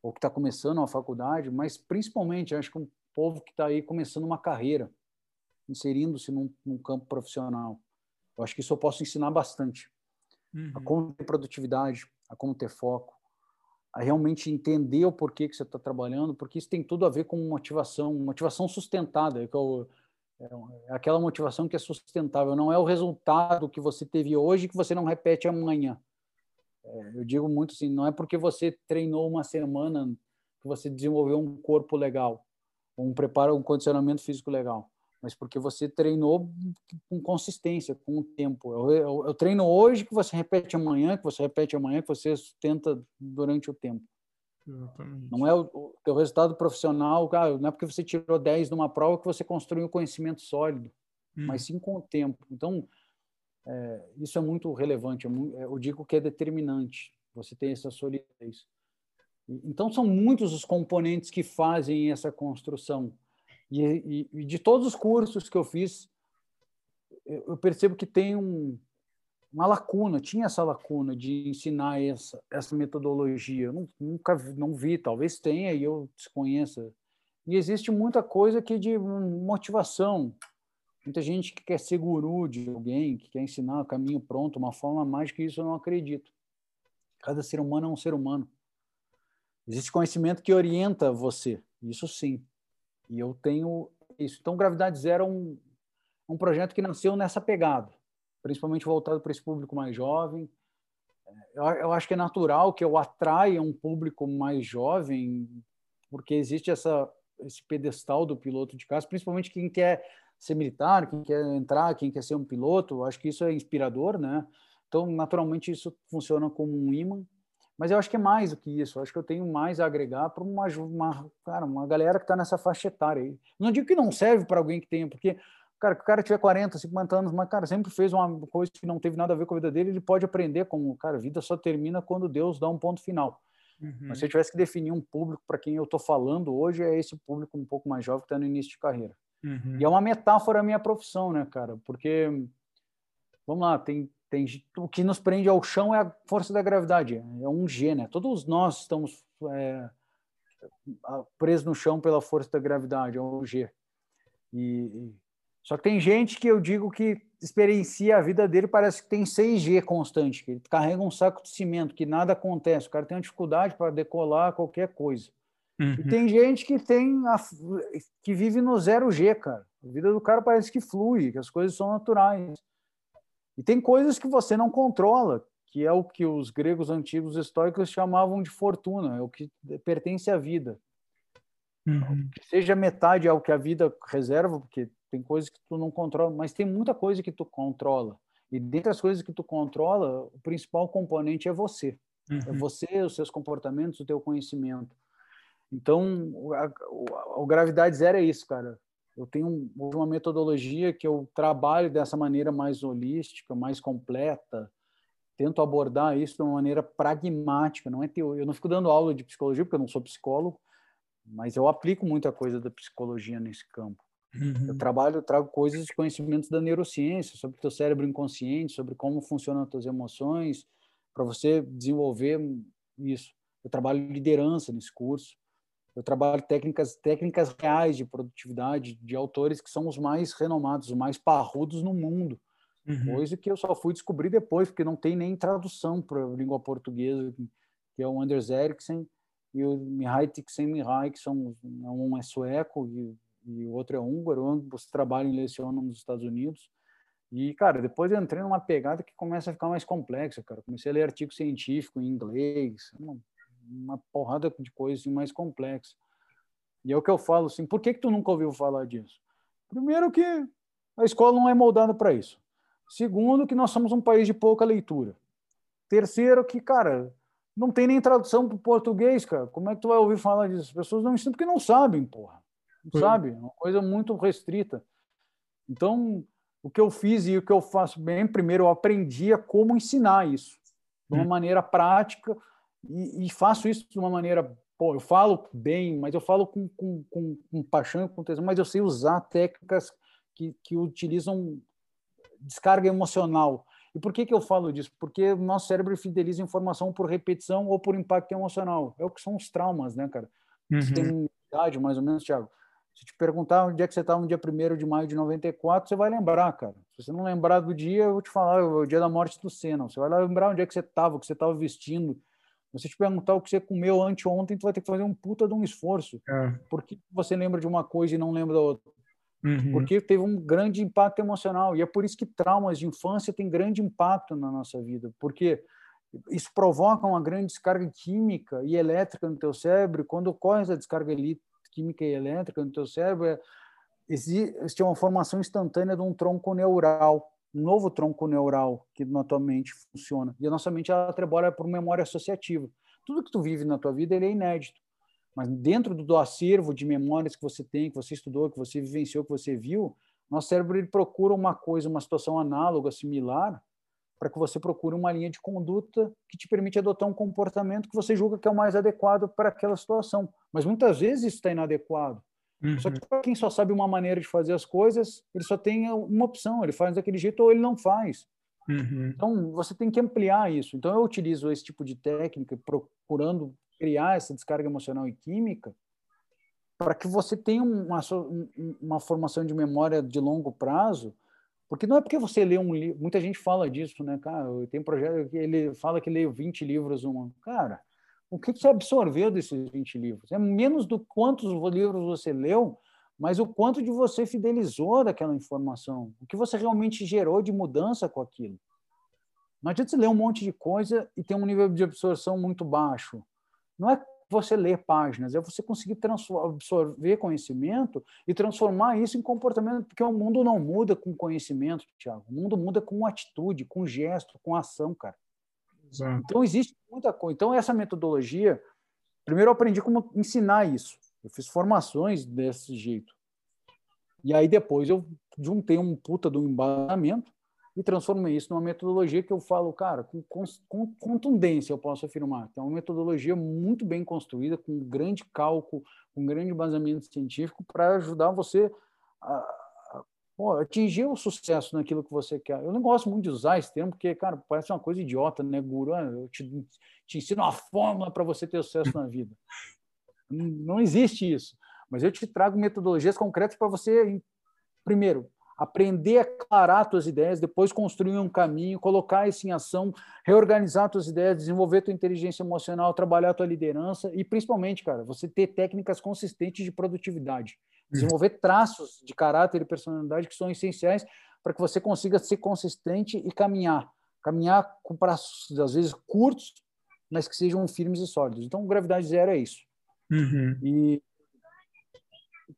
ou que está começando uma faculdade, mas principalmente, acho que um povo que está aí começando uma carreira, inserindo-se num, num, campo profissional. Eu acho que isso eu posso ensinar bastante. Uhum. A como ter produtividade, a como ter foco, a realmente entender o porquê que você está trabalhando, porque isso tem tudo a ver com motivação, motivação sustentada, é, é, é aquela motivação que é sustentável, não é o resultado que você teve hoje que você não repete amanhã. É, eu digo muito assim, não é porque você treinou uma semana que você desenvolveu um corpo legal um preparo, um condicionamento físico legal, mas porque você treinou com consistência, com o tempo. Eu, eu, eu, treino hoje que você repete amanhã, que você repete amanhã, que você tenta durante o tempo. Exatamente. Não é o, o teu resultado profissional, cara, não é porque você tirou 10 numa prova que você construiu um conhecimento sólido, hum. mas sim com o tempo. Então, é, isso é muito relevante. É eu digo que é determinante. Você tem essa solidez. Então, são muitos os componentes que fazem essa construção. E, e, e de todos os cursos que eu fiz, eu percebo que tem um, uma lacuna, tinha essa lacuna de ensinar essa, essa metodologia. Eu nunca não vi, talvez tenha e eu desconheça. E existe muita coisa que de motivação. Muita gente que quer ser guru de alguém, que quer ensinar o caminho pronto, uma forma mágica, isso eu não acredito. Cada ser humano é um ser humano. Existe conhecimento que orienta você, isso sim. E eu tenho isso. Então, Gravidade Zero é um, um projeto que nasceu nessa pegada, principalmente voltado para esse público mais jovem. Eu, eu acho que é natural que eu atraia um público mais jovem, porque existe essa, esse pedestal do piloto de caça, principalmente quem quer ser militar, quem quer entrar, quem quer ser um piloto. Acho que isso é inspirador, né? Então, naturalmente, isso funciona como um imã mas eu acho que é mais do que isso. Eu acho que eu tenho mais a agregar para uma, uma, cara, uma galera que está nessa faixa etária aí. Não digo que não serve para alguém que tenha, porque cara, que o cara tiver 40, 50 anos, mas cara, sempre fez uma coisa que não teve nada a ver com a vida dele, ele pode aprender como, cara, a vida só termina quando Deus dá um ponto final. Uhum. Mas se eu tivesse que definir um público para quem eu estou falando hoje, é esse público um pouco mais jovem que está no início de carreira. Uhum. E é uma metáfora a minha profissão, né, cara? Porque, vamos lá, tem tem, o que nos prende ao chão é a força da gravidade, é um G, né? Todos nós estamos é, presos no chão pela força da gravidade, é um G. E, só que tem gente que eu digo que experiencia a vida dele, parece que tem 6G constante, que ele carrega um saco de cimento, que nada acontece, o cara tem uma dificuldade para decolar qualquer coisa. Uhum. E tem gente que tem a, que vive no zero G, cara. A vida do cara parece que flui, que as coisas são naturais. E tem coisas que você não controla, que é o que os gregos antigos históricos chamavam de fortuna, é o que pertence à vida. Uhum. Seja metade ao que a vida reserva, porque tem coisas que tu não controla, mas tem muita coisa que tu controla. E dentre as coisas que tu controla, o principal componente é você. É uhum. É você, os seus comportamentos, o teu conhecimento. Então, o Gravidade Zero é isso, cara. Eu tenho uma metodologia que eu trabalho dessa maneira mais holística, mais completa, tento abordar isso de uma maneira pragmática, não é teoria. Eu não fico dando aula de psicologia porque eu não sou psicólogo, mas eu aplico muita coisa da psicologia nesse campo. Uhum. Eu trabalho, eu trago coisas de conhecimentos da neurociência, sobre o teu cérebro inconsciente, sobre como funcionam as tuas emoções, para você desenvolver isso. Eu trabalho liderança nesse curso. Eu trabalho técnicas técnicas reais de produtividade de autores que são os mais renomados, os mais parrudos no mundo. Uhum. Coisa que eu só fui descobrir depois, porque não tem nem tradução para a língua portuguesa, que é o Anders Eriksen e o Mihai Csikszentmihalyi, que são um é sueco e, e o outro é húngaro, ambos trabalham e lecionam nos Estados Unidos. E, cara, depois eu entrei numa pegada que começa a ficar mais complexa, cara. Comecei a ler artigo científico em inglês, uma, uma porrada de coisas assim, mais complexas. E é o que eu falo assim, por que, que tu nunca ouviu falar disso? Primeiro que a escola não é moldada para isso. Segundo, que nós somos um país de pouca leitura. Terceiro, que, cara, não tem nem tradução para o português, cara. Como é que tu vai ouvir falar disso? As pessoas não ensinam porque não sabem, porra. Não sabe? É uma coisa muito restrita. Então, o que eu fiz e o que eu faço bem, primeiro eu aprendi a como ensinar isso de uma hum. maneira prática e, e, faço isso de uma maneira, pô, eu falo bem, mas eu falo com, com, com, com paixão e com tesão, mas eu sei usar técnicas que, que utilizam descarga emocional. E por que, que eu falo disso? Porque o nosso cérebro fideliza informação por repetição ou por impacto emocional. É o que são os traumas, né, cara? Uhum. Você tem idade, mais ou menos, Thiago. Se te perguntar onde é que você estava no dia 1 de maio de 94, você vai lembrar, cara. Se você não lembrar do dia, eu vou te falar, é o dia da morte do Senna. Você vai lembrar onde é que você estava, o que você estava vestindo. Se você te perguntar o que você comeu anteontem, tu vai ter que fazer um puta de um esforço. É. Por que você lembra de uma coisa e não lembra da outra? Uhum. Porque teve um grande impacto emocional. E é por isso que traumas de infância têm grande impacto na nossa vida. Porque isso provoca uma grande descarga química e elétrica no teu cérebro. Quando ocorre essa descarga química e elétrica no teu cérebro, é, existe uma formação instantânea de um tronco neural, um novo tronco neural que na tua mente funciona. E a nossa mente ela trabalha por memória associativa. Tudo que tu vive na tua vida ele é inédito. Mas dentro do acervo de memórias que você tem, que você estudou, que você vivenciou, que você viu, nosso cérebro ele procura uma coisa, uma situação análoga, similar, para que você procure uma linha de conduta que te permite adotar um comportamento que você julga que é o mais adequado para aquela situação. Mas muitas vezes isso está inadequado. Uhum. Só que para quem só sabe uma maneira de fazer as coisas, ele só tem uma opção, ele faz daquele jeito ou ele não faz. Uhum. Então, você tem que ampliar isso. Então, eu utilizo esse tipo de técnica, procurando criar essa descarga emocional e química, para que você tenha uma, uma formação de memória de longo prazo porque não é porque você lê um livro, muita gente fala disso, né, cara? Tem projeto que ele fala que leu 20 livros uma. Cara, o que você absorveu desses 20 livros? É menos do quantos livros você leu, mas o quanto de você fidelizou daquela informação, o que você realmente gerou de mudança com aquilo. Não adianta você ler um monte de coisa e ter um nível de absorção muito baixo. Não é você ler páginas, é você conseguir absorver conhecimento e transformar isso em comportamento, porque o mundo não muda com conhecimento, Tiago. O mundo muda com atitude, com gesto, com ação, cara. Exato. Então existe muita coisa. Então essa metodologia, primeiro eu aprendi como ensinar isso. Eu fiz formações desse jeito. E aí depois eu juntei um puta do embasamento e transformei isso numa metodologia que eu falo, cara, com, com contundência eu posso afirmar. é uma metodologia muito bem construída, com grande cálculo, com grande embasamento científico para ajudar você a, pô, atingir o sucesso naquilo que você quer. Eu não gosto muito de usar esse termo, porque, cara, parece uma coisa idiota, né, guru? Ah, eu te, te ensino uma fórmula para você ter sucesso na vida. Não existe isso. Mas eu te trago metodologias concretas para você, primeiro, aprender a aclarar suas ideias, depois construir um caminho, colocar isso em ação, reorganizar suas ideias, desenvolver tua inteligência emocional, trabalhar tua liderança e principalmente, cara, você ter técnicas consistentes de produtividade, desenvolver traços de caráter e personalidade que são essenciais para que você consiga ser consistente e caminhar, caminhar com prazos às vezes curtos, mas que sejam firmes e sólidos. Então, gravidade zero é isso. Uhum. E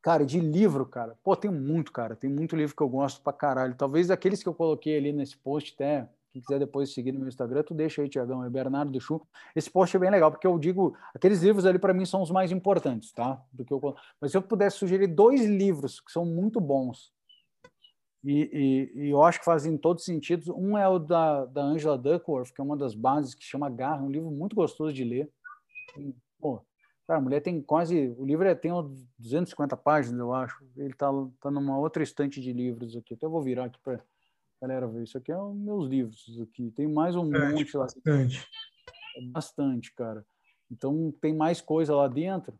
Cara, de livro, cara. Pô, tem muito, cara. Tem muito livro que eu gosto pra caralho. Talvez aqueles que eu coloquei ali nesse post, até, quem quiser depois seguir no meu Instagram, tu deixa aí, Tiagão. É Bernardo de Chu. Esse post é bem legal, porque eu digo, aqueles livros ali para mim são os mais importantes, tá? Do que eu... Mas se eu pudesse sugerir dois livros que são muito bons, e, e, e, eu acho que fazem todo sentido. Um é o da, da Angela Duckworth, que é uma das bases, que chama Garra, um livro muito gostoso de ler. Pô, Cara, a mulher tem quase. O livro é, tem 250 páginas, eu acho. Ele está tá numa outra estante de livros aqui. Até vou virar aqui para galera ver. Isso aqui é os meus livros aqui. Tem mais um é, monte lá. Bastante. É bastante, cara. Então tem mais coisa lá dentro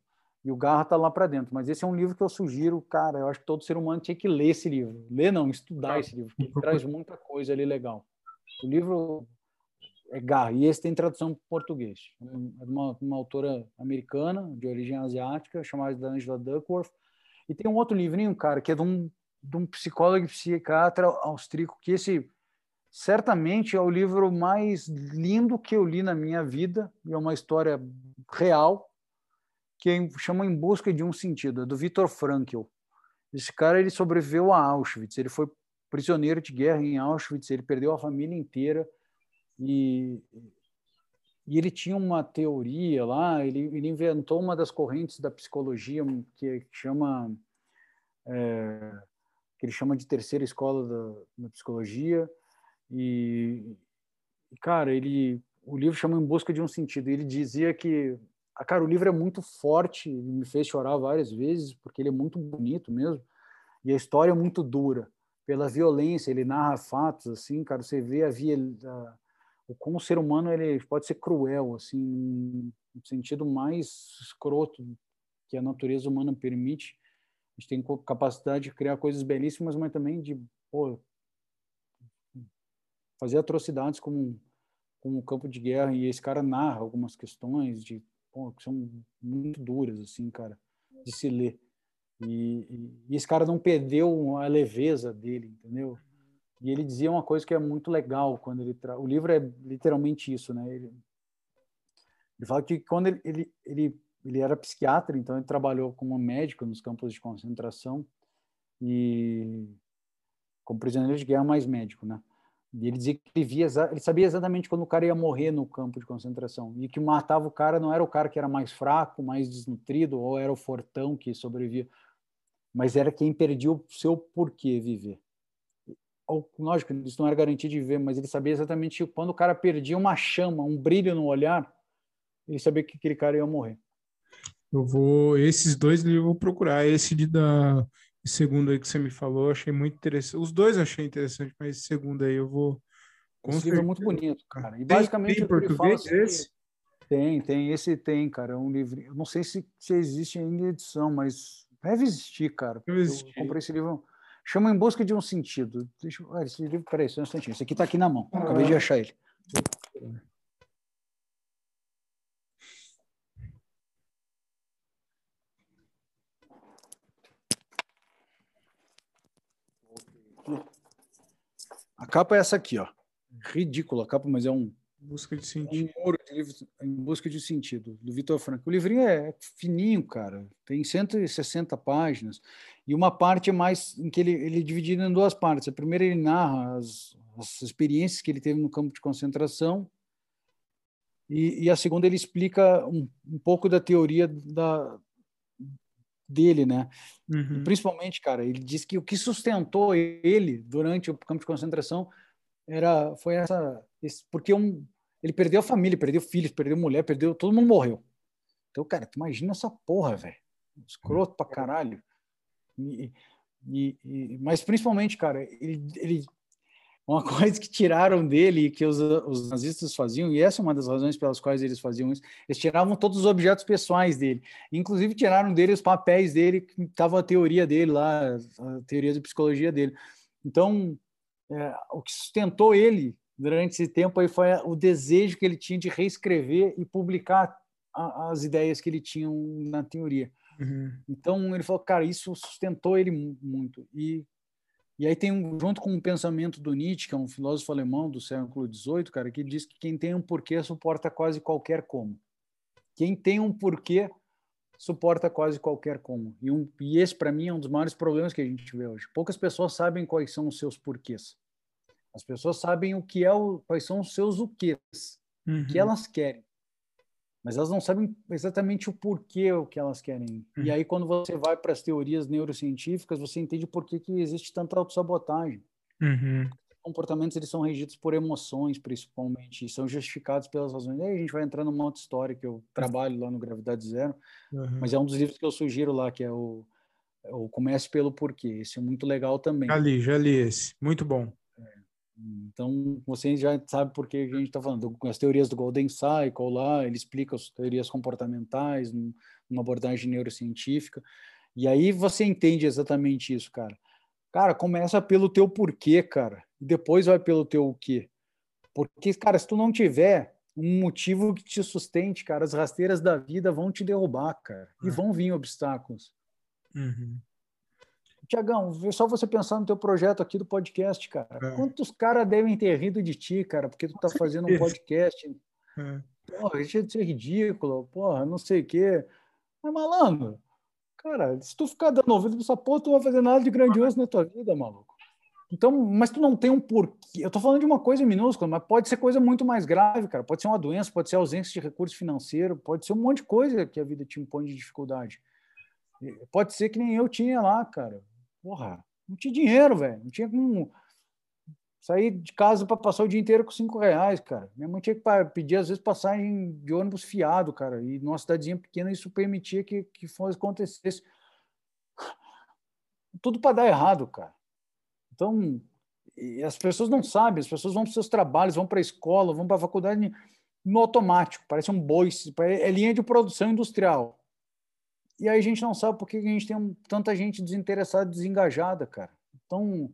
e o Garra está lá para dentro. Mas esse é um livro que eu sugiro, cara. Eu acho que todo ser humano tinha que ler esse livro. Ler não, estudar esse livro, porque traz muita coisa ali legal. O livro é Gar, e esse tem tradução para português. É uma, uma autora americana, de origem asiática, chamada Angela Duckworth. E tem um outro livrinho, cara, que é de um de um psicólogo e psiquiatra austríaco, que esse certamente é o livro mais lindo que eu li na minha vida, e é uma história real, que chama Em Busca de um Sentido, é do Viktor Frankl. Esse cara ele sobreviveu a Auschwitz, ele foi prisioneiro de guerra em Auschwitz, ele perdeu a família inteira e, e ele tinha uma teoria lá, ele, ele inventou uma das correntes da psicologia que chama é, que ele chama de terceira escola da, psicologia e, cara, ele o livro chama Em Busca de um Sentido. Ele dizia que, ah, cara, o livro é muito forte, me fez chorar várias vezes porque ele é muito bonito mesmo e a história é muito dura pela violência. Ele narra fatos assim, cara. Você vê a via a, o como o ser humano ele pode ser cruel, assim, no sentido mais escroto que a natureza humana permite. A gente tem capacidade de criar coisas belíssimas, mas também de pô, fazer atrocidades como, como um campo de guerra. E esse cara narra algumas questões de pô, que são muito duras, assim, cara, de se ler. E, e, e esse cara não perdeu a leveza dele, entendeu? E ele dizia uma coisa que é muito legal quando ele tra... o livro é literalmente isso, né? Ele, ele fala que quando ele, ele, ele, ele era psiquiatra, então ele trabalhou como médico nos campos de concentração e como prisioneiro de guerra mais médico, né? E ele dizia que ele, via, ele sabia exatamente quando o cara ia morrer no campo de concentração e que matava o cara não era o cara que era mais fraco, mais desnutrido ou era o fortão que sobrevivia, mas era quem perdia o seu porquê viver lógico, isso não era garantia de viver, mas ele sabia exatamente quando o cara perdia uma chama, um brilho no olhar, ele sabia que aquele cara ia morrer. Eu vou, esses dois livros eu vou procurar. Esse de da segundo aí que você me falou, achei muito interessante. Os dois achei interessante, mas esse segundo aí eu vou. Com esse livro é muito bonito, cara. E basicamente tem, tem português assim, esse? Tem, tem, esse tem, cara. É um livro. Eu não sei se, se existe ainda edição, mas deve existir, cara. Deve existir. Eu comprei esse livro Chama Em Busca de um Sentido. Deixa eu... Ah, esse livro, peraí, só um instantinho. Esse aqui está aqui na mão. Acabei de achar ele. A capa é essa aqui, ó. Ridícula a capa, mas é um Busca de sentido. Um de livros em busca de sentido, do Vitor Franco. O livrinho é fininho, cara. Tem 160 páginas. E uma parte mais em que ele, ele é dividido em duas partes. A primeira ele narra as, as experiências que ele teve no campo de concentração. E, e a segunda ele explica um, um pouco da teoria da, dele, né? Uhum. Principalmente, cara, ele diz que o que sustentou ele durante o campo de concentração era foi essa esse, porque um, ele perdeu a família, perdeu filhos, perdeu mulher, perdeu todo mundo morreu. Então, cara, tu imagina essa porra, velho, escroto pra caralho. E, e, e, mas principalmente, cara, ele, ele uma coisa que tiraram dele e que os, os, nazistas faziam, e essa é uma das razões pelas quais eles faziam isso, eles tiravam todos os objetos pessoais dele. Inclusive tiraram dele os papéis dele, que estava a teoria dele lá, a teoria de psicologia dele. Então, é, o que sustentou ele durante esse tempo aí foi o desejo que ele tinha de reescrever e publicar a, as ideias que ele tinha na teoria. Uhum. Então ele falou, cara, isso sustentou ele muito. E e aí tem um, junto com o pensamento do Nietzsche, que é um filósofo alemão do século XVIII, cara, que diz que quem tem um porquê suporta quase qualquer como. Quem tem um porquê suporta quase qualquer como. E, um, e esse, para mim, é um dos maiores problemas que a gente vê hoje. Poucas pessoas sabem quais são os seus porquês. As pessoas sabem o que é o, quais são os seus o uhum. o que elas querem. Mas elas não sabem exatamente o porquê o que elas querem. Uhum. E aí, quando você vai para as teorias neurocientíficas, você entende por que, que existe tanta autossabotagem. Uhum. Comportamentos eles são regidos por emoções, principalmente, e são justificados pelas razões. Aí a gente vai entrar numa outra história que eu trabalho lá no Gravidade Zero, uhum. mas é um dos livros que eu sugiro lá, que é o, é o Comece pelo Porquê. Esse é muito legal também. Já li, já li esse. Muito bom. Então, você já sabe por que a gente está falando. As teorias do Golden Cycle lá, ele explica as teorias comportamentais, numa abordagem neurocientífica. E aí você entende exatamente isso, cara. Cara, começa pelo teu porquê, cara. E depois vai pelo teu o quê. Porque, cara, se tu não tiver um motivo que te sustente, cara, as rasteiras da vida vão te derrubar, cara. E é. vão vir obstáculos. Uhum. Tiagão, só você pensar no teu projeto aqui do podcast, cara. É. Quantos caras devem ter rido de ti, cara, porque tu tá fazendo um podcast? É. Porra, deixa de ser ridículo, porra, não sei o quê. Mas, malandro, cara, se tu ficar dando ouvido pra essa porra, tu não vai fazer nada de grandioso na tua vida, maluco. Então, mas tu não tem um porquê. Eu tô falando de uma coisa minúscula, mas pode ser coisa muito mais grave, cara. Pode ser uma doença, pode ser ausência de recurso financeiro, pode ser um monte de coisa que a vida te impõe de dificuldade. Pode ser que nem eu tinha lá, cara. Porra, não tinha dinheiro, velho. Não tinha como sair de casa para passar o dia inteiro com cinco reais, cara. Minha mãe tinha que pedir, às vezes, passagem de ônibus fiado, cara. E numa cidadezinha pequena isso permitia que, que fosse acontecesse. Tudo para dar errado, cara. Então, as pessoas não sabem, as pessoas vão para seus trabalhos, vão para a escola, vão para a faculdade no automático, parece um boi, é linha de produção industrial. E aí a gente não sabe por que a gente tem tanta gente desinteressada, desengajada, cara. Então,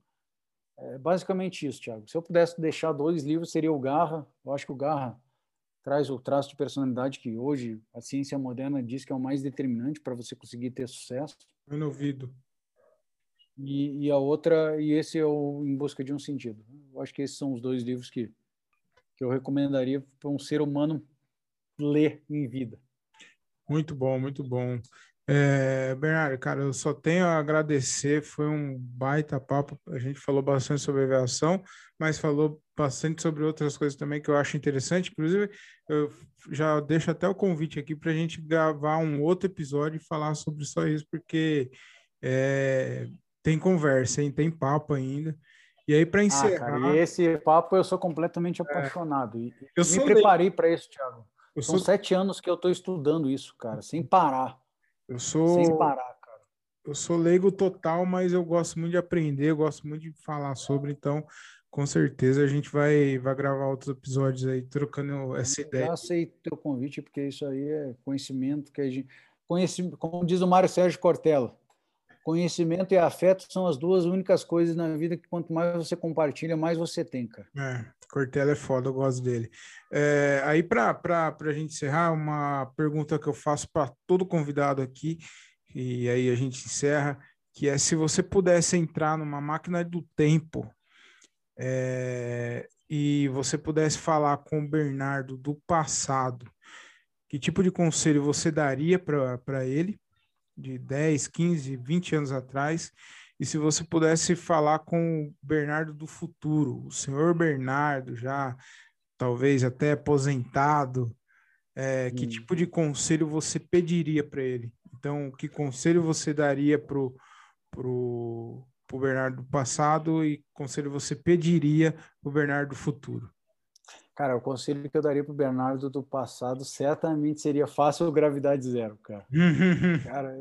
é basicamente isso, Thiago. Se eu pudesse deixar dois livros, seria o Garra. Eu acho que o Garra traz o traço de personalidade que hoje a ciência moderna diz que é o mais determinante para você conseguir ter sucesso. Eu não ouvido. E, e, a outra, e esse é o Em Busca de um Sentido. Eu acho que esses são os dois livros que, que eu recomendaria para um ser humano ler em vida. Muito bom, muito bom. É, Bernardo, cara, eu só tenho a agradecer, foi um baita papo. A gente falou bastante sobre aviação, mas falou bastante sobre outras coisas também que eu acho interessante. Inclusive, eu já deixo até o convite aqui para a gente gravar um outro episódio e falar sobre só isso, porque é, tem conversa, hein? tem papo ainda. E aí, para encerrar. Ah, cara, esse papo eu sou completamente é. apaixonado. E eu me preparei para isso, Thiago. Eu São sou... sete anos que eu estou estudando isso, cara, sem parar. Eu sou. Sem parar, cara. Eu sou leigo total, mas eu gosto muito de aprender, eu gosto muito de falar sobre, então com certeza a gente vai, vai gravar outros episódios aí, trocando essa eu ideia. Eu aceito o teu convite, porque isso aí é conhecimento que a gente. Conhecimento, como diz o Mário Sérgio Cortella, conhecimento e afeto são as duas únicas coisas na vida que quanto mais você compartilha, mais você tem, cara. É, Cortella é foda, eu gosto dele. É, aí, para a gente encerrar, uma pergunta que eu faço para todo convidado aqui, e aí a gente encerra, que é se você pudesse entrar numa máquina do tempo é, e você pudesse falar com o Bernardo do passado, que tipo de conselho você daria para ele? De 10, 15, 20 anos atrás, e se você pudesse falar com o Bernardo do futuro, o senhor Bernardo, já talvez até aposentado, é, que tipo de conselho você pediria para ele? Então, que conselho você daria para o pro, pro Bernardo do passado e conselho você pediria para o Bernardo do futuro? Cara, o conselho que eu daria para o Bernardo do passado certamente seria fácil gravidade zero, cara. cara,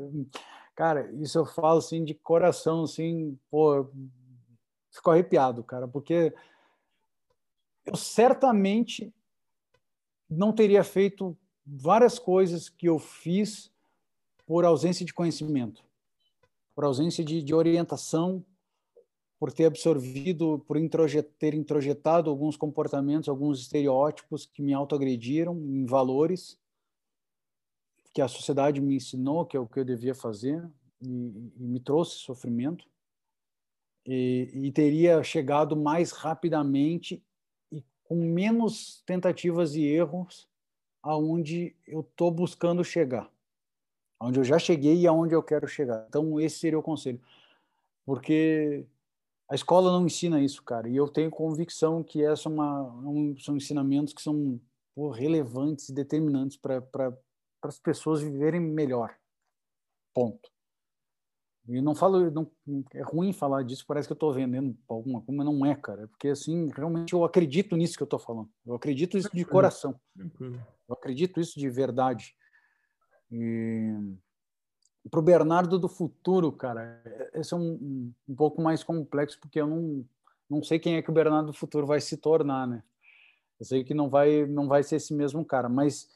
cara, isso eu falo assim de coração, assim, pô, fico arrepiado, cara, porque eu certamente não teria feito várias coisas que eu fiz por ausência de conhecimento, por ausência de, de orientação, por ter absorvido, por introjet, ter introjetado alguns comportamentos, alguns estereótipos que me autoagrediram em valores que a sociedade me ensinou que é o que eu devia fazer e, e me trouxe sofrimento e, e, teria chegado mais rapidamente e com menos tentativas e erros aonde eu estou buscando chegar, aonde eu já cheguei e aonde eu quero chegar. Então esse seria o conselho, porque a escola não ensina isso, cara. E eu tenho convicção que essa é uma, um, são ensinamentos que são pô, relevantes e determinantes para as pessoas viverem melhor. Ponto. E não falo, não, é ruim falar disso, parece que eu estou vendendo alguma coisa, mas não é, cara. Porque, assim, realmente eu acredito nisso que eu estou falando. Eu acredito isso de coração. Eu acredito isso de verdade. E para o Bernardo do futuro, cara, esse é um, um, pouco mais complexo, porque eu não, não sei quem é que o Bernardo do futuro vai se tornar, né? Eu sei que não vai, não vai ser esse mesmo cara, mas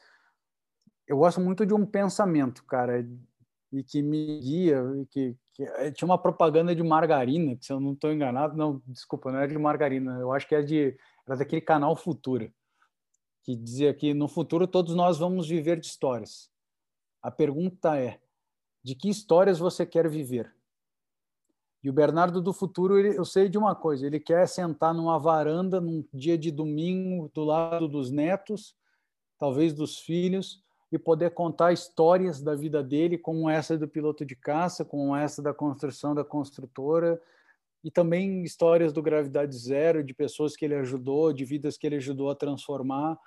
eu gosto muito de um pensamento, cara, e que me guia, e que, que é, tinha uma propaganda de margarina, que se eu não estou enganado, não, desculpa, não era de margarina, eu acho que é de, era daquele canal Futura, que dizia que no futuro todos nós vamos viver de histórias. A pergunta é, de que histórias você quer viver? E o Bernardo do futuro, ele, eu sei de uma coisa, ele quer sentar numa varanda num dia de domingo do lado dos netos, talvez dos filhos, e poder contar histórias da vida dele, como essa do piloto de caça, como essa da construção da construtora, e também histórias do Gravidade Zero, de pessoas que ele ajudou, de vidas que ele ajudou a transformar,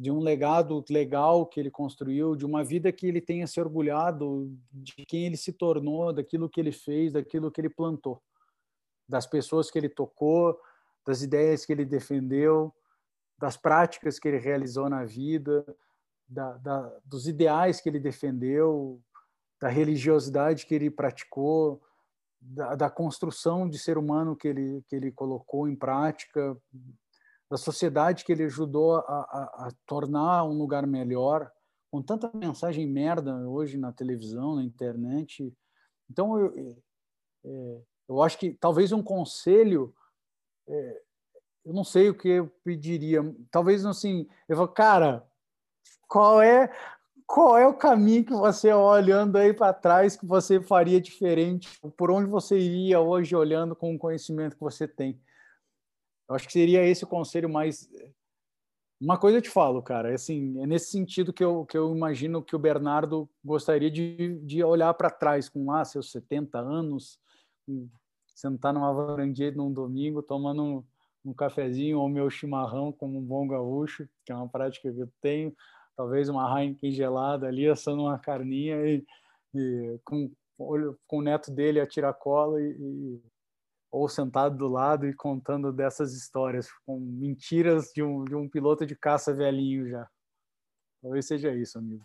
de um legado legal que ele construiu, de uma vida que ele tenha se orgulhado de quem ele se tornou, daquilo que ele fez, daquilo que ele plantou, das pessoas que ele tocou, das ideias que ele defendeu, das práticas que ele realizou na vida, da, da, dos ideais que ele defendeu, da religiosidade que ele praticou, da, da, construção de ser humano que ele, que ele colocou em prática, da sociedade que ele ajudou a, a, a tornar um lugar melhor, com tanta mensagem merda hoje na televisão, na internet. Então, eu, é, eu acho que talvez um conselho, é, eu não sei o que eu pediria, talvez assim, eu falo, cara, qual é qual é o caminho que você olhando aí para trás que você faria diferente? Por onde você iria hoje olhando com o conhecimento que você tem? Eu acho que seria esse o conselho mais uma coisa eu te falo, cara, é assim, é nesse sentido que eu, que eu imagino que o Bernardo gostaria de, de olhar para trás com ah, seus 70 anos, sentar numa varandinha num domingo, tomando um, um cafezinho ou meu chimarrão como um bom gaúcho, que é uma prática que eu tenho, talvez uma Heineken gelada ali, assando uma carninha e, e com, com o neto dele a tiracolo e, e, ou sentado do lado e contando dessas histórias, com mentiras de um, de um piloto de caça velhinho já. Talvez seja isso, amigo.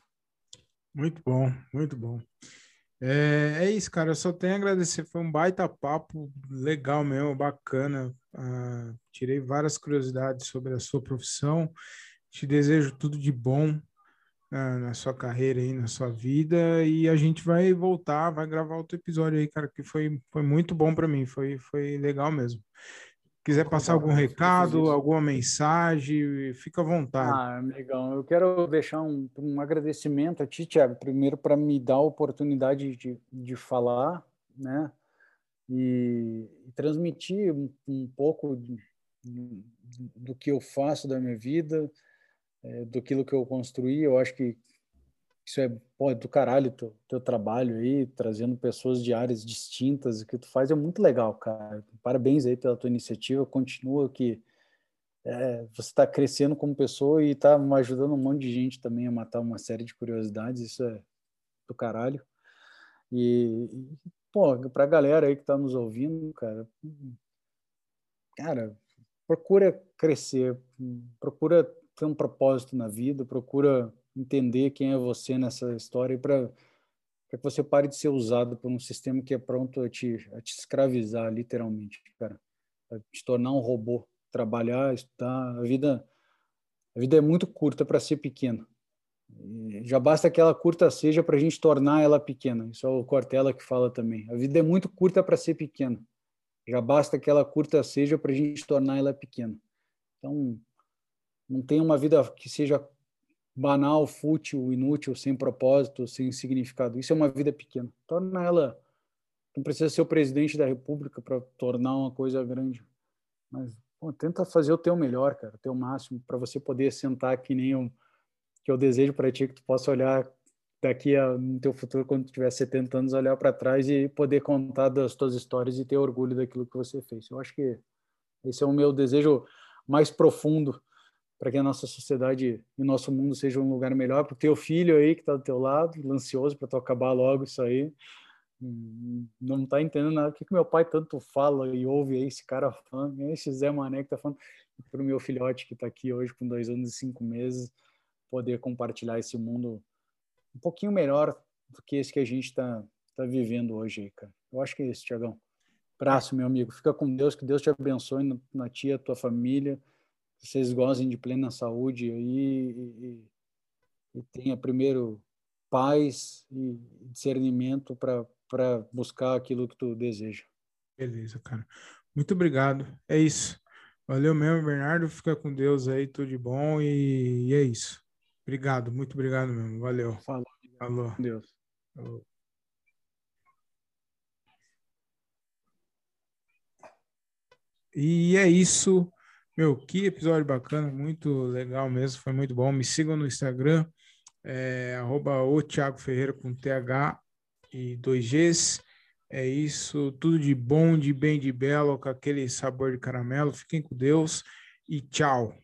Muito bom, muito bom. É, é, isso, cara. Eu só tenho a agradecer. Foi um baita papo legal mesmo, bacana. Ah, tirei várias curiosidades sobre a sua profissão te desejo tudo de bom na sua carreira aí, na sua vida. E a gente vai voltar, vai gravar outro episódio aí, cara, que foi, foi muito bom para mim, foi, foi legal mesmo. Quiser passar algum recado, alguma mensagem, fica à vontade. Ah, legal. Eu quero deixar um, um agradecimento a ti, Tiago, primeiro para me dar a oportunidade de, de falar, né? E, e transmitir um, um pouco de, do que eu faço da minha vida, é, do que eu construí. Eu acho que isso é pô, do caralho teu, teu trabalho aí, trazendo pessoas de áreas distintas. O que tu faz é muito legal, cara. Parabéns aí pela tua iniciativa. Continua que é, você está crescendo como pessoa e está ajudando um monte de gente também a matar uma série de curiosidades. Isso é do caralho. E, pô, pra galera aí que está nos ouvindo, cara, cara, procura crescer, procura ter um propósito na vida, procura entender quem é você nessa história para que você pare de ser usado por um sistema que é pronto a te, a te escravizar, literalmente, cara, a te tornar um robô, trabalhar, estudar, a vida a vida é muito curta para ser pequena. já basta que ela curta seja para a gente tornar ela pequena. Isso é o Cortella que fala também. A vida é muito curta para ser pequena. Já basta que ela curta seja para a gente tornar ela pequena. Então, não tem uma vida que seja banal, fútil, inútil, sem propósito, sem significado. Isso é uma vida pequena. Torna ela. Não precisa ser o presidente da República para tornar uma coisa grande. Mas tenta fazer o teu melhor, cara, o teu máximo, para você poder sentar que nem um, que eu desejo para ti, que tu possa olhar daqui a, no teu futuro, quando tu tiver 70 anos, olhar para trás e poder contar das tuas histórias e ter orgulho daquilo que você fez. Eu acho que esse é o meu desejo mais profundo para que a nossa sociedade e o nosso mundo seja um lugar melhor, para o teu filho aí que está do teu lado, ansioso para tu acabar logo isso aí, hum, não está entendendo nada. O que, que meu pai tanto fala e ouve aí, esse cara fã, esse Zé Mané que está falando, para o meu filhote que está aqui hoje com dois anos e cinco meses, poder compartilhar esse mundo um pouquinho melhor do que esse que a gente está tá vivendo hoje aí, cara. Eu acho que é isso, Tiagão. Abraço, meu amigo. Fica com Deus, que Deus te abençoe na, na tia, tua família vocês gozem de plena saúde aí e, e, tenha primeiro paz e discernimento para buscar aquilo que tu deseja. Beleza, cara. Muito obrigado. É isso. Valeu mesmo, Bernardo. Fica com Deus aí, tudo de bom e, e é isso. Obrigado, muito obrigado mesmo. Valeu. Falou. Falou. Deus. Falou. E é isso. Meu, que episódio bacana, muito legal mesmo, foi muito bom. Me sigam no Instagram, é, arroba o Thiago Ferreira com TH e 2Gs. É isso, tudo de bom, de bem, de belo, com aquele sabor de caramelo. Fiquem com Deus e tchau.